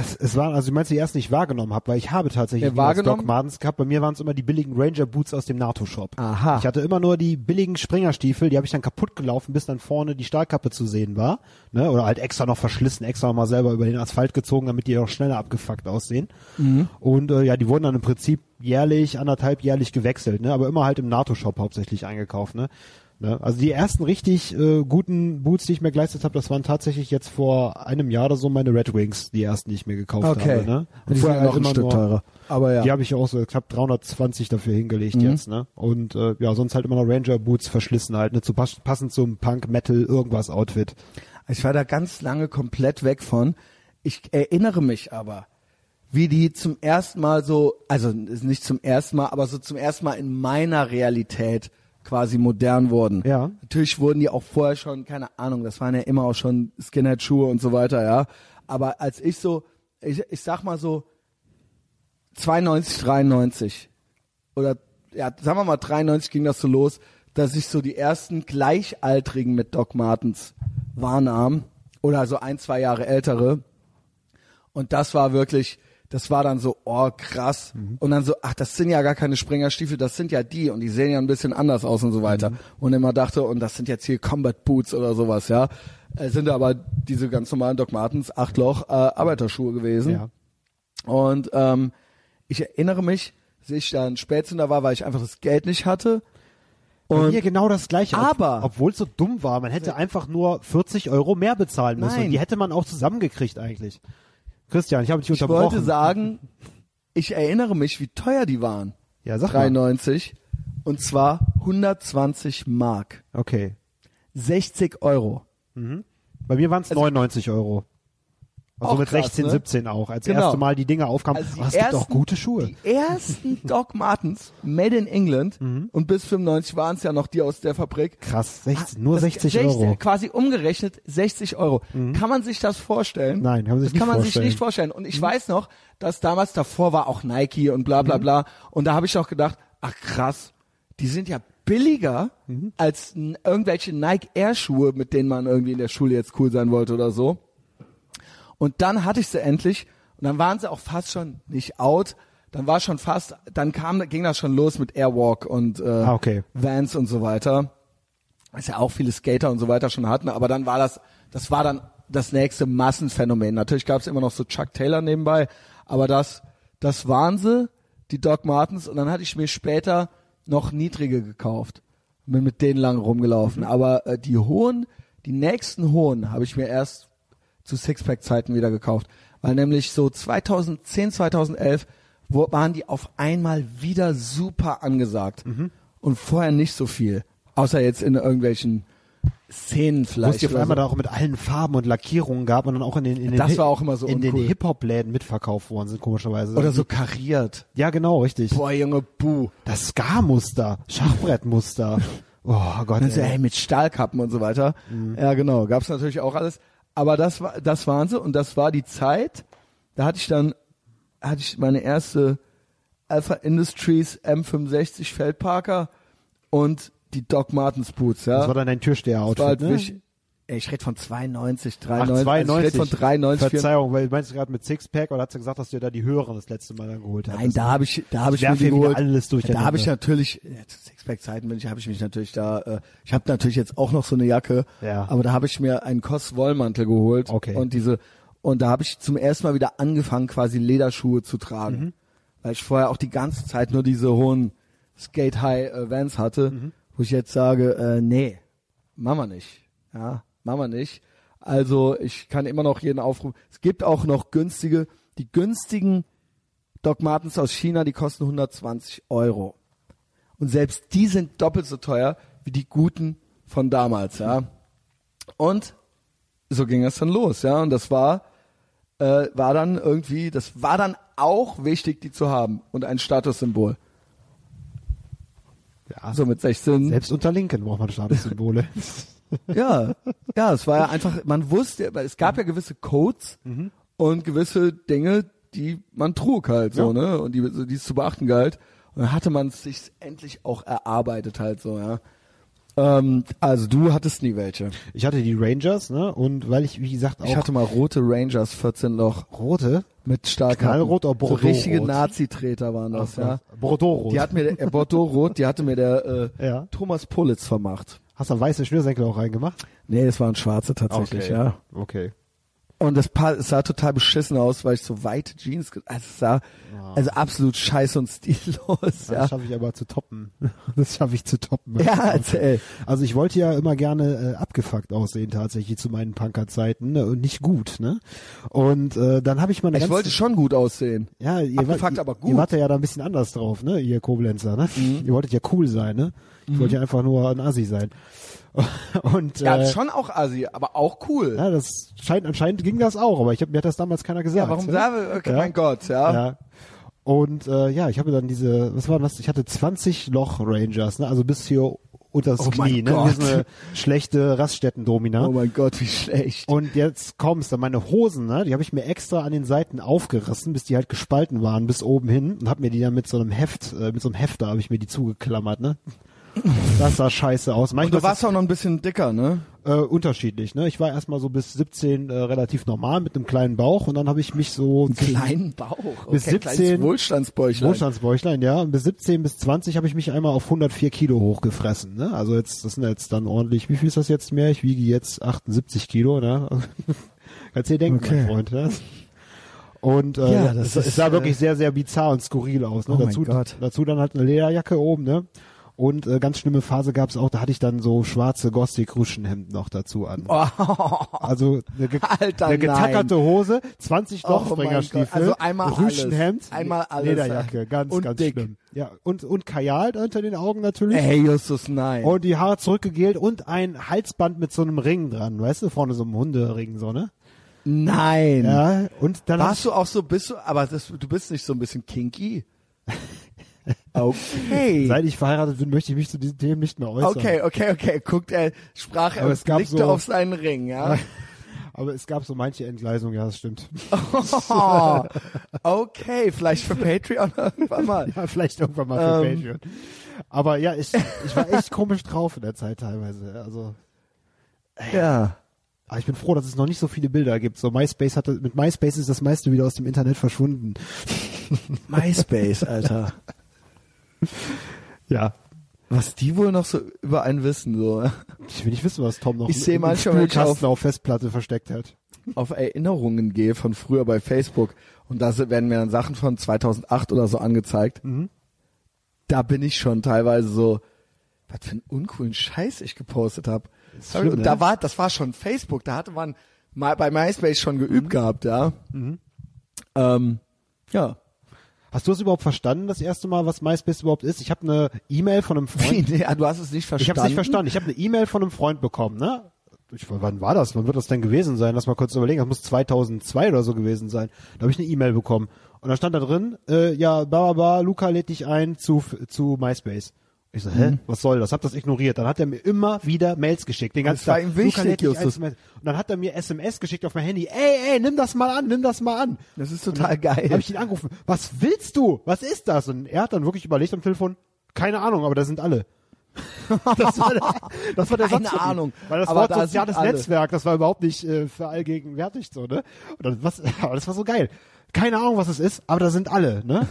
Es, es waren, also du meinst, die ersten, die ich wahrgenommen habe, weil ich habe tatsächlich Ja, wahrgenommen? Doc Martens gehabt. Bei mir waren es immer die billigen Ranger Boots aus dem NATO-Shop. Aha. Ich hatte immer nur die billigen Springerstiefel, die habe ich dann kaputt gelaufen, bis dann vorne die Stahlkappe zu sehen war. Ne? Oder halt extra noch verschlissen, extra noch mal selber über den Asphalt gezogen, damit die auch schneller abgefuckt aussehen. Mhm. Und äh, ja, die wurden dann im Prinzip jährlich, anderthalb jährlich gewechselt, ne? aber immer halt im NATO-Shop hauptsächlich eingekauft. Ne? Ne? Also die ersten richtig äh, guten Boots, die ich mir geleistet habe, das waren tatsächlich jetzt vor einem Jahr oder so meine Red Wings, die ersten, die ich mir gekauft Okay. habe. Ne? Die sind Vorher noch halt ein immer Stück nur- teurer. Aber ja. Die habe ich auch so knapp 320 dafür hingelegt Mhm. jetzt. Ne? Und äh, ja, sonst halt immer noch Ranger Boots verschlissen halt, ne? zu pass passend zum Punk, Metal, irgendwas Outfit. Ich war da ganz lange komplett weg von. Ich erinnere mich aber, wie die zum ersten Mal so, also nicht zum ersten Mal, aber so zum ersten Mal in meiner Realität quasi modern wurden. Ja. Natürlich wurden die auch vorher schon, keine Ahnung, das waren ja immer auch schon Skinhead-Schuhe und so weiter, ja. Aber als ich so, ich, ich sag mal so 92, 93 oder ja, sagen wir mal 93 ging das so los, dass ich so die ersten Gleichaltrigen mit Doc Martens wahrnahm oder so ein, zwei Jahre ältere. Und das war wirklich, das war dann so, oh krass. Und dann so, ach, das sind ja gar keine Springerstiefel, das sind ja die und die sehen ja ein bisschen anders aus und so weiter. Und immer dachte, und das sind jetzt hier Combat Boots oder sowas, ja. Es sind aber diese ganz normalen Doc Martens, acht Loch, äh, Arbeiterschuhe gewesen. Ja. Und ähm, ich erinnere mich, dass ich dann Spätzünder war, weil ich einfach das Geld nicht hatte. Und mir genau das gleiche. Aber- obwohl es so dumm war, man hätte einfach nur 40 Euro mehr bezahlen müssen. Nein. Die hätte man auch zusammengekriegt eigentlich. Christian, ich habe dich ich unterbrochen. wollte sagen, ich erinnere mich, wie teuer die waren. ja, sag mal. 93. Und zwar 120 Mark. Okay. 60 Euro. Bei mir waren es 99 Euro. Also Auch mit krass, 16, ne? 17 auch, als Genau. erste Mal die Dinger aufkamen. Also die oh, es gibt auch ersten- gute Schuhe. Die ersten Doc Martens, made in England. Und bis 95 waren es ja noch die aus der Fabrik. Krass, 16, nur Das 60 60 Euro. Mhm. Quasi umgerechnet 60 Euro. Kann man sich das vorstellen? Nein, kann man sich das nicht kann man vorstellen. Mhm. sich nicht vorstellen. Und ich weiß noch, dass damals davor war auch Nike und bla Mhm. bla bla. Und da habe ich auch gedacht, ach krass, die sind ja billiger Mhm. als irgendwelche Nike Air Schuhe, mit denen man irgendwie in der Schule jetzt cool sein wollte oder so. Und dann hatte ich sie endlich und dann waren sie auch fast schon nicht out. Dann war schon fast, dann kam, ging das schon los mit Airwalk und äh, Ah, okay. Vans und so weiter. Was ja auch viele Skater und so weiter schon hatten, aber dann war das, das war dann das nächste Massenphänomen. Natürlich gab es immer noch so Chuck Taylor nebenbei, aber das, das waren sie, die Doc Martens, und dann hatte ich mir später noch niedrige gekauft. Bin mit denen lang rumgelaufen. Aber äh, die hohen, die nächsten hohen habe ich mir erst zu Sixpack-Zeiten wieder gekauft. Weil nämlich so 2010, 2011 wo, waren die auf einmal wieder super angesagt. Und vorher nicht so viel. Außer jetzt in irgendwelchen Szenen Wo vielleicht. es die auf einmal so. da auch mit allen Farben und Lackierungen gab und dann auch in den, in den, Das war auch immer so in den. Hip-Hop-Läden mitverkauft worden sind, komischerweise. Oder so kariert. Ja, genau, richtig. Boah, Junge, buh. Das Ska-Muster, Schachbrettmuster. Oh Gott, Und so, ey. mit Stahlkappen und so weiter. Ja, genau. Gab's natürlich auch alles. Aber das war, das waren sie und das war die Zeit. Da hatte ich dann, hatte ich meine erste Alpha Industries M65 Feldparker und die Doc Martens Boots, ja. Das war dann dein Türsteher-Outfit, halt ne? Ich rede von 92, Ach, 93. 92. Also ich rede von 93. Verzeihung, weil meinst du gerade mit Sixpack oder hast du gesagt, dass du dir da die höheren das letzte Mal dann geholt hast? Nein, da habe ich, da habe ich mir die geholt. alles durcheinander. Da habe ich natürlich, ja, zu Sixpack-Zeiten bin ich, habe ich mich natürlich da, äh, ich habe natürlich jetzt auch noch so eine Jacke, Ja. aber da habe ich mir einen Koss-Wollmantel geholt Okay. und diese, und da habe ich zum ersten Mal wieder angefangen, quasi Lederschuhe zu tragen, Mhm. weil ich vorher auch die ganze Zeit nur diese hohen Skate-High-Vans hatte, Mhm. wo ich jetzt sage, äh, nee, machen wir nicht, ja, machen wir nicht. Also ich kann immer noch jeden aufrufen. Es gibt auch noch günstige, die günstigen Doc Martens aus China, die kosten 120 Euro. Und selbst die sind doppelt so teuer wie die guten von damals, ja. Und so ging es dann los, ja. Und das war, äh, war dann irgendwie, das war dann auch wichtig, die zu haben und ein Statussymbol. ja, So mit 16. selbst unter Linken braucht man Statussymbole. Ja, ja, es war ja einfach, man wusste, weil es gab ja gewisse Codes Mhm. und gewisse Dinge, die man trug halt so, Ja. ne? Und die, die es zu beachten galt. Und dann hatte man es sich endlich auch erarbeitet halt so, ja. Ähm, also du hattest nie welche. ich hatte die Rangers, ne, und weil ich, wie gesagt, auch Ich hatte mal rote Rangers 14 Loch rote, mit stark Knallrot oder So richtige? Nazi-Treter waren das, ja. Bordeaux-rot. Die hat mir der, äh, Bordeaux-Rot, die hatte mir der äh, Ja. Thomas Pullitz vermacht. Hast du weiße Schnürsenkel auch reingemacht? Nee, es waren schwarze tatsächlich, ja. Okay. Und das sah total beschissen aus, weil ich so weite Jeans, also es sah also absolut scheiße und stillos, Das ja. schaffe ich aber zu toppen. Das schaffe ich zu toppen. Ja, erzähl. Also ich wollte ja immer gerne äh, abgefuckt aussehen tatsächlich zu meinen Punkerzeiten ne? und nicht gut, ne? Und äh, dann habe ich mal eine Ich wollte schon gut aussehen. ja, ihr abgefuckt, wart, aber Ihr gut. Mhm. wart ja da ein bisschen anders drauf, ne? Ihr Koblenzer, ne? Ihr wolltet ja cool sein, ne? Ich wollte ja einfach nur ein Assi sein. Und Ja, äh, schon auch assi, aber auch cool. ja, das scheint anscheinend ging das auch, aber ich hab, mir hat das damals keiner gesagt. Ja, warum ne? Okay, Ja. mein Gott, ja. Ja. Und äh, ja, ich habe dann diese, was war das? Ich hatte 20 Loch Rangers, ne? Also bis hier unter das Oh Knie, ne? Gott. Wie so eine schlechte Raststätten-Domina. Oh mein Gott, wie schlecht. Und jetzt kommst dann meine Hosen, ne? Die habe ich mir extra an den Seiten aufgerissen, bis die halt gespalten waren bis oben hin und habe mir die dann mit so einem Heft, äh, mit so einem Hefter habe ich mir die zugeklammert, ne? Das sah scheiße aus. Und du warst auch noch ein bisschen dicker, ne? äh, unterschiedlich, ne? Ich war erstmal so bis 17 äh, relativ normal mit einem kleinen Bauch und dann habe ich mich so Einen kleinen Bauch. Okay, Bis ein kleines 17 Wohlstandsbäuchlein. Wohlstandsbäuchlein, ja. Und bis 17 bis 20 habe ich mich einmal auf 104 Kilo hochgefressen. Ne? Also jetzt, das sind jetzt dann ordentlich, wie viel ist das jetzt mehr? Ich wiege jetzt 78 Kilo, ne? Kannst dir denken, Okay. mein Freund, ne? Und äh, Ja, das es, es ist, sah äh, wirklich sehr, sehr bizarr und skurril aus. Ne? Oh mein dazu, Gott. dazu dann halt eine Lederjacke oben, ne? Und äh, ganz schlimme Phase gab es auch, da hatte ich dann so schwarze Gothic-Ruschenhemden noch dazu an. Oh, Also eine, ge Alter, eine getackerte nein. Hose, 20 Oh mein Lochspringerstiefel, Gott. Also einmal Rüschenhemd, alles. Einmal alles. Lederjacke, ganz, Und ganz dick. schlimm. Ja, und, und Kajal unter den Augen natürlich. Ey, Justus, nein. Und die Haare zurückgegelt und ein Halsband mit so einem Ring dran, weißt du, vorne so einem Hundering, so, ne? nein. Ja, und dann Warst du auch so, bist du, aber das, du bist nicht so ein bisschen kinky? Okay. seit ich verheiratet bin, möchte ich mich zu diesen Themen nicht mehr äußern. Okay, okay, okay. Guckt er, sprach er blickte so- auf seinen Ring, ja. Aber es gab so manche Entgleisungen, ja, das stimmt. Oh, okay, vielleicht für Patreon irgendwann mal. Ja, vielleicht irgendwann mal für Ähm. Patreon. Aber ja, ich, ich war echt komisch drauf in der Zeit teilweise. Also, Ja. aber ich bin froh, dass es noch nicht so viele Bilder gibt. So MySpace hatte, mit MySpace ist das meiste wieder aus dem Internet verschwunden. MySpace, Alter. Ja. Was die wohl noch so über einen wissen, so. Ich will nicht wissen, was Tom noch Ich im ich Spülkasten auf Festplatte versteckt hat. auf Erinnerungen gehe von früher bei Facebook und da werden mir dann Sachen von 2008 oder so angezeigt. Da bin ich schon teilweise so, was für einen uncoolen Scheiß ich gepostet habe. ne? da war, das war schon Facebook, da hatte man mal bei MySpace schon geübt gehabt, ja. Ähm, ja. Hast du es überhaupt verstanden, das erste Mal, was MySpace überhaupt ist? Ich habe eine E-Mail von einem Freund. Nee, du hast es nicht Ich verstanden. habe es nicht verstanden. Ich habe eine E-Mail von einem Freund bekommen, ne? Ich, wann war das? Wann wird das denn gewesen sein? Lass mal kurz überlegen. Das muss 2002 oder so gewesen sein. Da habe ich eine E-Mail bekommen. Und da stand da drin, äh, ja, bla bla bla, Luca lädt dich ein zu, zu MySpace. Ich so, hä, was soll das? Hab das ignoriert. Dann hat er mir immer wieder Mails geschickt, den ganzen Tag. ihm wichtig, MySpace. Und dann hat er mir SMS geschickt auf mein Handy. Ey, ey, nimm das mal an, nimm das mal an. Das ist total geil. Habe ich ihn angerufen. Was willst du? Was ist das? Und er hat dann wirklich überlegt am Telefon, keine Ahnung, aber da sind alle. Das war der, das war der Keine Satz ihm. Ahnung. Weil das Aber Wort da soziales. Netzwerk, das war überhaupt nicht äh, für allgegenwärtig so, ne? Und das, was, aber das war so geil. Keine Ahnung, was es ist, aber da sind alle, ne?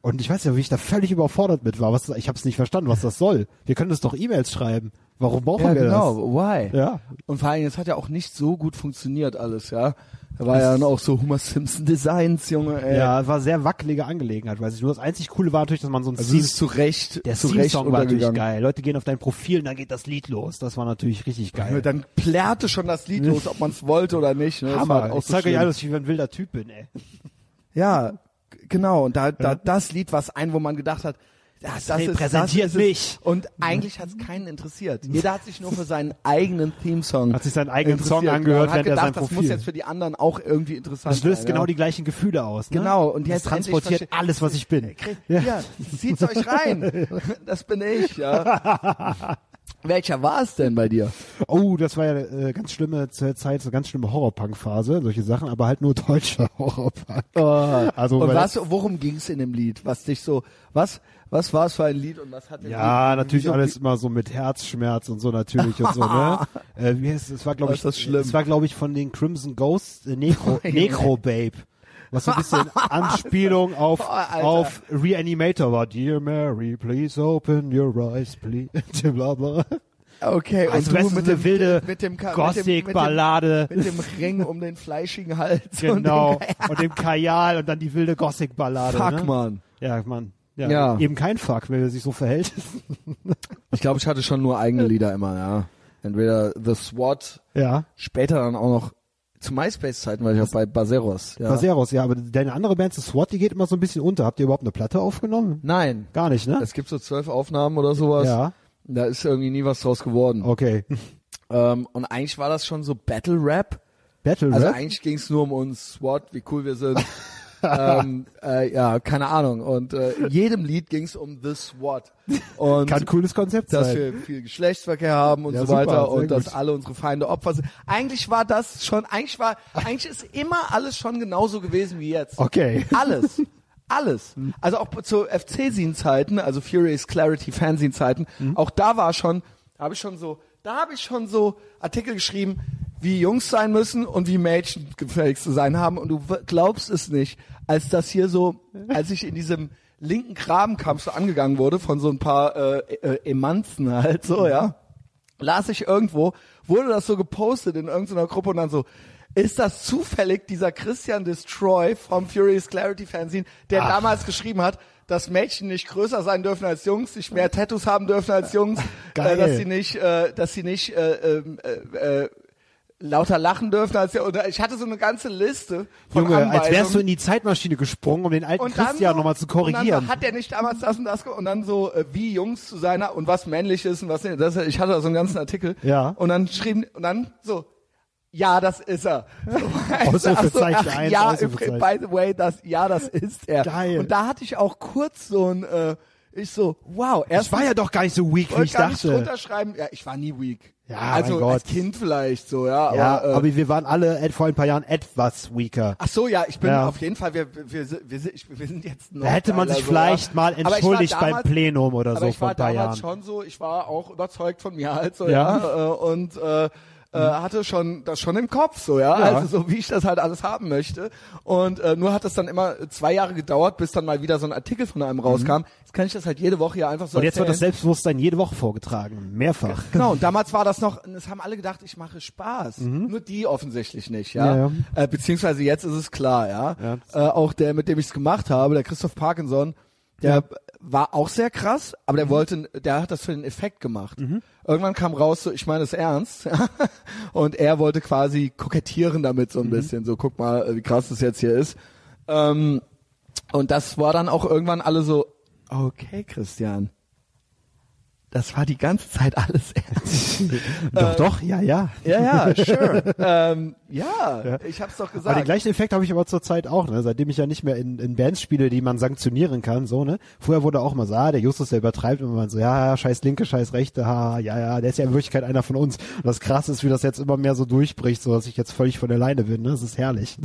Und ich weiß ja, wie ich da völlig überfordert mit war. Was, ich habe es nicht verstanden, was das soll. Wir können uns doch E-Mails schreiben. Warum brauchen Ja, wir genau. Why? das? Ja. Und vor allem, es hat ja auch nicht so gut funktioniert alles, ja. Da war ja dann auch so Homer Simpson Designs, Junge, ey. Ja, es war sehr wackelige Angelegenheit, weiß ich. Nur das einzig Coole war natürlich, dass man so ein Also Theme- zu Recht, der zu Recht war natürlich geil. Leute gehen auf dein Profil und dann geht das Lied los. Das war natürlich richtig geil. Dann plärrte schon das Lied los, ob man es wollte oder nicht. Ne? Das Hammer. auch Ich so zeig euch an, dass ich wie ein wilder Typ bin, ey. Ja, genau. Und da, da das Lied, was ein, wo man gedacht hat, das, das repräsentiert ist, das mich. Und eigentlich hat es keinen interessiert. Jeder hat sich nur für seinen eigenen Theme-Song Hat sich seinen eigenen Song angehört, und hat während er gedacht, sein das muss Profil- jetzt für die anderen auch irgendwie interessant Das löst sein. genau ja. die gleichen Gefühle aus. Ne? Genau, und das jetzt endlich transportiert alles, was ich bin. Ja, ja zieht's euch rein. Das bin ich, ja. Welcher war es denn bei dir? Oh, das war ja äh, ganz schlimme zur Zeit, so ganz schlimme Horrorpunk-Phase, solche Sachen, aber halt nur deutscher Horrorpunk. Also, und was, worum ging es in dem Lied? Was dich so, was, was war es für ein Lied und was hat dem Ja, Lied, natürlich alles immer so mit Herzschmerz und so natürlich und so, ne? Äh, wie heißt es? Es war glaube ich, das schlimm? es war glaube ich von den Crimson Ghosts, äh, Necro. Necro Babe. Was so ein bisschen Anspielung auf, Boah, auf Reanimator war. Dear Mary, please open your eyes, please. bla, bla. Okay, Also, und du mit so dem, wilde mit dem, mit dem, mit dem, mit dem Ring um den fleischigen Hals. Genau. Und dem, Und dem Kajal und dann die wilde Gothic-Ballade. Fuck, ne? man. Ja, Mann. Ja, Ja. Eben kein Fuck, wenn er sich so verhält. Ich glaube, ich hatte schon nur eigene Lieder immer, ja. Entweder The SWAT, ja. später dann auch noch zu MySpace-Zeiten war ich auch bei Baseros. Ja. Baseros, ja, aber deine andere Band, das SWAT, die geht immer so ein bisschen unter. Habt ihr überhaupt eine Platte aufgenommen? Nein. Gar nicht, ne? Es gibt so zwölf Aufnahmen oder sowas. Ja. Da ist irgendwie nie was draus geworden. Okay. Ähm, und eigentlich war das schon so Battle Rap. Battle Also Rap? eigentlich ging es nur um uns, SWAT, wie cool wir sind. ähm, äh, ja, keine Ahnung. Und äh, in jedem Lied ging es um The SWAT. Und Kann ein cooles Konzept dass sein. wir viel Geschlechtsverkehr haben und Ja, so weiter und dass gut. alle unsere Feinde Opfer sind. Eigentlich war das schon, eigentlich war, eigentlich ist immer alles schon genauso gewesen wie jetzt. Okay. Alles. Alles. Also auch zu FC-Sin-Zeiten, also Furious Clarity Fanzine-Zeiten, Mhm. auch da war schon, habe ich schon so, da habe ich schon so Artikel geschrieben, wie Jungs sein müssen und wie Mädchen gefälligst zu sein haben. Und du glaubst es nicht, als das hier so, als ich in diesem linken Grabenkampf so angegangen wurde von so ein paar äh, äh, Emanzen halt so, ja, las ich irgendwo, wurde das so gepostet in irgendeiner Gruppe und dann so, ist das zufällig dieser Christian Destroy vom Furious Clarity Fanzine, der damals geschrieben hat, dass Mädchen nicht größer sein dürfen als Jungs, nicht mehr Tattoos haben dürfen als Jungs, äh, dass sie nicht, äh, dass sie nicht äh, ähm, äh, äh, lauter lachen dürfen als ja. Und ich hatte so eine ganze Liste von Junge, als wärst du in die Zeitmaschine gesprungen, um den alten Und Christian so- nochmal zu Und dann korrigieren. so, hat der nicht damals das und das und dann so äh, wie Jungs zu seiner und was männlich ist und was nicht. Das, ich hatte da so einen ganzen Artikel. Ja. Und dann schrieben und dann so ja, das ist er. So, Ausrufezeichen ach, eins, ja, Ausrufezeichen. by the way, das, ja, das ist er. Geil. Und da hatte ich auch kurz so ein, äh, ich so, wow, erst ich war ja doch gar nicht so weak, wie ich dachte. runterschreiben. Ja, ich war nie weak. Ja, also als Kind vielleicht so, ja. ja, aber, äh, aber wir waren alle et- vor ein paar Jahren etwas weaker. Ach so, ja, ich bin Ja. auf jeden Fall, wir, wir, wir, wir, sind- ich- jetzt noch Da hätte man sich so, vielleicht ja. mal ich war entschuldigt beim damals- Plenum oder so ich vor war ein paar damals Jahren. schon so, ich war auch überzeugt von mir halt so, Ja. ja, äh, und äh, äh, hatte schon das schon im Kopf so, ja? Ja. also so wie ich das halt alles haben möchte und äh, nur hat es dann immer zwei Jahre gedauert, bis dann mal wieder so ein Artikel von einem rauskam. Jetzt kann ich das halt jede Woche hier einfach so Und jetzt wird das erzählen. Selbstbewusstsein jede Woche vorgetragen. Mehrfach. Genau, und damals war das noch, es haben alle gedacht, ich mache Spaß. Nur die offensichtlich nicht, ja. Mhm. Ja, ja. Äh, beziehungsweise jetzt ist es klar, ja. Ja. Äh, auch der, mit dem ich es gemacht habe, der Christoph Parkinson, der war auch sehr krass, aber Mhm. der wollte, der hat das für den Effekt gemacht. Irgendwann kam raus, so, ich meine es ernst. und er wollte quasi kokettieren damit Mhm. so ein bisschen. So, guck mal, wie krass das jetzt hier ist. Ähm, und das war dann auch irgendwann alle so, okay, Christian. Das war die ganze Zeit alles ernst. doch, doch, ja, ja. Ja, ja, sure. ähm, ja, ich hab's doch Aber den gesagt. gleichen Effekt habe ich aber zurzeit auch, ne? seitdem ich ja nicht mehr in, in Bands spiele, die man sanktionieren kann, so, ne? Vorher wurde auch mal so, ah, der Justus, der übertreibt immer man so, ja, ja, scheiß Linke, scheiß Rechte, ha, ja, ja, der ist ja in Wirklichkeit einer von uns. Und das krasse ist, wie das jetzt immer mehr so durchbricht, so dass ich jetzt völlig von der Leine bin, ne? Das ist herrlich.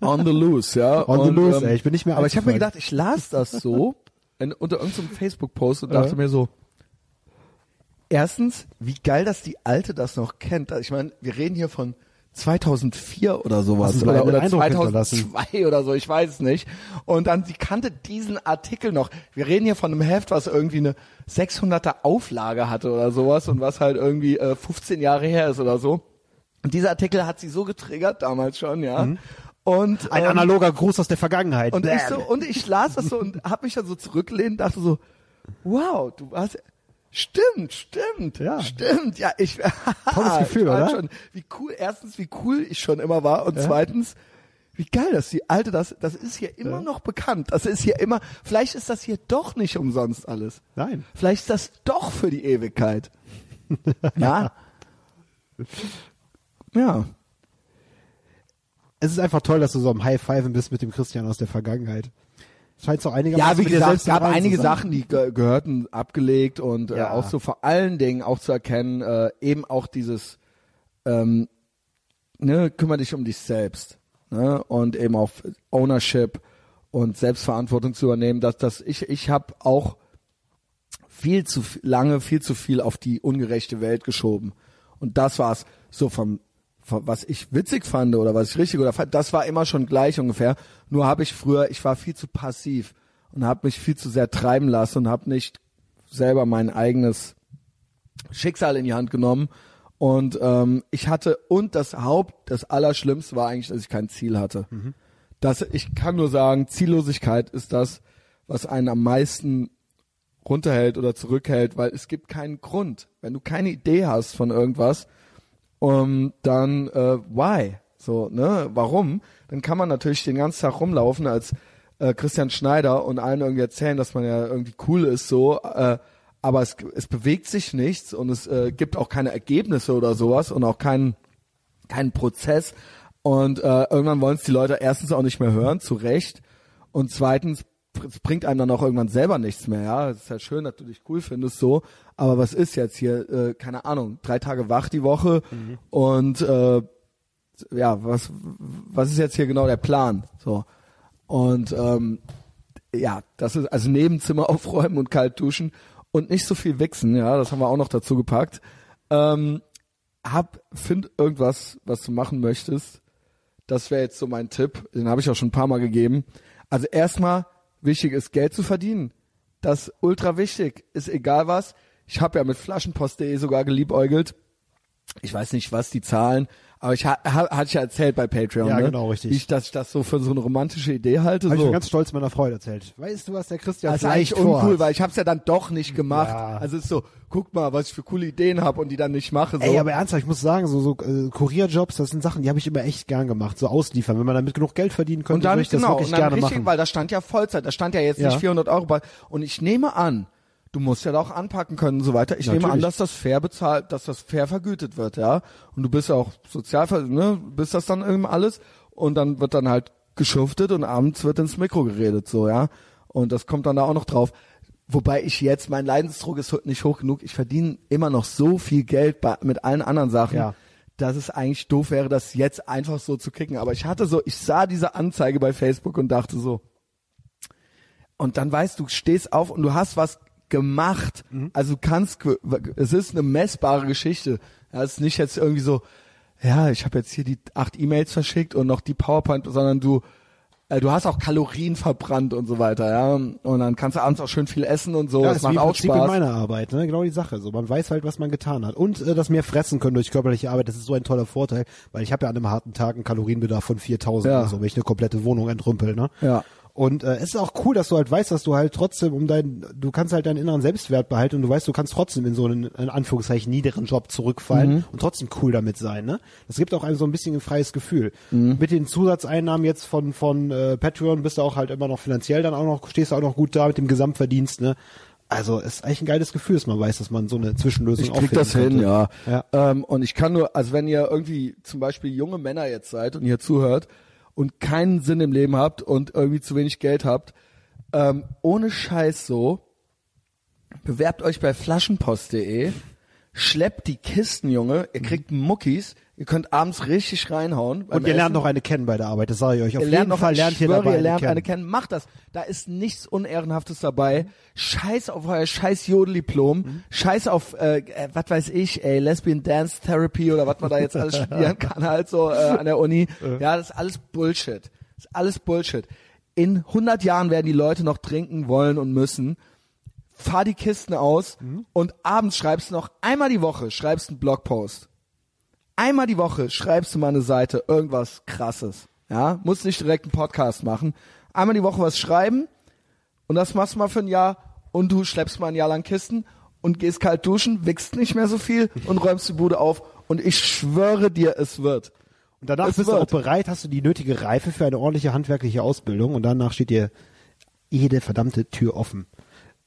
On the loose, ja. On the Und, loose, ey, ich bin nicht mehr Aber ich habe mir gedacht, ich las das so in, unter irgendeinem Facebook-Post und dachte mir so, erstens, wie geil, dass die Alte das noch kennt. Also Ich meine, wir reden hier von 2004 oder sowas Hast oder, oder Eindruck hinterlassen? 2002 oder so, ich weiß es nicht. Und dann, sie kannte diesen Artikel noch. Wir reden hier von einem Heft, was irgendwie eine 600er Auflage hatte oder sowas und was halt irgendwie äh, 15 Jahre her ist oder so. Und dieser Artikel hat sie so getriggert damals schon, ja. Und Ein ähm, analoger Gruß aus der Vergangenheit. und Bam. ich so, und ich las das so und hab mich dann so zurückgelehnt, dachte so, wow, du warst, stimmt, stimmt, Ja. stimmt, ja, ich, Tolles Gefühl, ich oder? Schon, wie cool, erstens, wie cool ich schon immer war und zweitens, wie geil, dass die Alte, das, das ist hier immer noch bekannt, das ist hier immer, vielleicht ist das hier doch nicht umsonst alles. Nein. Vielleicht ist das doch für die Ewigkeit. ja? Ja. Es ist einfach toll, dass du so am High Five bist mit dem Christian aus der Vergangenheit. Scheint so einigermaßen Ja, wie gesagt, es gab einige. Sachen, die ge gehörten abgelegt und äh, Ja. auch so vor allen Dingen auch zu erkennen, äh, eben auch dieses, ähm, ne, kümmere dich um dich selbst ne, und eben auf Ownership und Selbstverantwortung zu übernehmen, dass das ich ich habe auch viel zu lange viel zu viel auf die ungerechte Welt geschoben und das war's so vom- was ich witzig fand oder was ich richtig oder fand, das war immer schon gleich ungefähr. Nur habe ich früher, ich war viel zu passiv und habe mich viel zu sehr treiben lassen und habe nicht selber mein eigenes Schicksal in die Hand genommen. Und ähm, ich hatte und das Haupt, das Allerschlimmste war eigentlich, dass ich kein Ziel hatte. Das, ich kann nur sagen, Ziellosigkeit ist das, was einen am meisten runterhält oder zurückhält, weil es gibt keinen Grund. Wenn du keine Idee hast von irgendwas, um, dann äh, why? So, ne? Warum? Dann kann man natürlich den ganzen Tag rumlaufen als äh, Christian Schneider und allen irgendwie erzählen, dass man ja irgendwie cool ist, so, äh, aber es, es bewegt sich nichts und es äh, gibt auch keine Ergebnisse oder sowas und auch keinen keinen Prozess. Und äh, irgendwann wollen es die Leute erstens auch nicht mehr hören, zu Recht. Und zweitens bringt einem dann auch irgendwann selber nichts mehr. Ja, es ist ja schön, dass du dich cool findest so, aber was ist jetzt hier? Äh, keine Ahnung, drei Tage wach die Woche und äh, ja, was was ist jetzt hier genau der Plan? So und ähm, ja, das ist also Nebenzimmer aufräumen und kalt duschen und nicht so viel wichsen. Ja, das haben wir auch noch dazu gepackt. Ähm, hab find irgendwas, was du machen möchtest. Das wäre jetzt so mein Tipp. Den habe ich auch schon ein paar Mal gegeben. Also erstmal wichtig ist Geld zu verdienen. Das ist ultra wichtig. Ist egal was. Ich habe ja mit Flaschenpost.de sogar geliebäugelt. Ich weiß nicht, was die Zahlen, aber ich ha, ha, hatte ich ja erzählt bei Patreon, Ja, ne? genau, richtig. Wie ich, dass ich das so für so eine romantische Idee halte. Habe ich so. mir ganz stolz meiner Freude erzählt. Weißt du, was der Christian Das ist eigentlich uncool, weil ich hab's ja dann doch nicht gemacht. Ja. Also es ist so, guck mal, was ich für coole Ideen habe und die dann nicht mache. So. Ey, aber ernsthaft, ich muss sagen, so, so äh, Kurierjobs, das sind Sachen, die habe ich immer echt gern gemacht. So ausliefern, wenn man damit genug Geld verdienen könnte, und dann würde ich das genau, wirklich und dann gerne richtig, machen. weil da stand ja Vollzeit, da stand ja jetzt Ja. nicht 400 Euro bei. Und ich nehme an, du musst ja da auch anpacken können und so weiter. Ich nehme an, Natürlich. dass das fair bezahlt, dass das fair vergütet wird, ja. Und du bist ja auch sozial, ne, bist das dann irgendwie alles. Und dann wird dann halt geschuftet und abends wird ins Mikro geredet, so, ja. Und das kommt dann da auch noch drauf. Wobei ich jetzt, mein Leidensdruck ist nicht hoch genug. Ich verdiene immer noch so viel Geld bei, mit allen anderen Sachen. Ja. dass es eigentlich doof wäre, das jetzt einfach so zu kicken. Aber ich hatte so, ich sah diese Anzeige bei Facebook und dachte so, und dann weißt du, stehst auf und du hast was gemacht. Also du kannst, es ist eine messbare Geschichte. Es ist nicht jetzt irgendwie so, ja, ich habe jetzt hier die acht E-Mails verschickt und noch die PowerPoint, sondern du, äh, du hast auch Kalorien verbrannt und so weiter, ja. Und dann kannst du abends auch schön viel essen und so. ja, das ist macht wie im auch Prinzip in Spaß. meiner Arbeit, ne? Genau die Sache. So, man weiß halt, was man getan hat. Und äh, das mehr fressen können durch körperliche Arbeit, das ist so ein toller Vorteil, weil ich habe ja an einem harten Tag einen Kalorienbedarf von 4000 Ja. oder so, wenn ich eine komplette Wohnung entrümpel, ne? Ja. Und äh, es ist auch cool, dass du halt weißt, dass du halt trotzdem um dein, du kannst halt deinen inneren Selbstwert behalten und du weißt, du kannst trotzdem in so einen, in Anführungszeichen, niederen Job zurückfallen Mhm. und trotzdem cool damit sein, ne? Das gibt auch einem so ein bisschen ein freies Gefühl. Mhm. Mit den Zusatzeinnahmen jetzt von, von äh, Patreon bist du auch halt immer noch finanziell dann auch noch, stehst du auch noch gut da mit dem Gesamtverdienst, ne? Also es ist eigentlich ein geiles Gefühl, dass man weiß, dass man so eine Zwischenlösung Ich krieg das hin, könnte. ja. Ja. Ähm, und ich kann nur, also wenn ihr irgendwie zum Beispiel junge Männer jetzt seid und ihr zuhört und keinen Sinn im Leben habt und irgendwie zu wenig Geld habt, ähm, ohne Scheiß so, bewerbt euch bei flaschenpost.de, schleppt die Kisten, Junge, ihr kriegt Muckis, Ihr könnt abends richtig reinhauen. Und ihr lernt Essen. noch eine kennen bei der Arbeit, das sage ich euch. Auf Ihr jeden lernt noch, Fall lernt ihr schwöre, dabei ihr eine lernt kennen. eine kennen. Macht das. Da ist nichts Unehrenhaftes dabei. Scheiß auf euer scheiß Jodeldiplom. Mhm. Scheiß auf, äh, äh, was weiß ich, ey, Lesbian Dance Therapy oder was man da jetzt alles studieren kann halt so äh, an der Uni. Ja, das ist alles Bullshit. Das ist alles Bullshit. In 100 Jahren werden die Leute noch trinken wollen und müssen. Fahr die Kisten aus Mhm. und abends schreibst du noch einmal die Woche, schreibst einen Blogpost einmal die Woche schreibst du mal eine Seite, irgendwas krasses. Ja, musst nicht direkt einen Podcast machen. Einmal die Woche was schreiben und das machst du mal für ein Jahr und du schleppst mal ein Jahr lang Kisten und gehst kalt duschen, wichst nicht mehr so viel und räumst die Bude auf und ich schwöre dir, es wird. Und danach Es bist du auch wird. bereit, hast du die nötige Reife für eine ordentliche handwerkliche Ausbildung und danach steht dir jede verdammte Tür offen,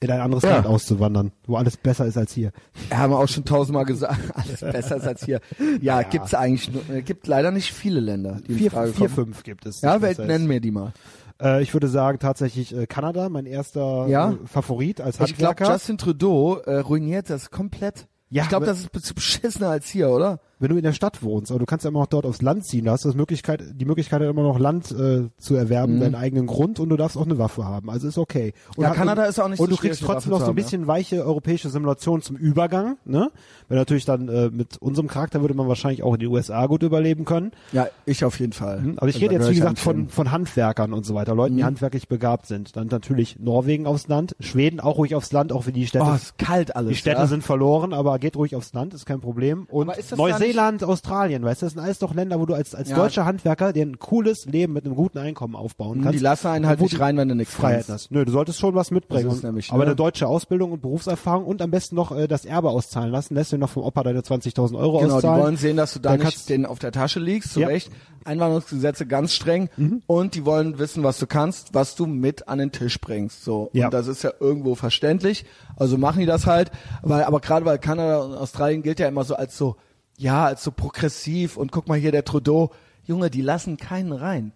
in ein anderes Ja. Land auszuwandern, wo alles besser ist als hier. Haben wir auch schon tausendmal gesagt, alles besser ist als hier. Ja, gibt's eigentlich nur, äh, gibt leider nicht viele Länder, die Vier, Frage vier kommen. fünf gibt es. Ja, Welt, nennen mir die mal. Äh, ich würde sagen tatsächlich äh, Kanada, mein erster Ja. äh, Favorit als Ich glaube, Handwerker. Justin Trudeau äh, ruiniert das komplett. Ja, ich glaube, das ist be- beschissener als hier, oder? Wenn du in der Stadt wohnst, aber du kannst ja immer noch dort aufs Land ziehen, da hast du das Möglichkeit, die Möglichkeit immer noch Land äh, zu erwerben, deinen eigenen Grund und du darfst auch eine Waffe haben. Also ist okay. Und Mhm. Ja, Kanada ist auch nicht Und so du kriegst trotzdem noch so ein zu haben, bisschen weiche europäische Simulation zum Übergang, ne? Wenn natürlich dann äh, mit unserem Charakter würde man wahrscheinlich auch in die USA gut überleben können. Ja, ich auf jeden Fall. Mhm. Aber ich Und rede jetzt, wie gesagt, von, von Handwerkern und so weiter, Leuten, die Mhm. handwerklich begabt sind. Dann natürlich Norwegen aufs Land, Schweden auch ruhig aufs Land, auch wenn die Städte Oh, ist kalt alles. die Städte ja? sind verloren, aber geht ruhig aufs Land, ist kein Problem. Und das Neuseeland, Australien, weißt du, das sind alles doch Länder, wo du als, als Ja. deutscher Handwerker dir ein cooles Leben mit einem guten Einkommen aufbauen Mhm, kannst. Die lassen einen halt nicht rein, wenn du nichts Freiheit hast. Nö, du solltest schon was mitbringen. Und- nämlich, aber ne? eine deutsche Ausbildung und Berufserfahrung und am besten noch äh, das Erbe auszahlen lassen. Lässt du noch vom Opa deine 20.000 Euro Genau, die auszahlen. wollen sehen, dass du da Dann nicht denen auf der Tasche liegst, zu Ja. Mhm. Recht. Einwanderungsgesetze ganz streng und die wollen wissen, was du kannst, was du mit an den Tisch bringst. So Ja. und das ist ja irgendwo verständlich. Also machen die das halt, weil aber gerade weil Kanada und Australien gilt ja immer so als so ja als so progressiv und guck mal hier der Trudeau, Junge, die lassen keinen rein.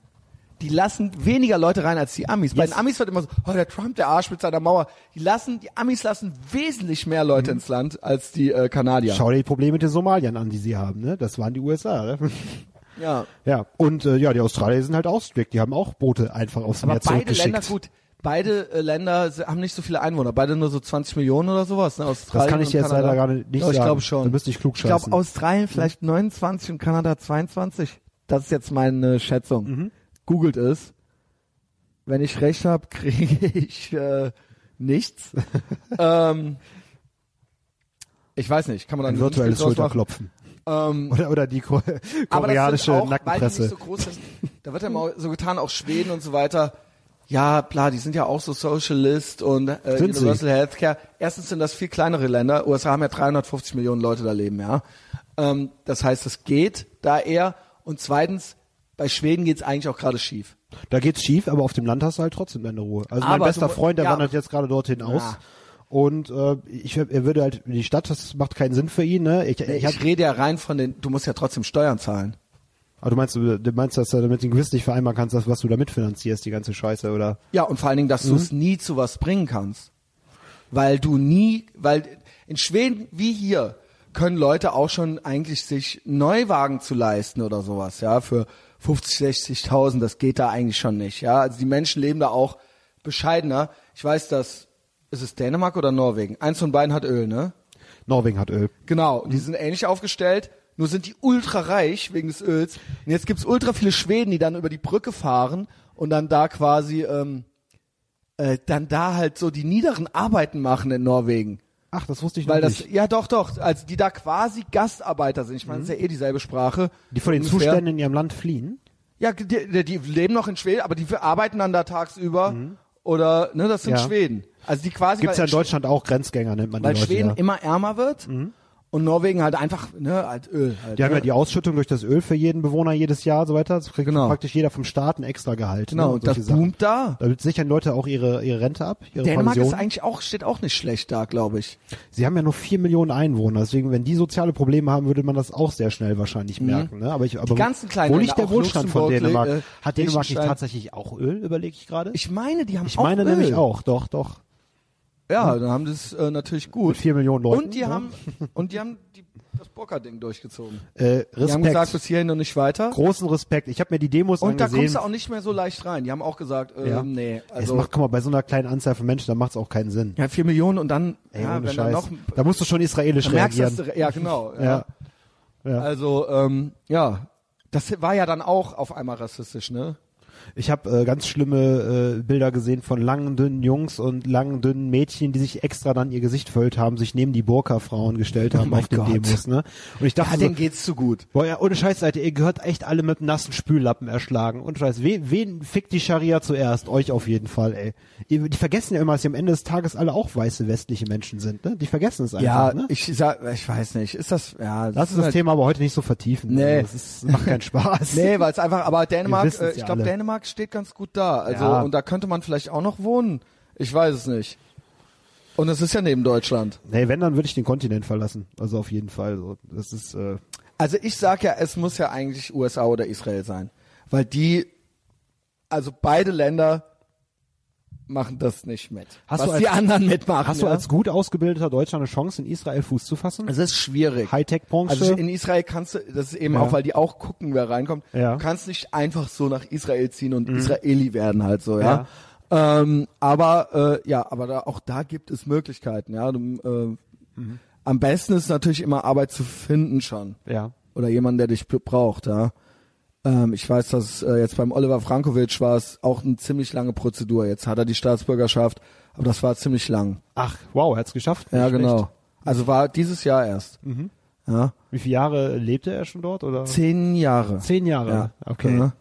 Die lassen weniger Leute rein als die Amis. Bei Yes. den Amis wird immer so, oh, der Trump, der Arsch mit seiner Mauer. Die lassen, die Amis lassen wesentlich mehr Leute ins Land als die äh, Kanadier. Mhm. Schau dir die Probleme mit den Somaliern an, die sie haben. Ne? Das waren die USA. Ne? Ja. Ja, und äh, ja, die Australier sind halt auch strikt. Die haben auch Boote einfach aufs Aber Meer beide zurückgeschickt. Länder, gut, beide äh, Länder haben nicht so viele Einwohner, beide nur so 20 Millionen oder sowas, ne? Australien Das kann ich jetzt Kanada. leider gar nicht- nicht Doch, ich sagen. glaube schon. Da müsste ich klug Ich glaube. Australien vielleicht 29 und Kanada 22. Das ist jetzt meine Schätzung. Mhm. Googelt es. Wenn ich recht habe, kriege ich äh, nichts. ähm, ich weiß nicht, kann man dann Ein virtuelles? Schulterklopfen. Ähm, Oder, oder die ko aber koreanische das sind auch, Weil die Nackenpresse. nicht so groß sind, da wird ja mal so getan, auch Schweden und so weiter. Ja, klar, die sind ja auch so Socialist und äh, Sind sie? Universal Healthcare. Erstens sind das viel kleinere Länder. USA haben ja 350 Millionen Leute da leben, ja. Ähm, das heißt, es geht da eher. Und zweitens, bei Schweden geht's eigentlich auch gerade schief. Da geht's schief, aber auf dem Land hast du halt trotzdem deine Ruhe. Also mein Aber bester du- Freund, der ja. wandert jetzt gerade dorthin aus. Ja. Und äh, ich, er würde halt in die Stadt, das macht keinen Sinn für ihn. Ne? Ich, ich, Ich, hab, rede ja rein von den, du musst ja trotzdem Steuern zahlen. Aber du meinst, du, meinst, dass du damit den Gewiss nicht vereinbaren kannst, dass, was du da mitfinanzierst, die ganze Scheiße, oder? Ja, und vor allen Dingen, dass du es nie zu was bringen kannst. Weil du nie, weil in Schweden wie hier können Leute auch schon eigentlich sich Neuwagen zu leisten oder sowas, ja, für 50, 60.000, das geht da eigentlich schon nicht, ja. Also die Menschen leben da auch bescheidener. Ich weiß, dass, ist es Dänemark oder Norwegen? Eins von beiden hat Öl, ne? Norwegen hat Öl. Genau, die sind ähnlich aufgestellt, nur sind die ultra reich wegen des Öls. Und jetzt gibt's ultra viele Schweden, die dann über die Brücke fahren und dann da quasi ähm, äh, dann da halt so die niederen Arbeiten machen in Norwegen. Ach, das wusste ich Weil das, nicht. ja doch, doch, also die da quasi Gastarbeiter sind. Ich meine, das ist ja eh dieselbe Sprache. Die vor den ungefähr. Zuständen in ihrem Land fliehen. Ja, die, die, leben noch in Schweden, aber die arbeiten dann da tagsüber. Oder, ne, das sind Mhm. Ja. Schweden. Also die quasi, Gibt's ja weil, in Deutschland auch Grenzgänger, nennt man weil die Leute. Schweden ja. immer ärmer wird und Norwegen halt einfach, ne, halt Öl. Halt, Die haben ne? ja die Ausschüttung durch das Öl für jeden Bewohner jedes Jahr, so weiter. Das kriegt Genau. praktisch jeder vom Staat ein extra Gehalt. Genau, ne, und das Sachen. boomt da. Damit sichern Leute auch ihre, ihre Rente ab, ihre Dänemark Pension. ist eigentlich auch, steht auch nicht schlecht da, glaube ich. Sie haben ja nur vier Millionen Einwohner, deswegen, wenn die soziale Probleme haben, würde man das auch sehr schnell wahrscheinlich merken. Ne? Aber ich, aber Mhm. ganzen kleinen wo liegt der Wohlstand von Dänemark? äh, Hat Dänemark nicht tatsächlich auch Öl, überlege ich gerade? Ich meine, die haben Ich auch meine Öl. nämlich auch, doch, doch. Ja, dann haben das äh, natürlich gut. Mit vier Millionen Leuten. und die ne? haben und die haben die das Burka-Ding durchgezogen. Äh, Die haben Respekt. gesagt, bis hierhin und nicht weiter. Großen Respekt. Ich habe mir die Demos Und da angesehen. kommst du auch nicht mehr so leicht rein. Die haben auch gesagt, ähm, Ja. nee, es also macht, guck mal, bei so einer kleinen Anzahl von Menschen, da macht es auch keinen Sinn. ja, vier Millionen und dann, Ey, ja, wenn dann noch, da musst du schon israelisch merkst, reagieren. dass, du- ja, genau. Ja. ja. Ja. Also, ähm, ja, das war ja dann auch auf einmal rassistisch, ne? Ich habe äh, ganz schlimme äh, Bilder gesehen von langen, dünnen Jungs und langen, dünnen Mädchen, die sich extra dann ihr Gesicht verhüllt haben, sich neben die Burka-Frauen gestellt haben Oh auf den. Demos. Ne? Und ich dachte Ja, so, denen geht's zu gut. boah, ja, ohne Scheiß, seid ihr, gehört echt alle mit nassen Spüllappen erschlagen. Und Scheiß, wen, wen fickt die Scharia zuerst? Euch auf jeden Fall, ey. Ihr, die vergessen ja immer, dass sie am Ende des Tages alle auch weiße westliche Menschen sind. Ne? Die vergessen es einfach. Ja, ne? ich sag, ich weiß nicht, ist das, ja, Lass uns das halt- Thema aber heute nicht so vertiefen. Nee. Also, Das ist, macht keinen Spaß. Nee, weil es einfach, aber Dänemark, äh, ich glaube. Dänemark steht ganz gut da. Also, Ja. und da könnte man vielleicht auch noch wohnen. Ich weiß es nicht. Und es ist ja neben Deutschland. Nee, wenn, dann würde ich den Kontinent verlassen. Also auf jeden Fall. So. Das ist, äh, Also ich sag ja, es muss ja eigentlich USA oder Israel sein. Weil die, also beide Länder machen das nicht mit. Hast was du als- die anderen mitmachen. Hast ja? du als gut ausgebildeter Deutscher eine Chance, in Israel Fuß zu fassen? es ist schwierig. Hightech-Branche? Also in Israel kannst du, das ist eben Ja. auch, weil die auch gucken, wer reinkommt. Ja. Du kannst nicht einfach so nach Israel ziehen und Israeli werden halt so, ja. Ja. Ähm, aber äh, ja, aber da, auch da gibt es Möglichkeiten, ja. Du, äh, Am besten ist natürlich immer Arbeit zu finden schon ja. oder jemanden, der dich braucht, ja. Ähm, ich weiß, dass äh, jetzt beim Oliver Frankovic war es auch eine ziemlich lange Prozedur. Jetzt hat er die Staatsbürgerschaft, aber das war ziemlich lang. Ach, wow, er hat's geschafft. Ja, Nicht genau. schlecht. Also war dieses Jahr erst. Ja. Wie viele Jahre lebte er schon dort? Oder? Zehn Jahre. Zehn Jahre. Ja. Okay. Ja.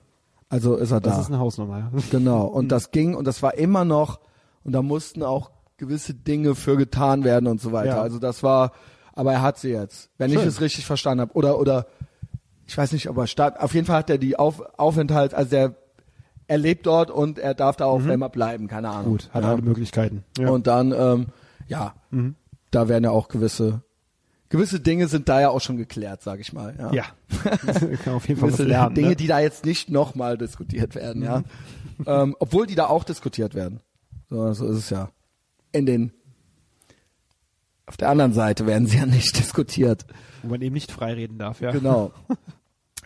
Also ist er Das da. ist eine Hausnummer. Ja. genau. Und das ging und das war immer noch und da mussten auch gewisse Dinge für getan werden und so weiter. Ja. Also das war, aber er hat sie jetzt, wenn ich Schön. es richtig verstanden habe. Oder oder ich weiß nicht, ob er statt. Auf jeden Fall hat er die Auf, Aufenthalt, also der er lebt dort und er darf da auch immer bleiben, keine Ahnung. Mhm. Gut, hat ja. alle Möglichkeiten. Ja. Mhm. Und dann, ähm, ja, da werden ja auch gewisse gewisse Dinge sind da ja auch schon geklärt, sag ich mal. Ja. ja. Kann auf jeden Fall was gewisse lernen. Dinge, ne? die da jetzt nicht nochmal diskutiert werden, ja. ähm, obwohl die da auch diskutiert werden. So, so ist es ja. In den auf der anderen Seite werden sie ja nicht diskutiert. Wo man eben nicht frei reden darf, ja. Genau.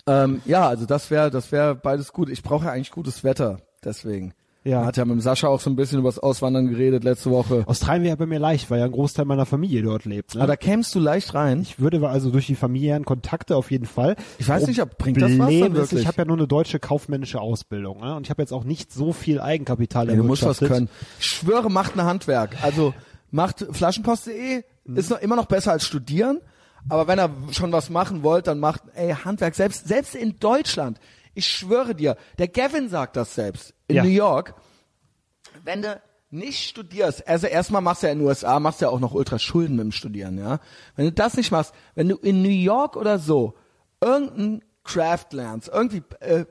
ähm, ja, also das wäre das wäre beides gut. Ich brauche ja eigentlich gutes Wetter, deswegen. Ja. Hat ja mit dem Sascha auch so ein bisschen über das Auswandern geredet letzte Woche. Australien wäre bei mir leicht, weil ja ein Großteil meiner Familie dort lebt. Ne? Aber da kämst du leicht rein. ich würde also durch die familiären Kontakte auf jeden Fall. Ich weiß nicht, ob- bringt das was dann ist, wirklich? ich habe ja nur eine deutsche kaufmännische Ausbildung ne? und ich habe jetzt auch nicht so viel Eigenkapital Ey, du musst was können. Ich schwöre, macht ein Handwerk. Also macht Flaschenpost.de Mhm. ist noch immer noch besser als studieren. Aber wenn ihr schon was machen wollt, dann macht ey Handwerk selbst selbst in Deutschland. Ich schwöre dir, der Gavin sagt das selbst in Ja. New York. Wenn du nicht studierst, also erstmal machst du ja in den USA, machst du ja auch noch ultra Schulden mit dem Studieren, ja. Wenn du das nicht machst, wenn du in New York oder so irgendein Craft lernst, irgendwie äh,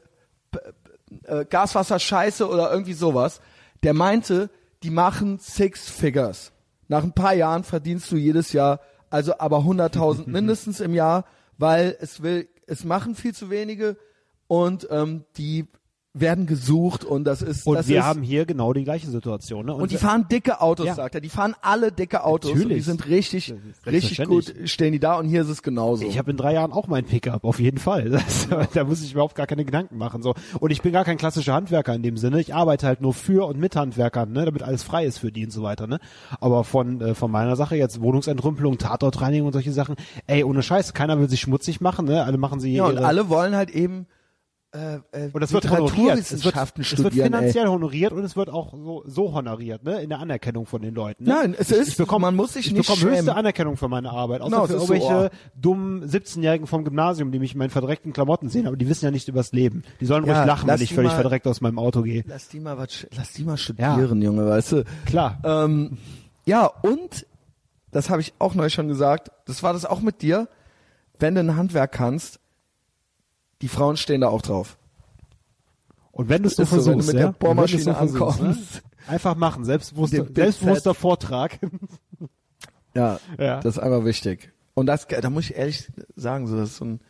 äh, Gaswasser Scheiße oder irgendwie sowas, der meinte, die machen Six Figures. Nach ein paar Jahren verdienst du jedes Jahr, also aber 100.000 mindestens im Jahr, weil es will, es machen viel zu wenige und ähm, die werden gesucht und das ist, Und das wir ist, haben hier genau die gleiche Situation. Ne? und die fahren dicke Autos, Ja. sagt er. Die fahren alle dicke Autos. Und die Natürlich. sind richtig, richtig gut, stehen die da und hier ist es genauso. Ich habe in drei Jahren auch mein Pickup, auf jeden Fall. Das, Da muss ich überhaupt gar keine Gedanken machen. So. Und ich bin gar kein klassischer Handwerker in dem Sinne. Ich arbeite halt nur für und mit Handwerkern, ne, damit alles frei ist für die und so weiter. Ne. Aber von, äh, von meiner Sache jetzt Wohnungsentrümpelung, Tatortreinigung und solche Sachen, ey, ohne Scheiß, keiner will sich schmutzig machen, ne? Alle machen sie ja, und alle wollen halt eben äh, äh, und das wird honoriert. Es wird, Literaturwissenschaften es wird studieren. ey. finanziell honoriert und es wird auch so, so honoriert, ne, in der Anerkennung von den Leuten. Ne? Nein, es ist- ich bekomme, man muss sich ich nicht bekomme höchste. Anerkennung für meine Arbeit. Außer Genau, für ist so, irgendwelche dummen 17-Jährigen vom Gymnasium, die mich in meinen verdreckten Klamotten sehen, aber die wissen ja nicht übers Leben. Die sollen Ja, ruhig lachen, wenn ich völlig mal- verdreckt aus meinem Auto gehe. Lass die mal was, lass die mal studieren, Junge, weißt du? Klar. Ähm, ja, und, das habe ich auch neu schon gesagt, das war das auch mit dir, wenn du ein Handwerk kannst, die Frauen stehen da auch drauf. Und wenn du es so ist so, wenn versuchst, du mit der ja? Bohrmaschine versuchst, ankommst. Ne? Einfach machen, selbstbewusster, selbstbewusster Vortrag. Ja, Ja. das ist einfach wichtig. Und das, da muss ich ehrlich sagen, so, das ist so ein,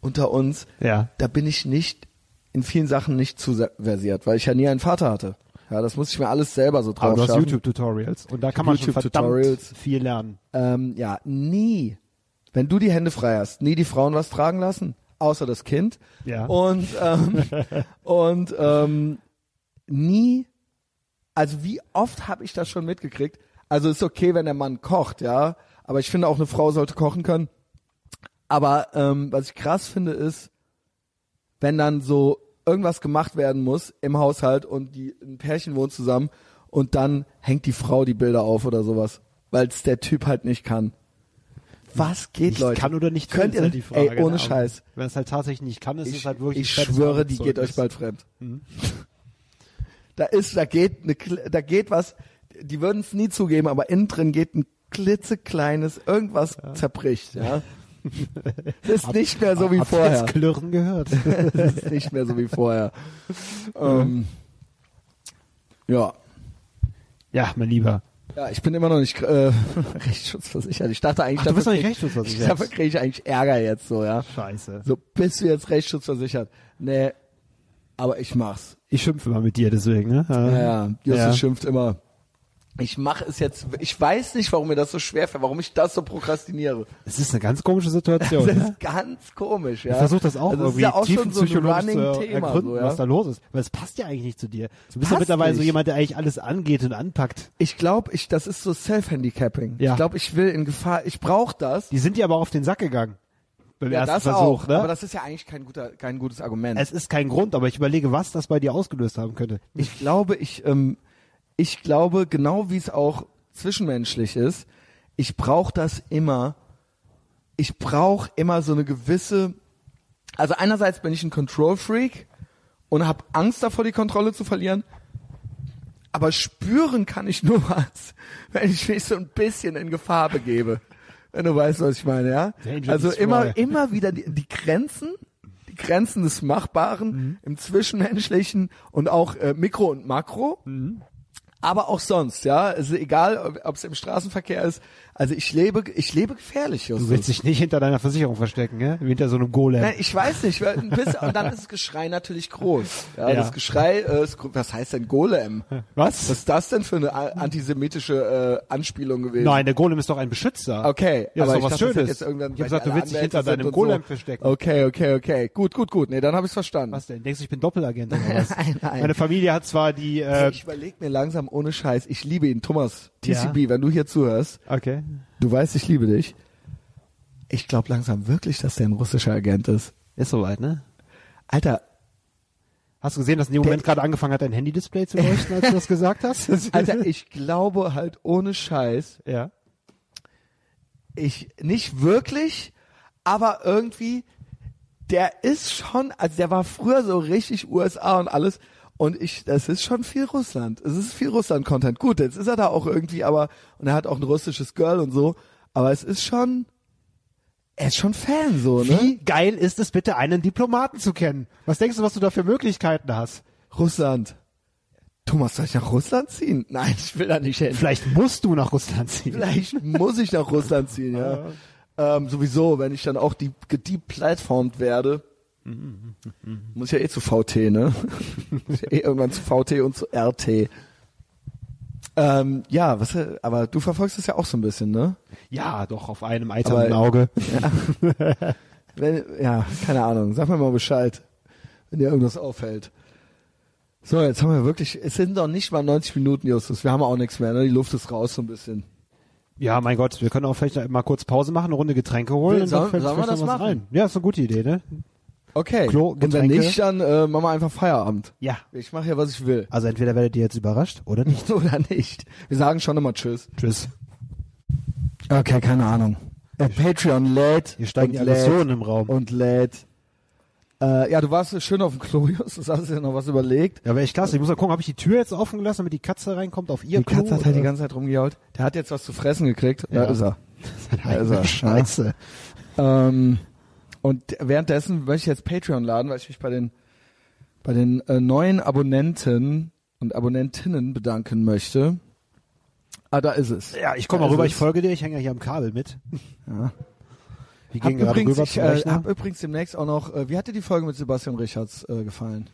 unter uns, ja. da bin ich nicht, in vielen Sachen nicht zu versiert, weil ich ja nie einen Vater hatte. Ja, das muss ich mir alles selber so drauf Aber du hast. YouTube-Tutorials und da kann man schon verdammt viel lernen. Ähm, ja, nie wenn du die Hände frei hast, nie die Frauen was tragen lassen, außer das Kind. Ja. Und, ähm, und ähm, nie, also wie oft habe ich das schon mitgekriegt? Also ist okay, wenn der Mann kocht, ja, aber ich finde auch eine Frau sollte kochen können. Aber ähm, was ich krass finde ist, wenn dann so irgendwas gemacht werden muss im Haushalt und die ein Pärchen wohnt zusammen und dann hängt die Frau die Bilder auf oder sowas, weil es der Typ halt nicht kann. Was geht, Nicht Leute? kann oder nicht Könnt ihr halt die Frage. Ey, ohne ne? Scheiß. Wenn es halt tatsächlich nicht kann, ist es Ich, halt wirklich ich schwöre, die geht euch bald fremd. Mhm. Da ist, da geht, Kle- da geht was. Die würden es nie zugeben, aber innen drin geht ein klitzekleines irgendwas zerbricht. Ja, das ist nicht mehr so wie ihr vorher. jetzt Klirren gehört. Das ist nicht mehr so wie vorher. ähm, ja. ja, mein Lieber. Ja, ich bin immer noch nicht äh, rechtsschutzversichert. Ich dachte eigentlich, Ach, du bist noch nicht krieg- rechtsschutzversichert. Dafür kriege ich eigentlich Ärger jetzt so, ja. Scheiße. So, bist du jetzt rechtsschutzversichert? Nee, aber ich mach's. Ich schimpfe mal mit dir deswegen, ne? Ja, ja, Justus Ja. schimpft immer. Ich mache es jetzt, ich weiß nicht, warum mir das so schwer fällt, warum ich das so prokrastiniere. Es ist eine ganz komische Das Situation. ne? ist ganz komisch, ja. Ich versuche das auch also irgendwie ist ja auch schon so ein tiefenpsychologisch running zu ergründen, so, ja. was da los ist. Weil es passt ja eigentlich nicht zu dir. Du bist ja mittlerweile so nicht. jemand, der eigentlich alles angeht und anpackt. Ich glaube, ich, das ist so Self-Handicapping. Ja. Ich glaube, ich will in Gefahr, ich brauche das. Die sind dir aber auf den Sack gegangen. Beim Ja, ersten das Versuch, auch. ne? Aber das ist ja eigentlich kein guter, kein gutes Argument. es ist kein Grund, aber ich überlege, was das bei dir ausgelöst haben könnte. ich glaube, ich, ähm, ich glaube, genau wie es auch zwischenmenschlich ist, ich brauche das immer. Ich brauche immer so eine gewisse. Also einerseits bin ich ein Control Freak und habe Angst davor, die Kontrolle zu verlieren. Aber spüren kann ich nur was, wenn ich mich so ein bisschen in Gefahr begebe. Wenn du weißt, was ich meine, ja? Danger Also immer, immer wieder die, die Grenzen, die Grenzen des Machbaren Mhm. im Zwischenmenschlichen und auch äh, Mikro und Makro. Mhm. Aber auch sonst, ja. Ist egal, ob es im Straßenverkehr ist. Also ich lebe, ich lebe gefährlich, Justus. Du willst dich nicht hinter deiner Versicherung verstecken, ne? Hinter so einem Golem. Nein, ich weiß nicht, weil ein bisschen, und dann ist das Geschrei natürlich groß. Ja, Ja. das Geschrei, äh, ist, was heißt denn Golem? Was? Was ist das denn für eine antisemitische äh, Anspielung gewesen? Nein, der Golem ist doch ein Beschützer. Okay, Ja, aber ist ich doch was dachte, Schönes. jetzt irgendwann, ich habe weil gesagt, du willst dich hinter deinem Golem so. verstecken. Okay, okay, okay. Gut, gut, gut. Nee, dann habe ich's verstanden. Was denn? Denkst du, ich bin Doppelagent oder was? Nein, nein. Meine Familie hat zwar die, äh, ich überlege mir langsam ohne Scheiß. Ich liebe ihn, Thomas. TCB, Ja. wenn du hier zuhörst, okay. du weißt, ich liebe dich. Ich glaube langsam wirklich, dass der ein russischer Agent ist. Ist soweit, ne? Alter, Hast du gesehen, dass in dem Moment gerade angefangen hat, dein Handy-Display zu leuchten, als du das gesagt hast? Alter, ich glaube halt ohne Scheiß, ja. ich nicht wirklich, aber irgendwie, der ist schon, also der war früher so richtig USA und alles. Und ich, das ist schon viel Russland. Es ist viel Russland-Content. Gut, jetzt ist er da auch irgendwie, aber, und er hat auch ein russisches Girl und so. Aber es ist schon, er ist schon Fan, so, ne? Wie geil ist es bitte, einen Diplomaten zu kennen? Was denkst du, was du da für Möglichkeiten hast? Russland. Thomas, soll ich nach Russland ziehen? Nein, ich will da nicht hin. Vielleicht musst du nach Russland ziehen. Vielleicht muss ich nach Russland ziehen, ja. Ähm, sowieso, wenn ich dann auch die gedeplatformt werde, muss ja eh zu VT, ne? muss ja eh irgendwann zu VT und zu RT. Ähm, ja, was, aber du verfolgst das ja auch so ein bisschen, ne? Ja, doch, auf einem eiternen Auge. Wenn, ja, keine Ahnung. Sag mir mal Bescheid, wenn dir irgendwas auffällt. So, jetzt haben wir wirklich, es sind doch nicht mal 90 Minuten, Justus. Wir haben auch nichts mehr, ne? Die Luft ist raus so ein bisschen. Ja, mein Gott, wir können auch vielleicht mal kurz Pause machen, eine Runde Getränke holen. Will- und sollen- sollen wir das machen? Rein. Ja, ist eine gute Idee, ne? Okay. Klo, und wenn Getränke. nicht, dann äh, machen wir einfach Feierabend. Ja. Ich mache ja, was ich will. Also entweder werdet ihr jetzt überrascht oder nicht. Oder nicht. Wir sagen schon immer Tschüss. Tschüss. Okay, keine Ahnung. Ja, Patreon lädt. Hier steigen und die Aggressionen im Raum. Und lädt. Äh, ja, du warst schön auf dem Klo, Justus. Hast dir noch was überlegt? Ja, wäre echt klasse. Ich muss mal gucken, habe ich die Tür jetzt offen gelassen, damit die Katze reinkommt auf ihr Die Klo? Katze hat halt die oder? ganze Zeit rumgejault. Der hat jetzt was zu fressen gekriegt. Ja. Da ist er. Da ist er. Scheiße. Ähm, und währenddessen möchte ich jetzt Patreon laden, weil ich mich bei den bei den äh, neuen Abonnenten und Abonnentinnen bedanken möchte. Ah, da ist es. Ja, ich komme mal rüber, ist ich es. folge dir, ich hänge ja hier am Kabel mit. Ja. Wir Hab gehen gerade übrigens, rüber ich, zum äh, Rechner. hab übrigens demnächst auch noch, äh, wie hat dir die Folge mit Sebastian Richards äh, gefallen?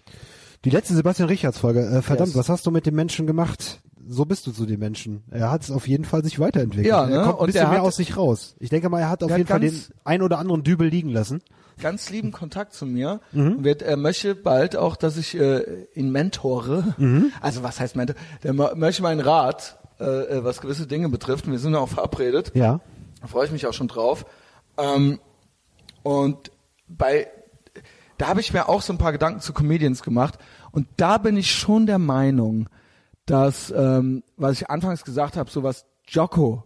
Die letzte Sebastian Richards Folge. Äh, verdammt, Yes. was hast du mit dem Menschen gemacht? So bist du zu den Menschen. Er hat es auf jeden Fall sich weiterentwickelt. Ja, er ne? kommt ein Und bisschen er mehr hat- aus sich raus. Ich denke mal, er hat auf jeden hat Fall den ein oder anderen Dübel liegen lassen. ganz lieben Kontakt zu mir Mhm. wird, er möchte bald auch, dass ich äh, ihn mentore. Mhm. Also was heißt mentor? Der mö- möchte meinen Rat, äh, äh, was gewisse Dinge betrifft. Wir sind ja auch verabredet. Ja. Da freue ich mich auch schon drauf. Ähm, und bei, da habe ich mir auch so ein paar Gedanken zu Comedians gemacht. Und da bin ich schon der Meinung, dass, ähm, was ich anfangs gesagt habe, so was Jocko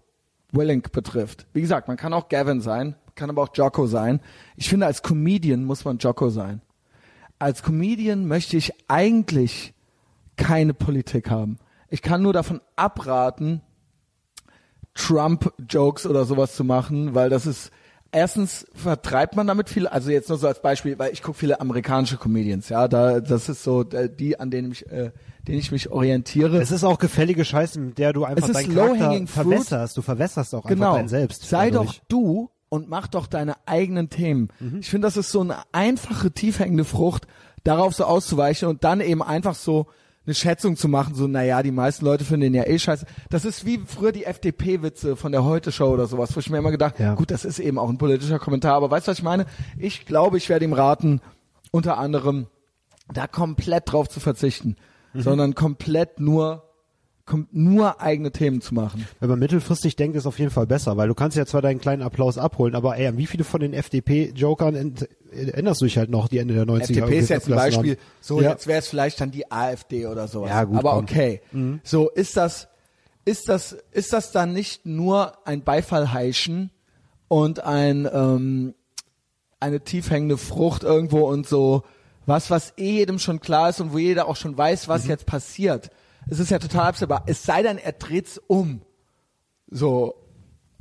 Willink betrifft. Wie gesagt, man kann auch Gavin sein, kann aber auch Jocko sein. Ich finde, als Comedian muss man Jocko sein. Als Comedian möchte ich eigentlich keine Politik haben. Ich kann nur davon abraten, Trump-Jokes oder sowas zu machen, weil das ist erstens vertreibt man damit viel, also jetzt nur so als Beispiel, weil ich gucke viele amerikanische Comedians, ja, da das ist so äh, die, an denen ich, äh, denen ich mich orientiere. Es ist auch gefällige Scheiße, mit der du einfach deinen Charakter verwässerst. Du verwässerst auch genau. einfach dein Selbst. Sei dadurch. doch du und mach doch deine eigenen Themen. Mhm. Ich finde, das ist so eine einfache, tiefhängende Frucht, darauf so auszuweichen und dann eben einfach so eine Schätzung zu machen, so, naja, die meisten Leute finden den ja eh scheiße. Das ist wie früher die FDP-Witze von der Heute-Show oder sowas, wo ich mir immer gedacht, Ja. gut, das ist eben auch ein politischer Kommentar, aber weißt du, was ich meine? Ich glaube, ich werde ihm raten, unter anderem da komplett drauf zu verzichten, Mhm. sondern komplett nur, nur eigene Themen zu machen. Wenn man mittelfristig denkt, ist auf jeden Fall besser, weil du kannst ja zwar deinen kleinen Applaus abholen, aber ey, wie viele von den FDP-Jokern erinnerst du dich halt noch, die Ende der 90er FDP ist jetzt ein Beispiel. haben? So, ja. jetzt wäre es vielleicht dann die AfD oder sowas. Ja, gut, Aber komm. Mhm. okay. So, ist das, ist das, ist das dann nicht nur ein Beifallheischen und ein, ähm, eine tiefhängende Frucht irgendwo und so, was, was eh jedem schon klar ist und wo jeder auch schon weiß, Mhm. was jetzt passiert. Es ist ja total absehbar. Es sei denn, er dreht's um. So.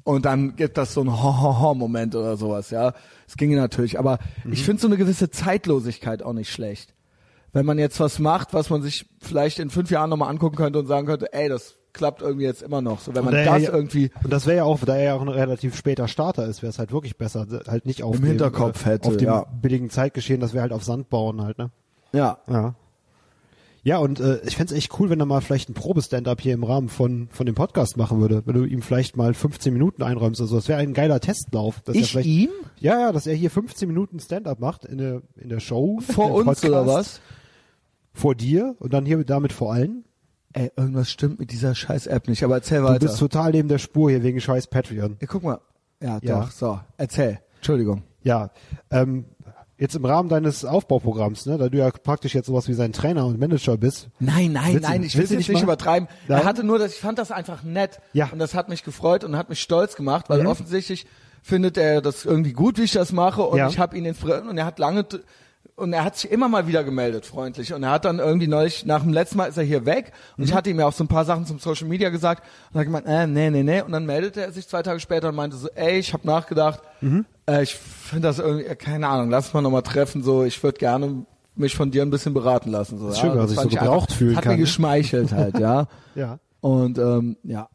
Und dann gibt das so ein Ho-Ho-Ho-Moment oder sowas, ja. Es ginge natürlich. Aber Mhm. ich finde so eine gewisse Zeitlosigkeit auch nicht schlecht. Wenn man jetzt was macht, was man sich vielleicht in fünf Jahren nochmal angucken könnte und sagen könnte, ey, das klappt irgendwie jetzt immer noch. So, wenn man Und das ja- irgendwie Und das wäre ja auch, da er ja auch ein relativ später Starter ist, wäre es halt wirklich besser, halt nicht auf Im dem, Hinterkopf äh, hätte, auf dem ja. billigen Zeitgeschehen, dass wir halt auf Sand bauen halt, ne? ja. Ja. Ja, und äh, ich fänd's echt cool, wenn er mal vielleicht ein Probe-Stand-up hier im Rahmen von, von dem Podcast machen würde. Wenn du ihm vielleicht mal 15 Minuten einräumst oder so. Das wäre ein geiler Testlauf. Dass er Ich vielleicht, ihm? Ja, ja, dass er hier 15 Minuten Stand-up macht in der, in der Show. Vor uns Podcast, oder was? Vor dir und dann hier damit vor allen. Ey, irgendwas stimmt mit dieser scheiß App nicht, aber erzähl Du weiter. bist total neben der Spur hier wegen scheiß Patreon. ja, guck mal. Ja, Ja. doch, so. Erzähl. Entschuldigung. Ja, ähm, jetzt im Rahmen deines Aufbauprogramms, ne, da du ja praktisch jetzt sowas wie sein Trainer und Manager bist. Nein, nein, nein, ich will jetzt nicht mal? übertreiben. Nein? Er hatte nur, dass ich fand das einfach nett. Ja. Und das hat mich gefreut und hat mich stolz gemacht, weil Mhm. offensichtlich findet er das irgendwie gut, wie ich das mache und Ja. ich habe ihn inspiriert und er hat lange und er hat sich immer mal wieder gemeldet, freundlich. Und er hat dann irgendwie neulich, nach dem letzten Mal ist er hier weg und ich Mhm. hatte ihm ja auch so ein paar Sachen zum Social Media gesagt und hat gemeint, äh, nee, nee, nee. Und dann meldete er sich zwei Tage später und meinte so, ey, ich habe nachgedacht, Mhm. äh, ich finde das irgendwie, äh, keine Ahnung, lass mal nochmal treffen, so, ich würde gerne mich von dir ein bisschen beraten lassen. So, ist schön, wenn man sich fand so ich gebraucht fühlen Hat kann, mir ne? geschmeichelt halt, ja. Ja. Und ähm, ja.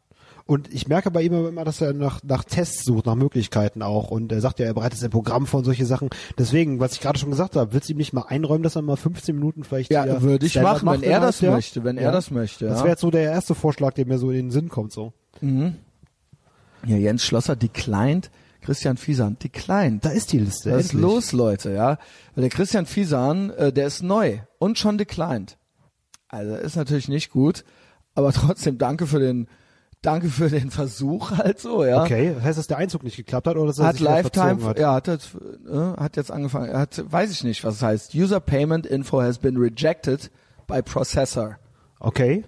Und ich merke bei ihm aber immer, dass er nach, nach Tests sucht, nach Möglichkeiten auch. Und er sagt ja, er bereitet sein Programm vor und solche Sachen. Deswegen, was ich gerade schon gesagt habe, willst du ihm nicht mal einräumen, dass er mal 15 Minuten vielleicht Ja, würde ich machen, macht wenn er das der- möchte, wenn er das möchte, Das ja. wäre jetzt so der erste Vorschlag, der mir so in den Sinn kommt, so. Ja, Jens Schlosser declined, Christian Fiesan declined. Da ist die Liste. Was ist los, Leute, ja? Weil der Christian Fiesan, äh, der ist neu und schon declined. Also ist natürlich nicht gut, aber trotzdem danke für den, danke für den Versuch halt so, ja. Okay, das heißt, dass der Einzug nicht geklappt hat oder dass er Hat sich Lifetime, hat? ja, hat jetzt, äh, hat jetzt angefangen, hat, weiß ich nicht, was es heißt. User Payment Info has been rejected by Processor. Okay.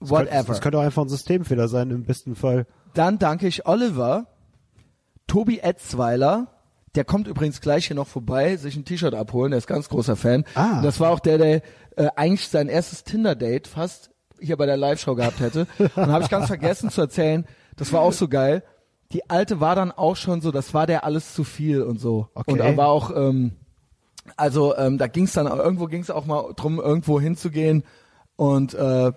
Das Whatever. Könnte, das könnte auch einfach ein Systemfehler sein, im besten Fall. Dann danke ich Oliver, Tobi Etzweiler, der kommt übrigens gleich hier noch vorbei, sich ein T-Shirt abholen, der ist ganz großer Fan. Ah. Das war auch der, der äh, eigentlich sein erstes Tinder-Date fast hier bei der Live-Show gehabt hätte. Und habe ich ganz vergessen zu erzählen, das war auch so geil. Die alte war dann auch schon so, das war der alles zu viel und so. Okay. Und er war auch, ähm, also ähm, da ging es dann, irgendwo ging es auch mal drum, irgendwo hinzugehen und äh,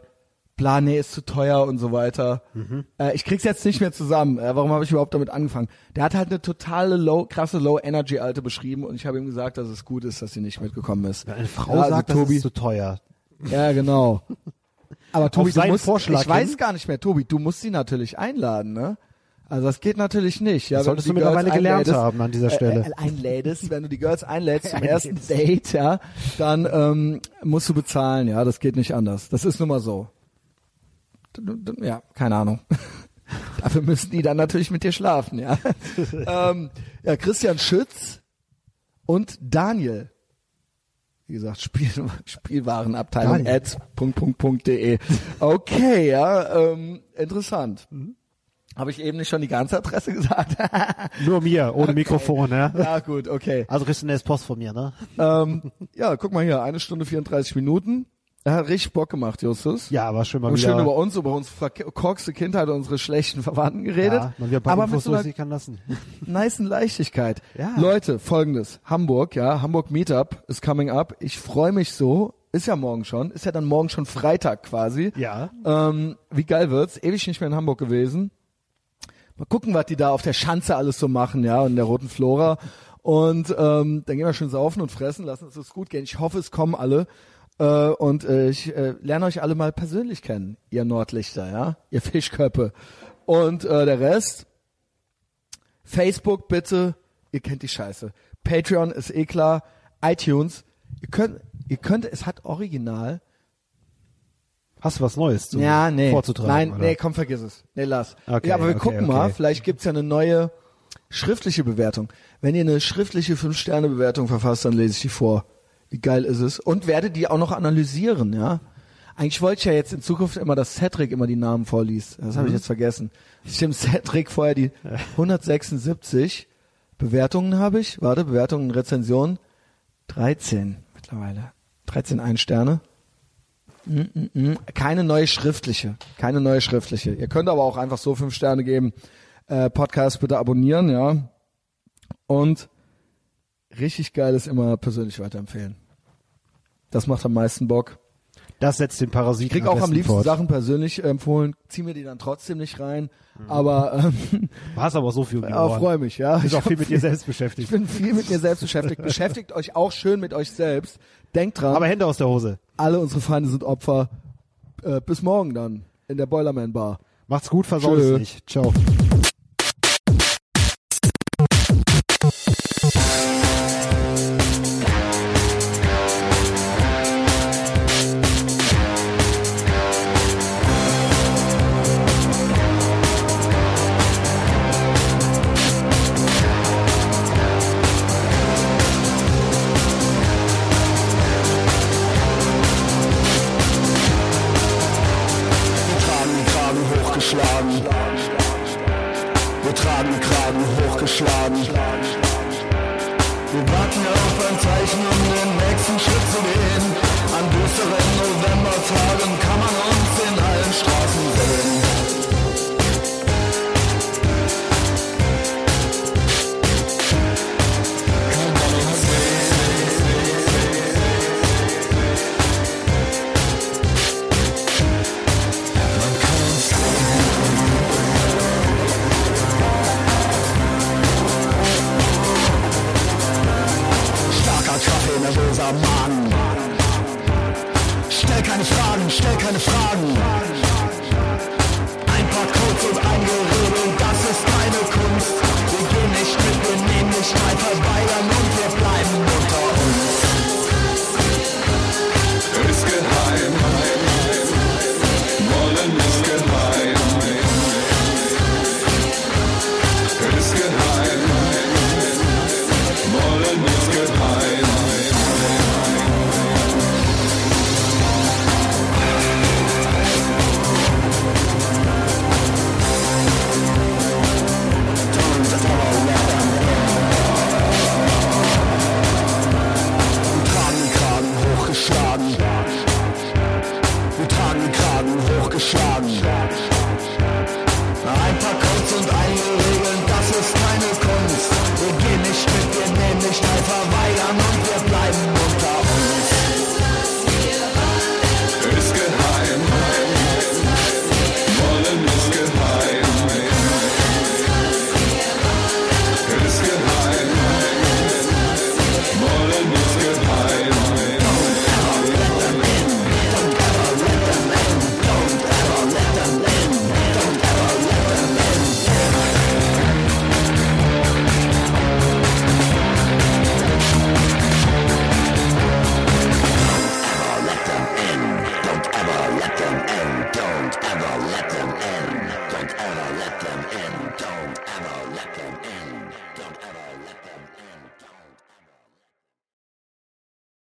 bla, nee, ist zu teuer und so weiter. Mhm. Äh, ich krieg's jetzt nicht mehr zusammen. Äh, warum habe ich überhaupt damit angefangen? Der hat halt eine totale low, krasse Low-Energy-Alte beschrieben und ich habe ihm gesagt, dass es gut ist, dass sie nicht mitgekommen ist. Eine Frau Ja, also sagt, das Tobi, ist zu teuer. ja, genau. Aber Tobi, du musst, Vorschlag ich weiß hin. gar nicht mehr, Tobi, du musst sie natürlich einladen, ne? Also das geht natürlich nicht. Ja, Das solltest die du mittlerweile Girls gelernt haben an dieser Stelle. Äh, einlädest, wenn du die Girls einlädst zum ersten Date, ja, dann ähm, musst du bezahlen, ja, das geht nicht anders. Das ist nun mal so. Ja, keine Ahnung. Dafür müssen die dann natürlich mit dir schlafen, ja. ähm, ja, Christian Schütz und Daniel. Wie gesagt, Spiel, Spielwarenabteilung at Punkt, Punkt, Punkt, de. Okay, ja, ähm, interessant. Habe ich eben nicht schon die ganze Adresse gesagt? Nur mir, ohne Mikrofon, ja. ja, gut, okay. Also kriegst du eine Post von mir, ne? ähm, ja, guck mal hier, eine Stunde 34 Minuten. Er hat richtig Bock gemacht, Justus. Ja, war schön mal haben wieder. schön über uns, über unsere verkorkste Kindheit und unsere schlechten Verwandten geredet. ja, mal wieder ein paar aber mit so einer durchsickern lassen. nicen Leichtigkeit. Ja. Leute, folgendes. Hamburg, ja, Hamburg Meetup ist coming up. Ich freue mich so. Ist ja morgen schon. Ist ja dann morgen schon Freitag quasi. Ja. Ähm, wie geil wird's? Ewig nicht mehr in Hamburg gewesen. Mal gucken, was die da auf der Schanze alles so machen, ja, und in der roten Flora. Und ähm, dann gehen wir schön saufen und fressen, lassen es uns gut gehen. Ich hoffe, es kommen alle. Äh, und äh, ich äh, lerne euch alle mal persönlich kennen, ihr Nordlichter, ja, ihr Fischköppe. Und äh, der Rest, Facebook bitte, ihr kennt die Scheiße. Patreon ist eh klar, iTunes, ihr könnt, ihr könnt, es hat original Hast du was Neues zu ja, nee. vorzutragen? Nein, oder? nee, komm, vergiss es. Nee, lass. Okay, ja, aber wir okay, gucken okay. mal, vielleicht gibt's ja eine neue schriftliche Bewertung. Wenn ihr eine schriftliche 5-Sterne-Bewertung verfasst, dann lese ich die vor. Wie geil ist es? Und werde die auch noch analysieren, ja? Eigentlich wollte ich ja jetzt in Zukunft immer, dass Cedric immer die Namen vorliest. Das Mhm. habe ich jetzt vergessen. Stimmt, Cedric vorher die 176 Bewertungen habe ich. Warte, Bewertungen, Rezensionen. 13 mittlerweile. 13 Ein-Sterne. Keine neue schriftliche. Keine neue schriftliche. Ihr könnt aber auch einfach so fünf Sterne geben. Äh, Podcast bitte abonnieren, ja. Und richtig geil ist immer persönlich weiterempfehlen. Das macht am meisten Bock. Das setzt den Parasiten Ich krieg auch am liebsten fort. Sachen persönlich empfohlen, zieh mir die dann trotzdem nicht rein. Mhm. Aber ähm, Du hast aber so viel um ja, freue mich, ja. Bist auch Ich viel mit dir selbst beschäftigt. Ich bin viel mit mir selbst beschäftigt. Beschäftigt euch auch schön mit euch selbst. Denkt dran, aber Hände aus der Hose. alle unsere Feinde sind Opfer. Äh, bis morgen dann in der Boilerman Bar. Macht's gut, versaut Tschö. es nicht. Ciao.